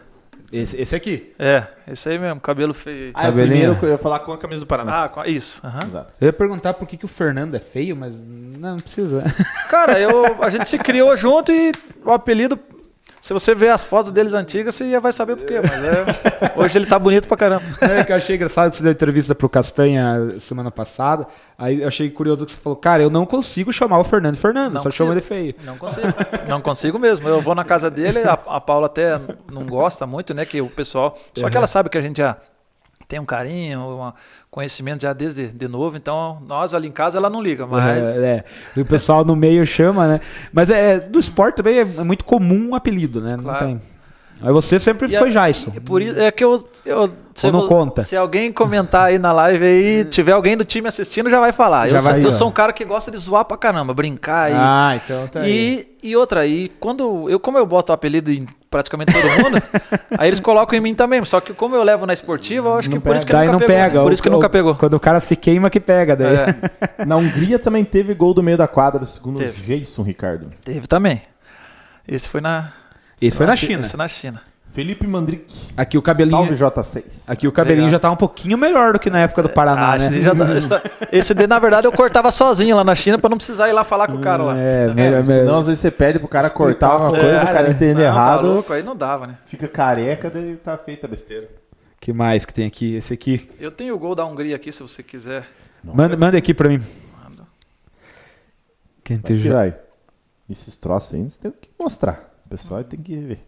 Esse, esse aqui. é, esse aí mesmo, cabelo feio. Ah, é o Cabelinho. primeiro que eu ia falar com a camisa do Paraná. Ah, com- isso. aham. Exato. Eu ia perguntar por que, que o Fernando é feio, mas não, não precisa. Cara, eu, a gente se criou junto e o apelido. Se você ver as fotos deles antigas, você já vai saber por quê. Mas é, hoje ele tá bonito pra caramba. É que eu achei engraçado que você deu entrevista pro Castanha semana passada. Aí eu achei curioso que você falou, cara, eu não consigo chamar o Fernando Fernando, Não só consigo. chama ele feio. Não consigo. Não consigo mesmo. Eu vou na casa dele, a, a Paula até não gosta muito, né? Que o pessoal. Só que ela sabe que a gente já tem um carinho, um conhecimento já desde de novo. Então, nós ali em casa ela não liga, mas. É, é. O pessoal no meio chama, né? Mas é, do esporte também é, é muito comum um apelido, né? Não Claro. tem. Aí você sempre E foi a- Jaison. É por isso é que eu, eu se, Ou não vo- conta? se alguém comentar aí na live aí, tiver alguém do time assistindo, já vai falar. Já eu, sou, vai, eu sou um cara que gosta de zoar pra caramba, brincar e Ah, então tá aí. E, e outra, e quando eu, como eu boto o apelido em praticamente todo mundo, aí eles colocam em mim também. Só que como eu levo na esportiva, eu acho Não que por isso que Daí nunca não pegou. pega. Por o- isso que o- nunca pegou. Quando o cara se queima que pega, daí. É, Na Hungria também teve gol do meio da quadra, segundo Teve. Jason Ricardo. teve também. Esse foi na. Esse foi na China. Esse na China. Felipe Mandrick. Aqui o cabelinho. Salve J6. Aqui o cabelinho Legal. já tá um pouquinho melhor do que na época do Paraná, Ah, esse, né? daí já tá- esse, da- esse daí, na verdade, eu cortava sozinho lá na China pra não precisar ir lá falar com o cara lá. É, É, melhor, senão às vezes você pede pro cara cortar alguma coisa, o cara entende Não, errado, Tá louco, aí não dava, né? fica careca, daí tá feita a besteira. que mais que tem aqui? Esse aqui. Eu tenho o gol da Hungria aqui, se você quiser. Manda, manda aqui pra mim. Quem Vai te tirar. Esses troços aí, você tem que mostrar. O pessoal tem que ver.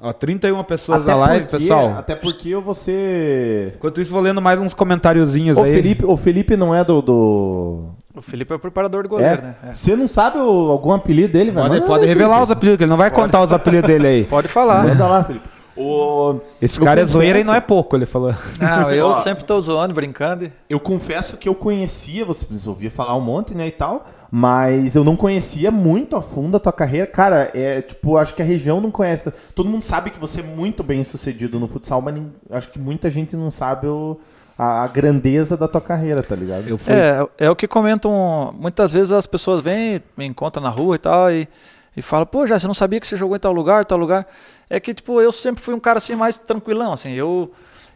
Ó, 31 pessoas na live, porque, pessoal. Até porque eu vou ser... Enquanto isso, vou lendo mais uns comentáriozinhos O aí. Felipe, o Felipe não é do... do... O Felipe é o preparador de goleiro, É? né? É. Você não sabe o- algum apelido dele? Vai, Pode, pode revelar Felipe. os apelidos, ele não vai contar os apelidos dele aí. Pode falar. Manda lá, Felipe. O... Esse Eu cara é confesso- zoeira e não é pouco, ele falou. Não, eu Ó. sempre tô zoando, brincando. Eu confesso que eu conhecia, você ouvia falar um monte, né, e tal, mas eu não conhecia muito a fundo a tua carreira. Cara, é tipo, acho que a região não conhece. Todo mundo sabe que você é muito bem sucedido no futsal, mas acho que muita gente não sabe o- a, a grandeza da tua carreira, tá ligado? Eu fui. É, é o que comentam. Muitas vezes as pessoas vêm, me encontram na rua e tal, e, e falam, pô, já você não sabia que você jogou em tal lugar, tal lugar. É que, tipo, eu sempre fui um cara assim mais tranquilão, assim. Eu,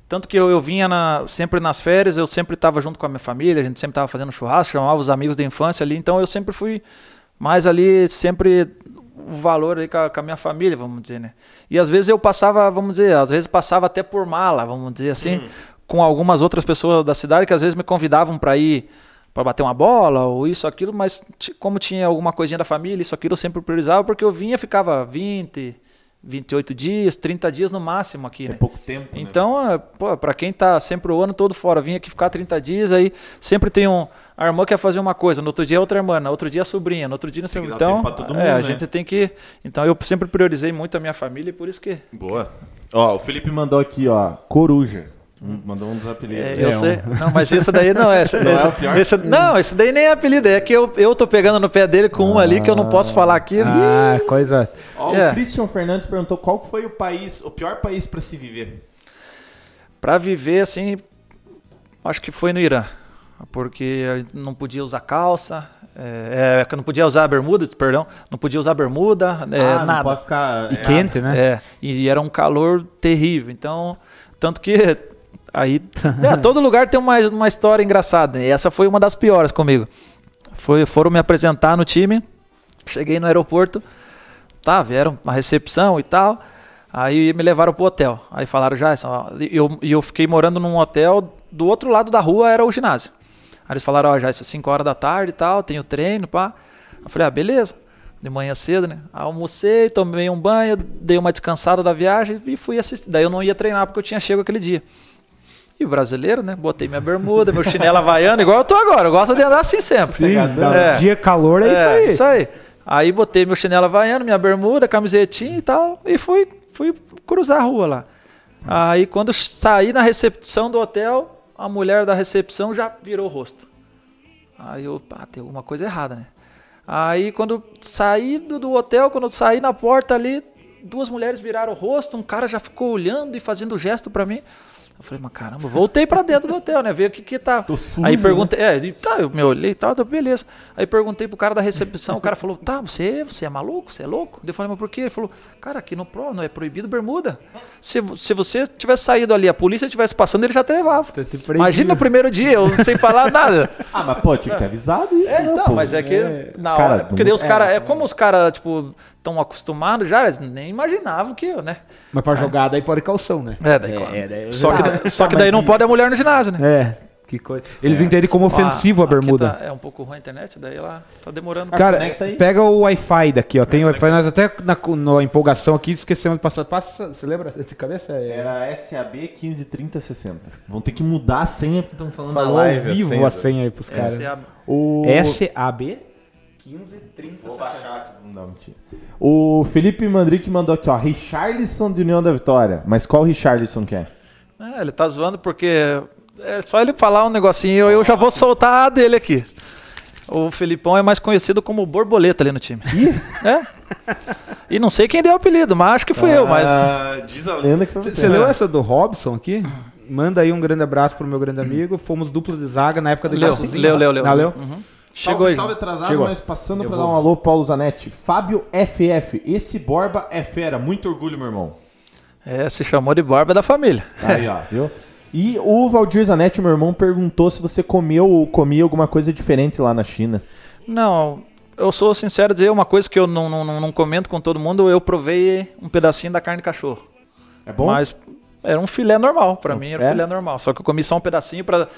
Tanto que eu, eu vinha na- sempre nas férias, eu sempre estava junto com a minha família, a gente sempre estava fazendo churrasco, chamava os amigos da infância ali, então eu sempre fui mais ali, sempre o valor aí com a, com a minha família, vamos dizer, né? E às vezes eu passava, vamos dizer, às vezes passava até por mala, vamos dizer assim, com algumas outras pessoas da cidade que às vezes me convidavam para ir para bater uma bola ou isso, aquilo, mas como tinha alguma coisinha da família, isso, aquilo eu sempre priorizava, porque eu vinha, ficava 20, 28 dias, 30 dias no máximo aqui, É né? pouco tempo. né? Então, é, pô, pra quem tá sempre o ano todo fora, vim aqui ficar 30 dias, aí sempre tem um. A irmã quer fazer uma coisa, no outro dia é outra irmã, no outro dia é a sobrinha, no outro dia não dar Então, é, mundo, a né? gente tem que. Então eu sempre priorizei muito a minha família e por isso que. Boa. Ó, o Felipe mandou aqui, ó, Coruja. Mandou um dos apelidos. É, É, eu um- sei. Não, mas isso daí não é. Esse, Não é esse- o pior? esse- não, esse daí nem é apelido, é que eu, eu tô pegando no pé dele com um ali que eu não posso falar aqui. Ah, coisa. Ó, É. O Christian Fernandes perguntou qual foi o país, o pior país pra se viver. Pra viver assim, acho que foi no Irã. Porque não podia usar calça, é, é, que eu não podia usar bermuda, perdão, não podia usar bermuda, é, ah, não nada. pode ficar... E é, quente, né? É, e era um calor terrível. Então, tanto que aí é, todo lugar tem uma, uma história engraçada. E essa foi uma das piores comigo. Foi, foram me apresentar no time. Cheguei no aeroporto, tá, vieram a recepção e tal. Aí me levaram pro hotel. Aí falaram, já, e eu, e eu fiquei morando num hotel, do outro lado da rua era o ginásio. Aí eles falaram, ó, já, isso é 5 horas da tarde e tal, tenho treino, pá. Eu falei, ah, beleza. De manhã cedo, né? Almocei, tomei um banho, dei uma descansada da viagem e fui assistir. Daí eu não ia treinar porque eu tinha chego aquele dia. E o brasileiro, né? Botei minha bermuda, meu chinelo havaiano, igual eu tô agora. Eu gosto de andar assim sempre. Sim, É. dia calor é, isso aí. Isso aí. Aí botei meu chinelo havaiano, minha bermuda, camisetinha e tal, e fui, fui cruzar a rua lá. Aí quando saí na recepção do hotel, a mulher da recepção já virou o rosto. Aí eu, ah, tem alguma coisa errada, né? Aí quando saí do, do hotel, quando saí na porta ali, duas mulheres viraram o rosto, um cara já ficou olhando e fazendo gesto pra mim. Eu falei, mas caramba, voltei pra dentro do hotel, né? Ver o que que tá. Tô sujo, Aí né? perguntei, é, e tá, eu me olhei e tal, tá, beleza. Aí perguntei pro cara da recepção, o cara falou, tá, você, você é maluco, você é louco? Eu falei, mas por quê? Ele falou, cara, aqui no Pro não é proibido bermuda. Se, se você tivesse saído ali, a polícia tivesse passando, ele já te levava. Tá te proibido. Imagina no primeiro dia, eu sem falar nada. Ah, mas pô, tinha que ter avisado isso, É, né, então, pô? mas é que na Cara, hora. Porque daí os é, caras. É, como os caras, tipo, estão acostumados já, nem imaginavam que eu, né? Mas pra jogar daí pode calção, né? É, daí. É, daí- só que, Ah, só tá, que daí não pode a mulher no ginásio, né? É, que coisa. Eles entendem como ofensivo a aqui bermuda. tá- é um pouco ruim a internet, daí ela tá demorando. Cara, conecta aí. pega o Wi-Fi daqui, ó. Tem o Wi-Fi, nós até na, na empolgação aqui esquecemos de passar. Passa, você lembra de cabeça? É, Era SAB 153060. Vão ter que mudar a senha porque estão falando falou na ao live. vivo a senha aí pros caras. É a- O... SAB? 1530 Vou baixar aqui. Não, mentira. O Felipe Mandrick mandou aqui, ó. Richarlison de União da Vitória. Mas qual Richarlison que é? É, ele tá zoando porque é só ele falar um negocinho, eu, eu já vou soltar a dele aqui. O Felipão é mais conhecido como borboleta ali no time. É. E não sei quem deu o apelido, mas acho que fui eu, mas. Ah, Diz a lenda que foi você. Você leu essa do Robson aqui? Manda aí um grande abraço pro meu grande amigo. Fomos dupla de zaga na época do Leu, Iguaçuzinho. leu, leu, leu. Não, leu? Uhum. Chegou Chegou aí. salve atrasado, Chegou. mas passando vou. dar um alô, Paulo Zanetti. Fábio FF. Esse Borba é fera. Muito orgulho, meu irmão. É, se chamou de barba da família. Aí, ó, viu? E o Valdir Zanetti, meu irmão, perguntou se você comeu ou comia alguma coisa diferente lá na China. Não, eu sou sincero dizer uma coisa que eu não, não, não- não comento com todo mundo. Eu provei um pedacinho da carne de cachorro. É bom? Mas era um filé normal, pra mim era é? filé normal. Só que eu comi só um pedacinho pra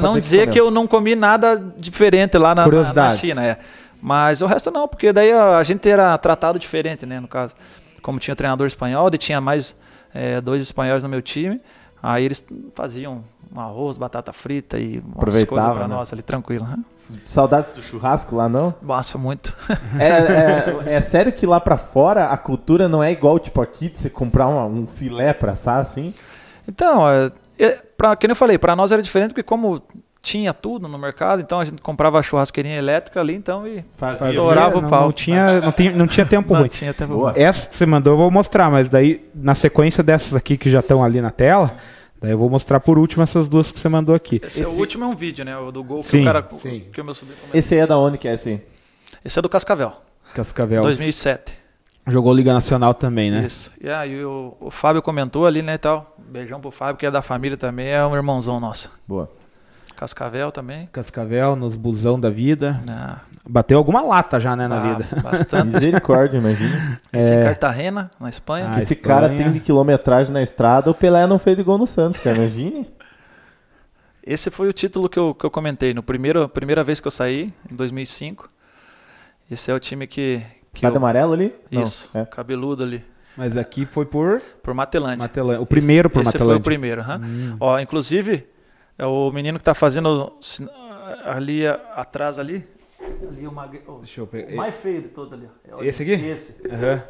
não dizer que dizer comeu. que, eu não comi nada diferente lá na, na, na China. É. Mas o resto não, porque daí a, a gente era tratado diferente, né, no caso. Como tinha treinador espanhol, e tinha mais é, dois espanhóis no meu time, aí eles faziam um arroz, batata frita e umas Aproveitava, coisas pra né? nós ali, tranquilo. Né? Saudades do churrasco lá, não? Nossa, muito. É, é- é sério que lá pra fora a cultura não é igual, tipo, aqui, de você comprar uma- um filé pra assar, assim? Então, é, é, pra, que nem eu falei, para nós era diferente porque como tinha tudo no mercado, então a gente comprava a churrasqueirinha elétrica ali, então e Fazia. Estourava o não, pau. Não tinha, não, tinha, não tinha tempo não ruim. tinha tempo Boa. Essa que você mandou eu vou mostrar, mas daí na sequência dessas aqui que já estão ali na tela, daí eu vou mostrar por último essas duas que você mandou aqui. Esse, é Esse- o último é um vídeo, né? O do gol que Sim, o cara. sim. Que o meu sobrinho comentou. Esse aí é da onde que é esse aí? Esse é do Cascavel, Cascavel. 2007. Jogou Liga Nacional também, né? Isso. E aí o, o Fábio comentou ali, né, e tal. beijão pro Fábio, que é da família também, é um irmãozão nosso. Boa. Cascavel também. Cascavel, nos busão da vida. Ah, Bateu alguma lata já, né, na ah, vida. Bastante. Misericórdia, imagina. Esse É. Cartagena, na Espanha. Ah, que esse Espanha. cara tem de quilometragem na estrada, o Pelé não fez de gol no Santos, cara. Imagine. Esse foi o título que eu, que eu comentei. No primeiro, primeira vez que eu saí, em 2005. Esse é o time que. que Estado eu- amarelo ali? Não, Isso, é. cabeludo ali. Mas aqui foi por Por Matelândia. Matelândia. O primeiro por esse, esse Matelândia. foi o primeiro, aham. Hum. Ó, inclusive, é o menino que tá fazendo ali atrás ali. Ali o, mag... oh, Deixa eu o pegar. mais feio de todo ali. É Esse aqui? Esse. Aham.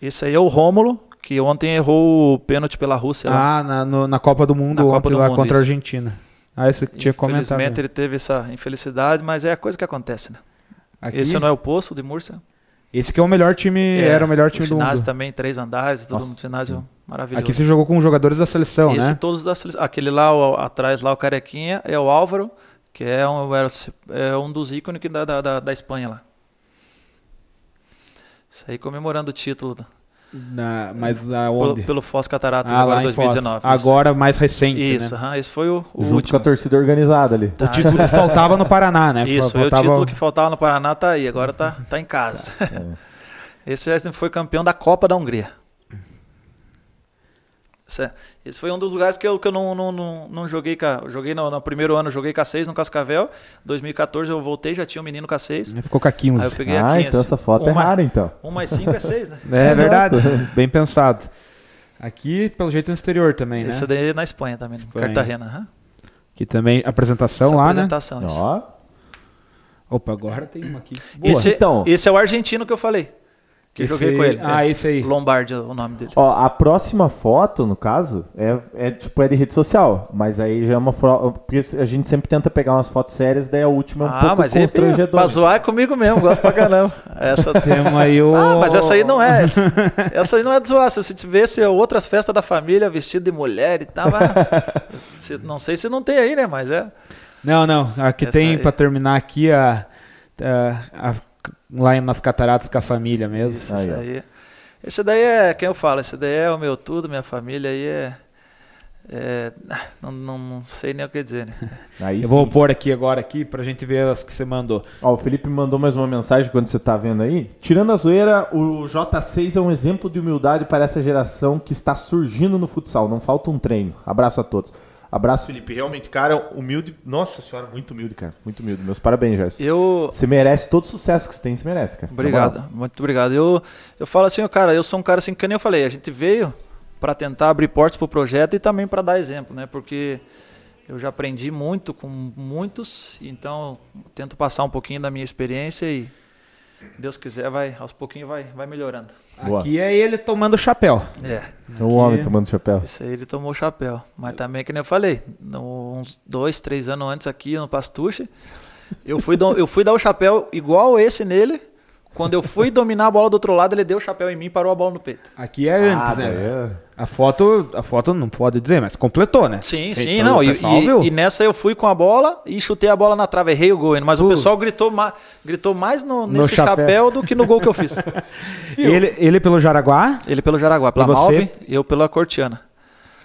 Esse aí é o Rômulo, que ontem errou o pênalti pela Rússia. lá. Ah, na, no- na Copa do Mundo Na Copa do lá Mundo, contra a isso. Argentina. Ah, esse que tinha comentado. Infelizmente ele teve essa infelicidade, mas é a coisa que acontece, né? Aqui, Esse não é o Poço de Múrcia. esse que é o melhor time, É, era o melhor time do ginásio mundo. também, três andares, tudo Nossa, um ginásio. Maravilhoso. Aqui você jogou com jogadores da seleção, Esse né? todos da seleção. Aquele lá, o- atrás lá, o Carequinha, é o Álvaro, que é um, é um dos ícones da, da, da, da Espanha lá. Isso aí comemorando o título Na, mas pelo, aonde? pelo Foz Cataratas Ah, agora lá em em Foz. 2019. isso. Agora mais recente, Isso, né? esse foi o, o Junto último. com a torcida organizada ali. O título que faltava no Paraná, né? Isso, foi o faltava... título que faltava no Paraná, tá aí, agora tá, tá em casa. Esse é- foi campeão da Copa da Hungria. Esse, é- foi um dos lugares que eu, que eu não, não, não, não joguei com a, eu Joguei no, no primeiro ano, joguei com a 6 no Cascavel. 2014 eu voltei, já tinha um menino com a 6. Ficou com a 15. Aí eu peguei a Ah, 15. então essa foto é Uma- rara, então. 1 mais 5 é 6, né? É Exato. verdade. Bem pensado. Aqui, pelo jeito, no exterior também, Esse né? daí é na Espanha também, Espanha. Cartagena. aham. Que também, apresentação Essa lá, apresentação, isso. Ó, né? Opa, agora tem uma aqui. Esse, Então- esse é o argentino que eu falei. Que Esse joguei com ele. Ah, é. esse aí. Lombardi é o nome dele. Ó, a próxima foto, no caso, é, é tipo é de rede social, mas aí já é uma foto. Porque a gente sempre tenta pegar umas fotos sérias, daí a última é um ah, pouco mas pra constrangedora. zoar é comigo mesmo, gosto pra caramba. Essa Temos aí o... Ah, mas essa aí não é. Essa, essa aí não é de zoar. Se você tivesse outras festas da família vestido de mulher e tal, se- não sei se não tem aí, né? Mas é. Não, não. Aqui Essa tem, aí. pra terminar aqui, a, a- a- lá nas cataratas com a família mesmo. Isso, Aí, aí. Esse daí é, quem eu falo, esse daí é o meu tudo, minha família aí é. é, não, não, não sei nem o que dizer, né? Aí Eu sim. vou pôr aqui agora aqui pra gente ver as que você mandou. Ó, o Felipe mandou mais uma mensagem quando você tá vendo aí. Tirando a zoeira, o J6 é um exemplo de humildade para essa geração que está surgindo no futsal. Não falta um treino. Abraço a todos. Abraço, Felipe. Realmente, cara, humilde. Nossa senhora, muito humilde, cara. Muito humilde. Meus parabéns, Gerson. Eu. Você merece todo o sucesso que você tem, você merece, cara. Obrigado, moral. muito obrigado. Eu, eu falo assim, cara, eu sou um cara assim que nem eu falei, a gente veio para tentar abrir portas pro projeto e também para dar exemplo, né? Porque eu já aprendi muito com muitos, então tento passar um pouquinho da minha experiência e Deus quiser vai aos pouquinhos vai vai melhorando. Boa. Aqui é ele tomando chapéu. É, O homem tomando chapéu. isso aí ele tomou o chapéu, mas também que nem eu falei, uns dois, três anos antes aqui no Pastuche, eu fui do- eu fui dar o chapéu igual esse nele. Quando eu fui dominar a bola do outro lado, ele deu o chapéu em mim e parou a bola no peito. Aqui é antes, Ah, né? é- A foto, a foto não pode dizer, mas completou, né? Sim, Então, sim, não. E, pessoal e- e nessa eu fui com a bola e chutei a bola na trave, errei o gol. Mas o pessoal gritou, ma gritou mais no, No nesse chapéu. chapéu. do que no gol que eu fiz. ele, ele pelo Jaraguá. Ele pelo Jaraguá, pela E? Malve eu pela Cortiana.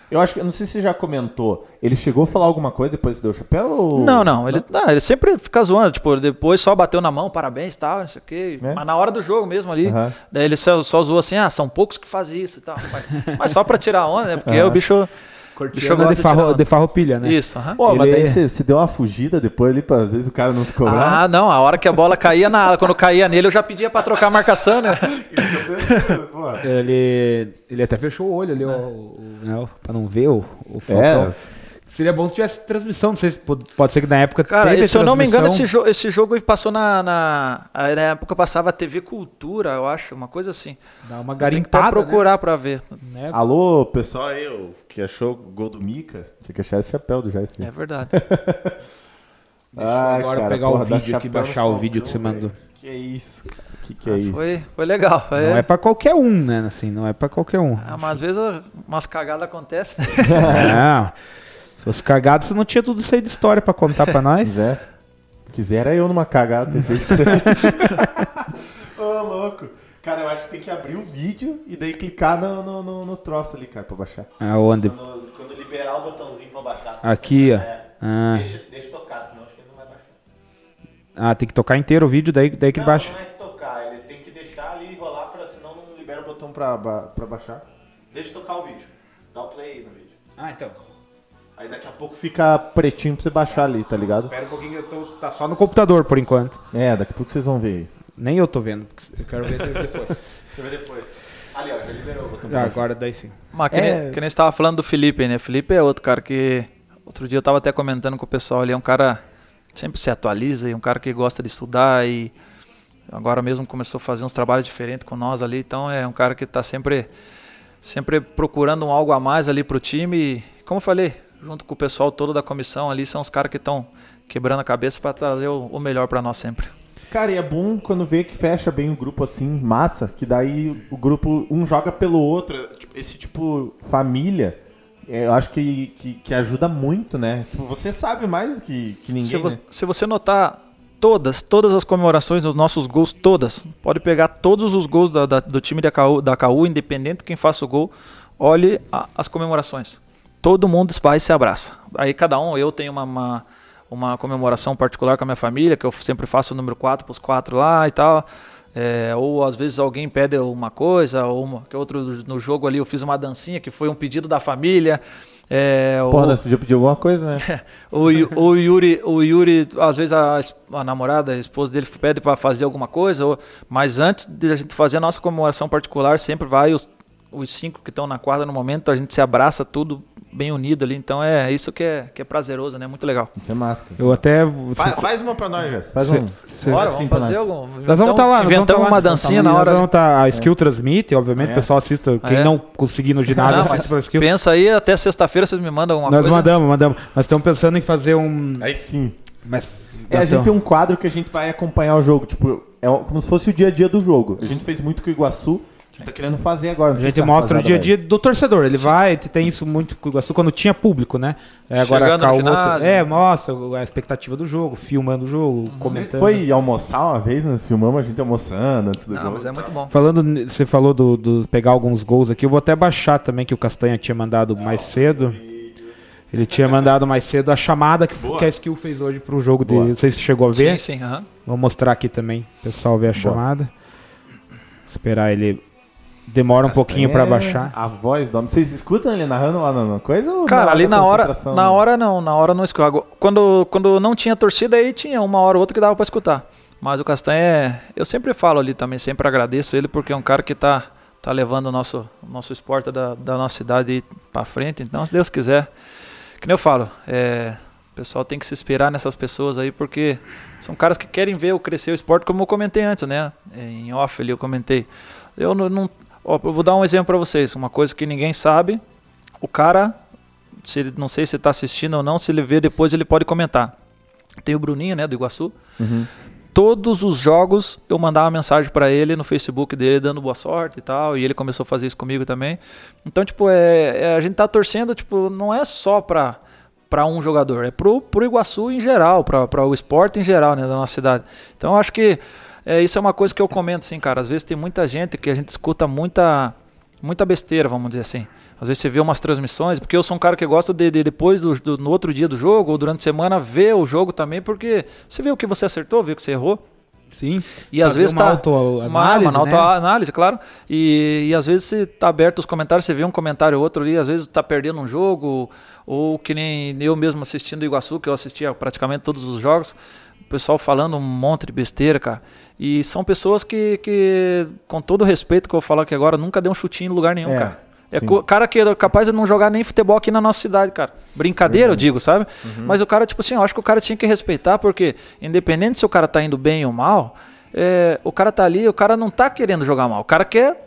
Eu acho que, não sei se você já comentou, ele chegou a falar alguma coisa depois que deu o chapéu? Ou... Não, não, ele, não, ele sempre fica zoando, tipo, depois só bateu na mão, parabéns e tal, não sei o quê. É? Mas na hora do jogo mesmo ali, Aham. daí ele só, só zoou assim, ah, são poucos que fazem isso e tal. Mas, mas só pra tirar onda, né? Porque Aham. o bicho. Bicho gosta de, farro, de farroupilha, né? Isso, aham. Pô, mas Ele- daí você, você deu uma fugida depois ali, pra às vezes o cara não se cobrar. Ah, não, a hora que a bola caía na área, quando caía nele, eu já pedia pra trocar a marcação, né? Pô, Ele, ele até fechou o olho ali, o, o, né, pra não ver o, o é. Seria bom se tivesse transmissão, não sei se pode, ser que na época Cara, teve se eu não me engano, esse, jo esse jogo passou na, na. Na época passava TV Cultura, eu acho, uma coisa assim. Dá uma Tem que até garimpada, procurar pra ver. né? Né? Alô, pessoal aí, que achou o gol do Mica, tinha que achar esse chapéu do Jair. É verdade. Deixa eu agora pegar o vídeo aqui, baixar o vídeo que você mandou. Que isso, cara? Que que é isso? Foi, foi legal. Foi, Não é pra qualquer um, né? Assim, não é pra qualquer um. Ah, mas às vezes ah, umas cagadas acontecem, né? Não. Se fosse cagado, você não tinha tudo isso aí de história pra contar pra nós. Quiser. Quisera eu numa cagada ter feito isso aí. Ô, louco. Cara, eu acho que tem que abrir o vídeo e daí clicar no, no, no, no troço ali, cara, pra baixar. Aonde? Quando, quando liberar o botãozinho pra baixar. se Aqui, você- ó. É, Ah, deixa, deixa tocar, senão acho que ele não vai baixar. ah, tem que tocar inteiro o vídeo, daí, daí que não, baixa. não é que tocar, ele tem que deixar ali rolar, pra, senão não libera o botão pra, ba- pra baixar. Deixa tocar o vídeo. Dá o play aí no vídeo. Ah, então. Aí daqui a pouco fica pretinho pra você baixar ali, tá ligado? Espera um pouquinho, eu tô, tá só no computador por enquanto. É, daqui a pouco vocês vão ver. Nem eu tô vendo, eu quero ver depois. Deixa eu ver depois. Ali, ó, já liberou o botão Ah, agora daí sim. Mas que, É. nem, que nem você tava falando do Felipe, né? Felipe é outro cara que. Outro dia eu tava até comentando com o pessoal, ele é um cara que sempre se atualiza e um cara que gosta de estudar e agora mesmo começou a fazer uns trabalhos diferentes com nós ali, então é um cara que tá sempre, sempre procurando um algo a mais ali pro time e, como eu falei, junto com o pessoal todo da comissão ali, são os caras que estão quebrando a cabeça para trazer o, o melhor para nós sempre. Cara, e é bom quando vê que fecha bem o grupo assim, massa, que daí o grupo um joga pelo outro. tipo, Esse tipo família, é, eu acho que, que, que ajuda muito, né? Tipo, você sabe mais do que, que ninguém. Se, vo- né? se você notar todas, todas as comemorações dos nossos gols, todas, pode pegar todos os gols da- da- do time da KU, da KU, independente de quem faça o gol, olhe a- as comemorações. Todo mundo vai e se abraça. Aí cada um, eu tenho uma, uma, uma comemoração particular com a minha família, que eu sempre faço o número 4 para os quatro lá e tal. É, ou às vezes alguém pede uma coisa, ou uma, que outro no jogo ali eu fiz uma dancinha que foi um pedido da família. É, Porra, ou- nós podíamos pedir alguma coisa, né? o, o Yuri, o Yuri, às vezes a, a namorada, a esposa dele pede para fazer alguma coisa, ou- mas antes de a gente fazer a nossa comemoração particular, sempre vai os, os cinco que estão na quadra no momento, a gente se abraça tudo bem unido ali, então é isso que é, que é prazeroso, né? Muito legal. Isso é máscara. Eu até. Faz, faz uma pra nós, Jéssica. Faz Cê- um. cê- Bora, Vamos sim pra fazer nós. algum. Nós vamos estar lá, nós vamos inventamos tá lá, uma nós vamos dancinha tá na lá, hora. Nós vamos tá, a Skill transmite, obviamente, É. o pessoal assista. Quem É. não conseguir no ginásio, Não, assiste pela Skill. pensa aí, até sexta-feira vocês me mandam alguma Nós coisa. mandamos, mandamos. Nós estamos pensando em fazer um. Aí sim. Mas, É, a nós gente tem um quadro que a gente vai acompanhar o jogo, tipo, é como se fosse o dia a dia do jogo. A gente fez muito com o Iguaçu, tá querendo fazer agora. não A gente se mostra o dia a dia do torcedor. Ele vai, tem isso muito com o Iguaçu quando tinha público, né? É, agora Chegando com a no outra- ginásio. É, mostra a expectativa do jogo, filmando o jogo, gente comentando. foi almoçar uma vez, nós filmamos a gente almoçando antes do Não, jogo. mas é muito bom. Falando, você falou do, do pegar alguns gols aqui, eu vou até baixar também que o Castanha tinha mandado mais cedo. Ele tinha mandado mais cedo a chamada que, que a Skill fez hoje pro jogo Boa. dele. Não sei se chegou a ver. Sim, sim, aham. Vou mostrar aqui também, o pessoal ver a Boa. chamada. Esperar ele. Demora um pouquinho pra É, baixar. A voz do homem. Vocês escutam ele narrando lá na coisa? Ou Cara, na ali na hora, na hora não, na hora não escuta. Quando, quando não tinha torcida, aí tinha uma hora ou outra que dava pra escutar. Mas o Castanha, é, eu sempre falo ali também, sempre agradeço ele porque é um cara que tá, tá levando o nosso, nosso esporte da, da nossa cidade pra frente. Então, se Deus quiser, que nem eu falo, é, o pessoal tem que se inspirar nessas pessoas aí porque são caras que querem ver o crescer o esporte, como eu comentei antes, né? Em off ali eu comentei. Eu não, não ó, eu vou dar um exemplo pra vocês, uma coisa que ninguém sabe. O cara se ele, não sei se está assistindo ou não, se ele ver depois ele pode comentar. Tem o Bruninho, né, do Iguaçu. Uhum. Todos os jogos eu mandava mensagem para ele no Facebook dele dando boa sorte e tal, e ele começou a fazer isso comigo também. Então, tipo, é, é- a gente tá torcendo, tipo, não é só para para um jogador, é pro, pro Iguaçu em geral, para o esporte em geral, né, da nossa cidade. Então, eu acho que é, isso é uma coisa que eu comento, assim, cara. Às vezes tem muita gente que a gente escuta muita muita besteira, vamos dizer assim. Às vezes você vê umas transmissões, porque eu sou um cara que gosta de, de depois do, do- no outro dia do jogo ou durante a semana ver o jogo também, porque você vê o que você acertou, vê o que você errou. Sim. E às vezes uma tá uma, uma né? autoanálise, claro. E, e às vezes você tá aberto os comentários, você vê um comentário ou outro ali, às vezes tá perdendo um jogo, ou que nem eu mesmo assistindo o Iguaçu, que eu assistia praticamente todos os jogos, o pessoal falando um monte de besteira, cara. E são pessoas que, que com todo o respeito que eu vou falar aqui agora, nunca deu um chutinho em lugar nenhum, É, cara. É sim. cara que é capaz de não jogar nem futebol aqui na nossa cidade, cara. Brincadeira, eu digo, sabe? Uhum. Mas o cara, tipo assim, eu acho que o cara tinha que respeitar, porque independente se o cara tá indo bem ou mal, é, o cara tá ali, o cara não tá querendo jogar mal. O cara quer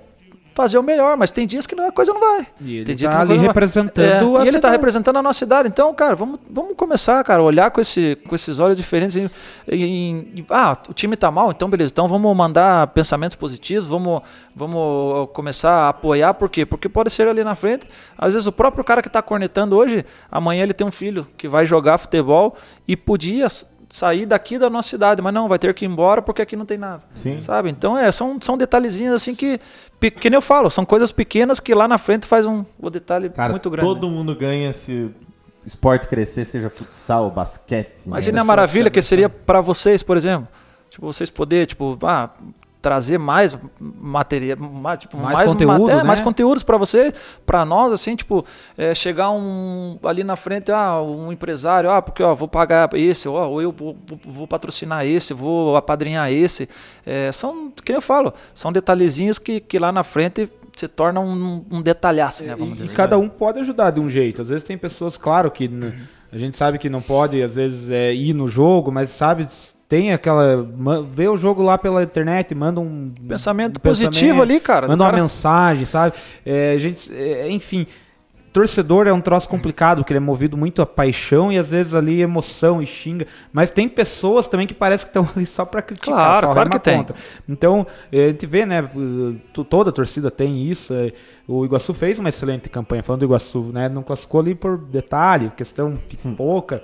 fazer o melhor, mas tem dias que a coisa não vai. E ele tem dia tá que ali vai. representando É, a e ele tá cidade. representando a nossa cidade. Então, cara, vamos, vamos começar, cara, a olhar com, esse, com esses olhos diferentes. em- em- em- ah, o time tá mal, então beleza. Então vamos mandar pensamentos positivos, vamos, vamos começar a apoiar. Por quê? Porque pode ser ali na frente. Às vezes o próprio cara que tá cornetando hoje, amanhã ele tem um filho que vai jogar futebol e podia sair daqui da nossa cidade, mas não, vai ter que ir embora porque aqui não tem nada. Sim. Sabe? Então é, são, são detalhezinhos assim que, que nem eu falo, são coisas pequenas que lá na frente faz um, um detalhe Cara, muito grande. todo né? mundo ganha se esporte crescer, seja futsal, basquete. Imagina né? a maravilha que seria para vocês, por exemplo. Tipo, vocês poder, tipo, ah, trazer mais material, mais, tipo, Mais mais, conteúdo, é, né? mais conteúdos para você, para nós, assim, tipo, é, chegar um ali na frente, ah, um empresário, ah, porque ó, vou pagar esse, ó, ou eu vou, vou- vou patrocinar esse, vou apadrinhar esse. É, são, que eu falo, são detalhezinhos que, que lá na frente se tornam um, um detalhaço, né? Vamos E, e dizer. cada um pode ajudar de um jeito. Às vezes tem pessoas, claro, que n- a gente sabe que não pode, às vezes, é, ir no jogo, mas sabe, tem aquela. Vê o jogo lá pela internet, manda um. Pensamento um positivo ali, cara. Manda uma cara- mensagem, sabe? É, gente, é, enfim. Torcedor é um troço complicado, porque ele é movido muito a paixão e às vezes ali emoção e xinga. Mas tem pessoas também que parece que estão ali só pra criticar. Claro, só claro que tem. contra. Então, eh, a gente vê, né? Toda a torcida tem isso. eh, O Iguaçu fez uma excelente campanha, falando do Iguaçu, né? Não classificou ali por detalhe, questão pouca.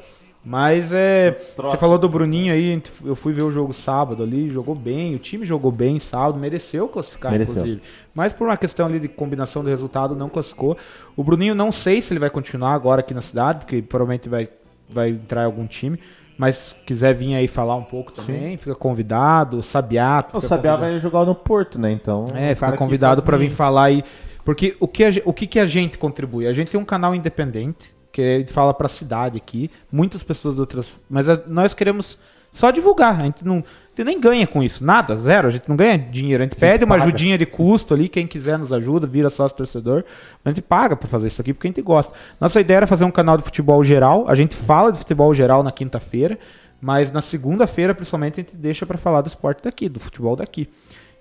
Mas é. Você falou do Bruninho aí, eu fui ver o jogo sábado ali, jogou bem, o time jogou bem sábado, mereceu classificar, Mereceu. inclusive. Mas por uma questão ali de combinação do resultado, não classificou. O Bruninho não sei se ele vai continuar agora aqui na cidade, porque provavelmente vai, vai entrar em algum time. Mas se quiser vir aí falar um pouco também, fica convidado. Sabiá. O Sabiá convidado. vai jogar no Porto, né? Então. É, o fica convidado pode para vir falar aí. Porque o que, a, o que, que a gente contribui? A gente tem um canal independente, que a gente fala para a cidade aqui. Muitas pessoas de outras. Mas a- nós queremos só divulgar. A gente não. A gente nem ganha com isso, nada, zero. A gente não ganha dinheiro. A gente, pede uma paga. ajudinha de custo ali. Quem quiser nos ajuda, vira sócio torcedor. Mas a gente paga para fazer isso aqui porque a gente gosta. Nossa ideia era fazer um canal de futebol geral. A gente fala de futebol geral na quinta-feira. Mas na segunda-feira, principalmente, a gente deixa para falar do esporte daqui, do futebol daqui.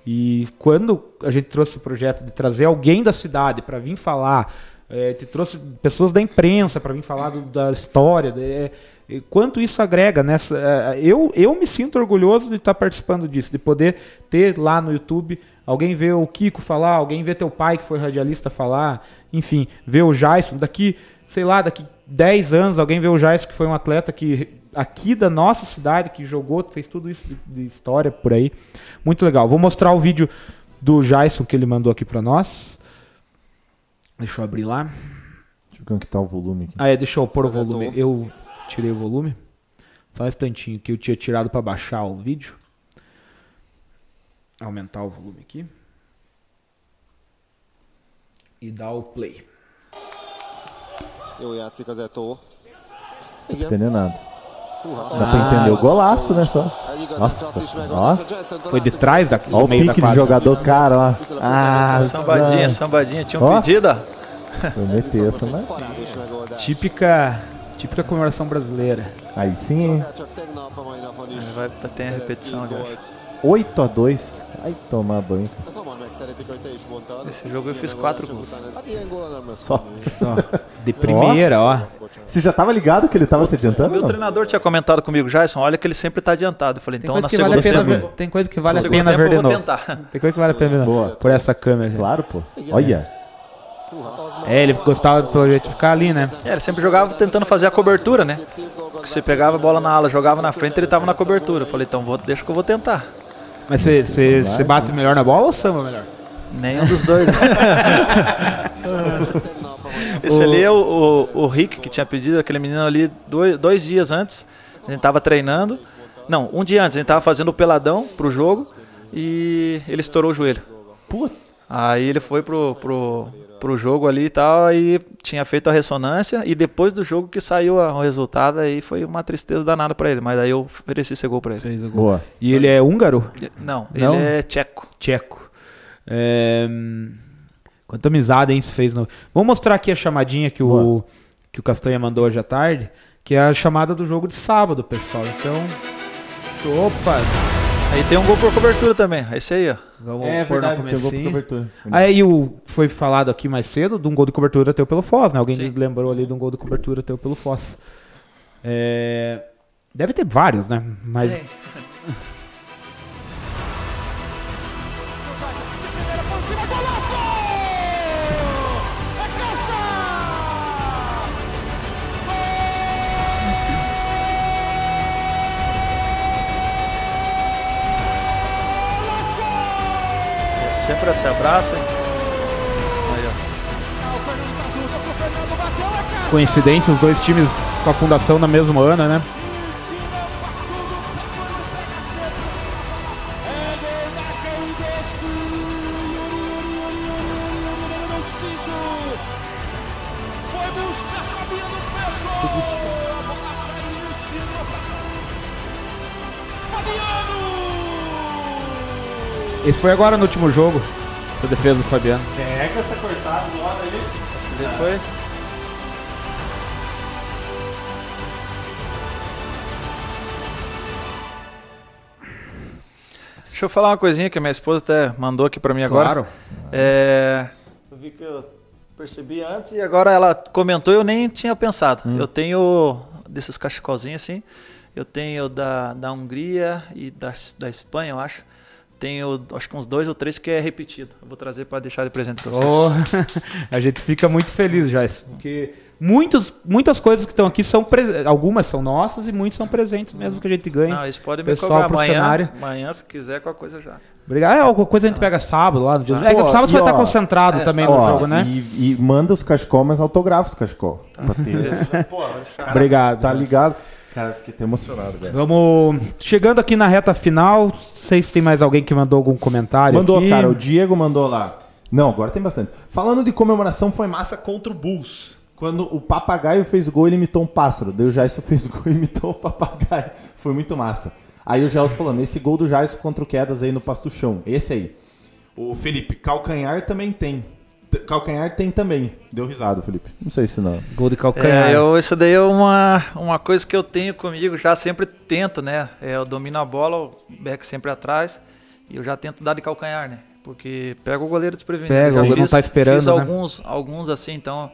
E quando a gente trouxe o projeto de trazer alguém da cidade para vir falar, é, te trouxe pessoas da imprensa para vir falar do- da história, é, quanto isso agrega nessa. é, eu, eu me sinto orgulhoso de estar participando disso, de poder ter lá no YouTube alguém ver o Kiko falar, alguém ver teu pai que foi radialista falar, enfim, ver o Jason daqui, sei lá, daqui 10 anos, alguém vê o Jason que foi um atleta que aqui da nossa cidade, que jogou, fez tudo isso de, de história por aí. Muito legal. Vou mostrar o vídeo do Jason que ele mandou aqui pra nós. Deixa eu abrir lá. Deixa eu ver como que tá o volume aqui. Ah, é, deixa eu pôr o volume. Eu tirei o volume. Só um instantinho que eu tinha tirado pra baixar o vídeo. Aumentar o volume aqui. E dar o play. Eto. Não tô entendendo nada. Dá pra entender o golaço, né? Só. Nossa, ó. Foi de trás da, Olha do o meio da pique de quadra. jogador, cara, ó. Ah, Sambadinha, sambadinha. Tinha um Ó. pedido, ó. Foi meter essa, né? Típica, típica comemoração brasileira. Aí sim, hein? Vai ter a repetição eu acho. 8x2. Aí tomar banho. Esse jogo eu fiz quatro gols. Só. Só. De primeira, ó. Você já tava ligado que ele tava se O adiantando? meu não? treinador tinha comentado comigo, Jason, olha que ele sempre tá adiantado. Eu falei, então na que vale segunda a pena tempo, ver, tem coisa que vale a pena tempo ver de eu vou novo. tentar. Tem coisa que vale a pena ver de Boa. novo. Por essa câmera. Claro, pô. Olha. É, ele gostava pelo jeito de ficar ali, né? É, ele sempre jogava tentando fazer a cobertura, né? Você pegava a bola na ala, jogava na frente, ele tava na cobertura. Eu falei, então vou, deixa que eu vou tentar. Mas você bate melhor na bola ou samba melhor? Nenhum dos dois. Esse ali é o, o, o Rick que tinha pedido, aquele menino ali dois, dois dias antes. A gente tava treinando. Não, um dia antes, a gente tava fazendo o peladão pro jogo e ele estourou o joelho. Putz. Aí ele foi pro, pro, pro jogo ali e tal, aí tinha feito a ressonância e depois do jogo que saiu a- o resultado, aí foi uma tristeza danada pra ele, mas aí eu ofereci esse gol pra ele. Fez o gol. Boa. E ele é húngaro? Não, Não? ele é tcheco. Tcheco. É... Quanta amizade, hein, se fez no... Vamos mostrar aqui a chamadinha que o, que o Castanha mandou hoje à tarde, que é a chamada do jogo de sábado, pessoal. Então... Opa! Aí tem um gol por cobertura também, esse aí, ó. Vamos É pôr no verdade, tem gol por cobertura. Aí o foi falado aqui mais cedo de um gol de cobertura teu pelo Foz, né? Alguém Sim. lembrou ali de um gol de cobertura teu pelo Foz. É, Deve ter vários, né? Mas sempre se abraça. Aí, ó. Coincidência, os dois times com a fundação na mesma ano, né? Esse foi agora no último jogo. Essa defesa do Fabiano. Pega essa cortada do lado ali. Essa ali foi. Deixa eu falar uma coisinha que a minha esposa até mandou aqui pra mim agora. Claro. É, eu vi que eu percebi antes e agora ela comentou e eu nem tinha pensado. Eu tenho desses cachecolzinhos assim. Eu tenho da, da Hungria e da, da Espanha, eu acho. Tenho acho que uns dois ou três que é repetido. Eu vou trazer para deixar de presente pra vocês. Oh, a gente fica muito feliz, Joyce, porque muitos, muitas coisas que estão aqui são algumas são nossas e muitos são presentes mesmo que a gente ganha. Não, eles podem me Pessoal cobrar pro amanhã. cenário. Amanhã, se quiser, qualquer coisa já. Obrigado. É, alguma coisa a gente pega sábado lá no dia. É, que Pô, sábado você vai ó, estar concentrado é, também no Ó, jogo, né? E, e manda os cachecol, mas autografa os cachecol. Pra ter. Pô, Obrigado. tá ligado? Cara, fiquei até emocionado, velho. Vamos chegando aqui na reta final. Não sei se tem mais alguém que mandou algum comentário. Mandou, aqui. cara, o Diego mandou lá. Não, agora tem bastante. Falando de comemoração, foi massa contra o Bulls. Quando o papagaio fez gol, ele imitou um pássaro. Daí o Jaison fez gol e imitou o papagaio. Foi muito massa. Aí o Gelson falando, esse gol do Jaison contra o Quedas aí no Pastuchão. Esse aí. O Felipe, calcanhar também tem. Calcanhar tem também. Deu risada, Felipe. Não sei se não. Gol de calcanhar. É, eu, isso daí é uma, uma coisa que eu tenho comigo, já sempre tento, né? É, eu domino a bola, o back sempre atrás, e eu já tento dar de calcanhar, né? Porque pega o goleiro desprevenido. Pega, o goleiro não tá esperando, Fiz né? alguns, alguns assim, então...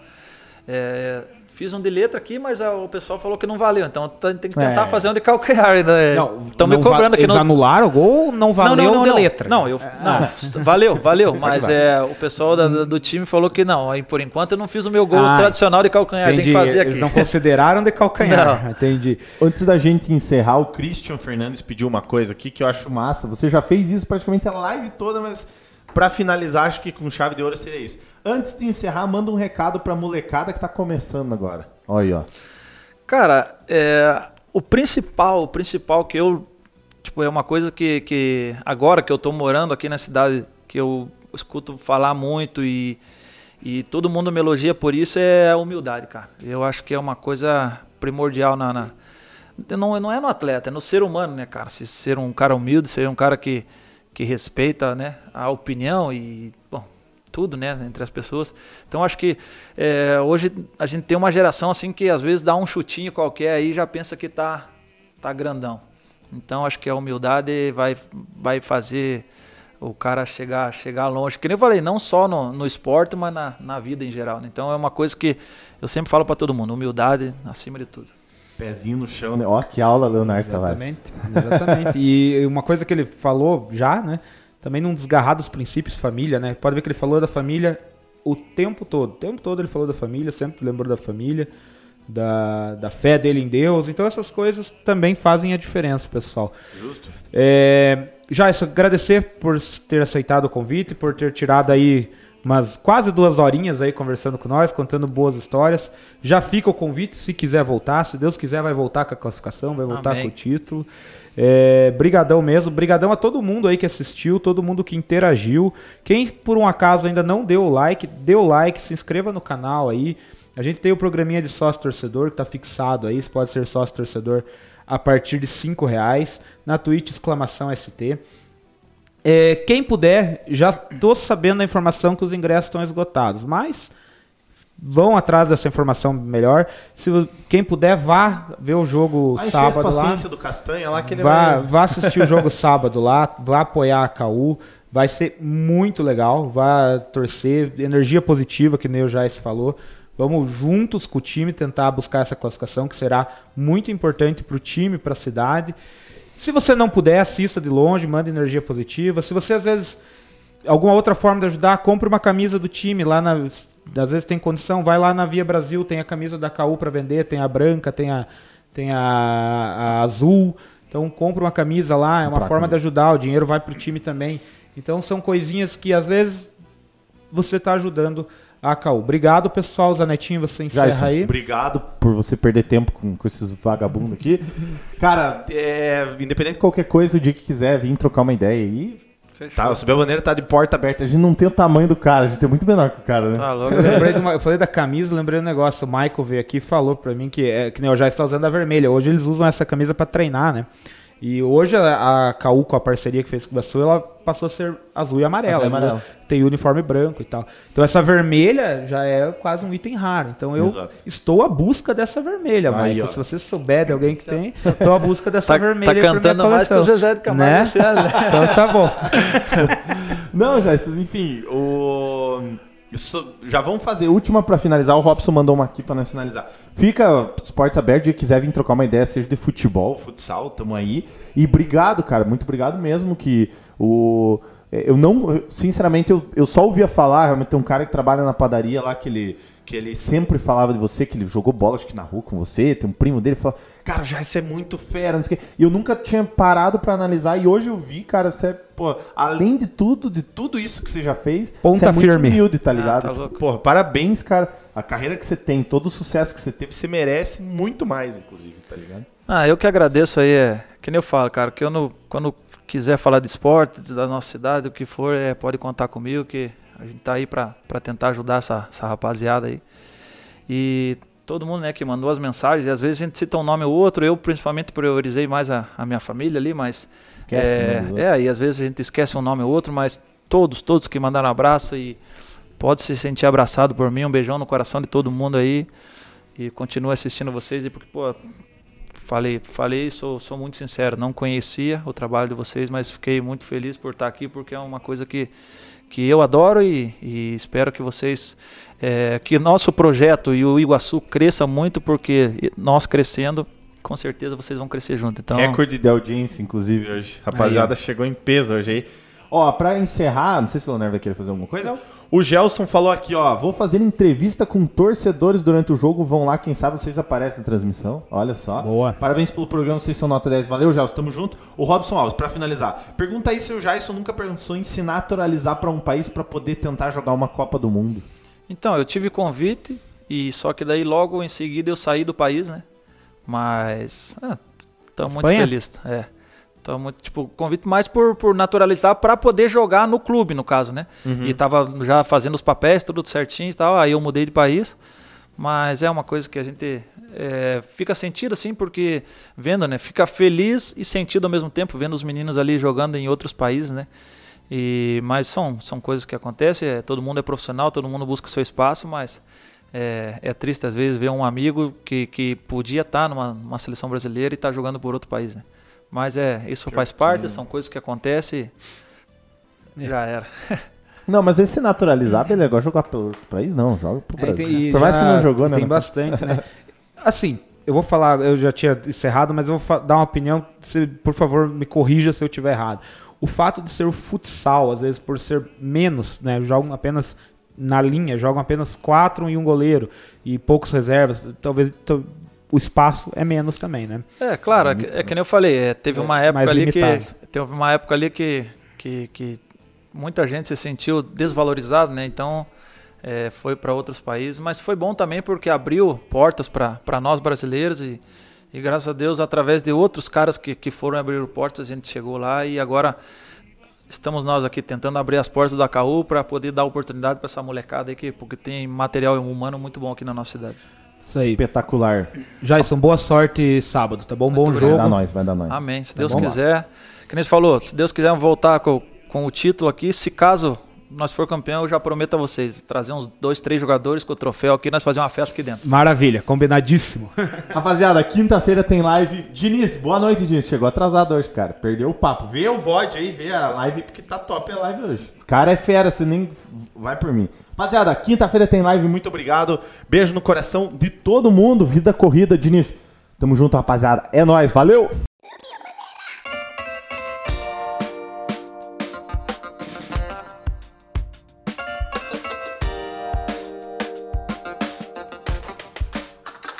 é, fiz um de letra aqui, mas ah, o pessoal falou que não valeu, então tem tem que tentar É. fazer um de calcanhar. Estão me não va- cobrando aqui Eles no... anularam o gol ou não valeu não, não, de não, letra? Não, eu, não valeu, valeu, mas é, o pessoal da- do time falou que não. Aí, por enquanto eu não fiz o meu gol Ah, tradicional de calcanhar, tem Entendi. que fazer Eles aqui. não consideraram de calcanhar. Entendi. Antes da gente encerrar, o Christian Fernandes pediu uma coisa aqui que eu acho massa. Você já fez isso praticamente a live toda, mas pra finalizar, acho que com chave de ouro seria isso. Antes de encerrar, manda um recado pra molecada que tá começando agora. Olha aí, ó. Cara, é, o principal, o principal que eu, tipo, é uma coisa que, que agora que eu tô morando aqui na cidade, que eu escuto falar muito e, e todo mundo me elogia por isso, é a humildade, cara. Eu acho que é uma coisa primordial na, na- não, não é no atleta, é no ser humano, né, cara? Se ser um cara humilde, ser um cara que, que respeita, né, a opinião e, bom, tudo, né, entre as pessoas. Então acho que é, hoje a gente tem uma geração assim que às vezes dá um chutinho qualquer aí e já pensa que tá tá grandão. Então acho que a humildade vai vai fazer o cara chegar chegar longe. Que nem eu falei, não só no, no esporte, mas na, na vida em geral. né? Então é uma coisa que eu sempre falo para todo mundo, humildade acima de tudo. Pezinho no chão, né? Ó, que aula, Leonardo Tavares. Exatamente. Exatamente. e uma coisa que ele falou já, né? Também não desgarrar dos princípios família, né? Pode ver que ele falou da família o tempo todo. O tempo todo ele falou da família, sempre lembrou da família, da, da fé dele em Deus. Então essas coisas também fazem a diferença, pessoal. Justo. É, Jason, agradecer por ter aceitado o convite, por ter tirado aí umas quase duas horinhas aí conversando com nós, contando boas histórias. Já fica o convite, se quiser voltar, se Deus quiser vai voltar com a classificação, vai voltar Amém. com o título. É, brigadão mesmo, brigadão a todo mundo aí que assistiu, todo mundo que interagiu. Quem por um acaso ainda não deu o like, dê o like, se inscreva no canal aí. A gente tem o programinha de sócio torcedor que tá fixado aí, você pode ser sócio torcedor a partir de cinco reais na Twitch exclamação ST. É, quem puder, já estou sabendo a informação que os ingressos estão esgotados, mas vão atrás dessa informação melhor. Se quem puder, vá ver o jogo as sábado lá. do Castanha lá que ele Vá, vai... vá assistir o jogo sábado lá, vá apoiar a KU. Vai ser muito legal. Vá torcer. Energia positiva, que nem o Jais falou. Vamos juntos com o time tentar buscar essa classificação, que será muito importante para o time, para a cidade. Se você não puder, assista de longe, manda energia positiva. Se você às vezes alguma outra forma de ajudar, compre uma camisa do time lá na às vezes tem condição, vai lá na Via Brasil, tem a camisa da KU para vender, tem a branca, tem a tem a, a azul. Então compra uma camisa lá, é uma Comprar forma de ajudar, o dinheiro vai pro time também. Então são coisinhas que às vezes você tá ajudando a KU. Obrigado, pessoal. Zanetinho, você encerra Jason, aí. obrigado por você perder tempo com, com esses vagabundos aqui. Cara, é, independente de qualquer coisa, o dia que quiser vir trocar uma ideia aí. Fechou. Tá, o Subir a Bandeira tá de porta aberta. A gente não tem o tamanho do cara, a gente é muito menor que o cara, né? Tá louco. Eu, de uma- eu falei da camisa, lembrei um negócio. O Michael veio aqui e falou pra mim que, é, que nem eu já está usando a vermelha. Hoje eles usam essa camisa pra treinar, né? E hoje a, a KU, com a parceria que fez com o Iguaçu, ela passou a ser azul e amarela. Azul e. Tem uniforme branco e tal. Então essa vermelha já é quase um item raro. Então eu Exato. estou à busca dessa vermelha, Aí, Michael. ó. Se você souber de alguém que tem, estou à busca dessa Tá, vermelha. tá pra minha cantando mais que o. Zezé de Camargo Né? né? Então tá bom. Não, já, enfim, o. isso- já vamos fazer. Última pra finalizar. O Robson mandou uma aqui pra nós finalizar. Fica esportes abertos. Se quiser vir trocar uma ideia, seja de futebol, futsal, tamo aí. E obrigado, cara. Muito obrigado mesmo. Que o. Eu não. Sinceramente, eu, eu só ouvia falar. Realmente tem um cara que trabalha na padaria lá que ele. Que ele sempre falava de você, que ele jogou bola, acho que na rua com você, tem um primo dele fala, cara, já isso é muito fera, não sei o quê. E eu nunca tinha parado pra analisar, e hoje eu vi, cara, você é, pô, além de tudo, de tudo isso que você já fez, Ponta você é muito firme. humilde, tá ligado? tá Tipo, porra, parabéns, cara. A carreira que você tem, todo o sucesso que você teve, você merece muito mais, inclusive, tá ligado? Ah, eu que agradeço aí, é, que nem eu falo, cara, que eu não, quando quiser falar de esporte, da nossa cidade, o que for, é, pode contar comigo, que a gente tá aí pra, pra tentar ajudar essa, essa rapaziada aí. E todo mundo, né, que mandou as mensagens, e às vezes a gente cita um nome ou outro, eu principalmente priorizei mais a, a minha família ali, mas... Esquece, é, né, é, e às vezes a gente esquece um nome ou outro, mas todos, todos que mandaram abraço e pode se sentir abraçado por mim, um beijão no coração de todo mundo aí. E continuo assistindo vocês, e porque, pô, falei, falei, sou, sou muito sincero, não conhecia o trabalho de vocês, mas fiquei muito feliz por estar aqui, porque é uma coisa que, que eu adoro e, e espero que vocês, é, que nosso projeto e o Iguaçu cresça muito, porque nós crescendo, com certeza vocês vão crescer junto. Então, Recorde de audiência, inclusive, hoje. Rapaziada, chegou em peso hoje aí. Ó, pra encerrar, não sei se o Leonardo vai querer fazer alguma coisa. O Gelson falou aqui, ó, vou fazer entrevista com torcedores durante o jogo, vão lá, quem sabe vocês aparecem na transmissão. Olha só. Boa. Parabéns pelo programa, vocês são nota 10. Valeu, Gelson, tamo junto. O Robson Alves, pra finalizar, pergunta aí se o Jason nunca pensou em se naturalizar pra um país pra poder tentar jogar uma Copa do Mundo. Então, eu tive convite, e só que daí logo em seguida eu saí do país, né? Mas, estou muito Espanha? feliz. É. Tô muito, tipo, convite mais por, por naturalizar para poder jogar no clube, no caso, né? E tava já fazendo os papéis, tudo certinho e tal, aí eu mudei de país. Mas é uma coisa que a gente é, fica sentido assim, porque vendo, né? Fica feliz e sentido ao mesmo tempo, vendo os meninos ali jogando em outros países, né? E, mas são, são coisas que acontecem, é, todo mundo é profissional, todo mundo busca o seu espaço, mas é, é triste às vezes ver um amigo que, que podia estar numa, numa seleção brasileira e está jogando por outro país, né? Mas é, isso faz parte, são coisas que acontecem e já era. Não, mas esse se naturalizar, beleza, agora jogar pelo outro país, não, joga pro É, Brasil. tem- Por mais que não jogou, né? Tem bastante, né? Assim, eu vou falar, eu já tinha encerrado, mas eu vou dar uma opinião, se, por favor, me corrija se eu estiver errado. O fato de ser o futsal, às vezes por ser menos, né? Jogam apenas na linha, jogam apenas quatro e um goleiro e poucos reservas, talvez o espaço é menos também, né? É, claro, é que, é que nem eu falei, é, teve uma É, época mais ali que limitado. teve uma época ali que, que, que muita gente se sentiu desvalorizado, né? Então é, foi para outros países, mas foi bom também porque abriu portas para nós brasileiros e, e graças a Deus através de outros caras que, que foram abrir portas a gente chegou lá e agora estamos nós aqui tentando abrir as portas da KU para poder dar oportunidade para essa molecada aí que porque tem material humano muito bom aqui na nossa cidade. Isso aí. Espetacular. Jason, boa sorte sábado, tá bom? Bom Muito Vai jogo. dar nós, vai dar nós. Amém. Se Tá Deus bom? quiser. Que nem você falou, se Deus quiser voltar com, com o título aqui, se caso nós for campeão, eu já prometo a vocês, trazer uns dois, três jogadores com o troféu aqui, nós fazer uma festa aqui dentro. Maravilha, combinadíssimo. Rapaziada, quinta-feira tem live. Diniz, boa noite, Diniz. Chegou atrasado hoje, cara. Perdeu o papo. Vê o VOD aí, vê a live, porque tá top a live hoje. Os cara é fera, você nem vai por mim. Rapaziada, quinta-feira tem live. Muito obrigado. Beijo no coração de todo mundo. Vida corrida, Diniz. Tamo junto, rapaziada. É nóis, valeu!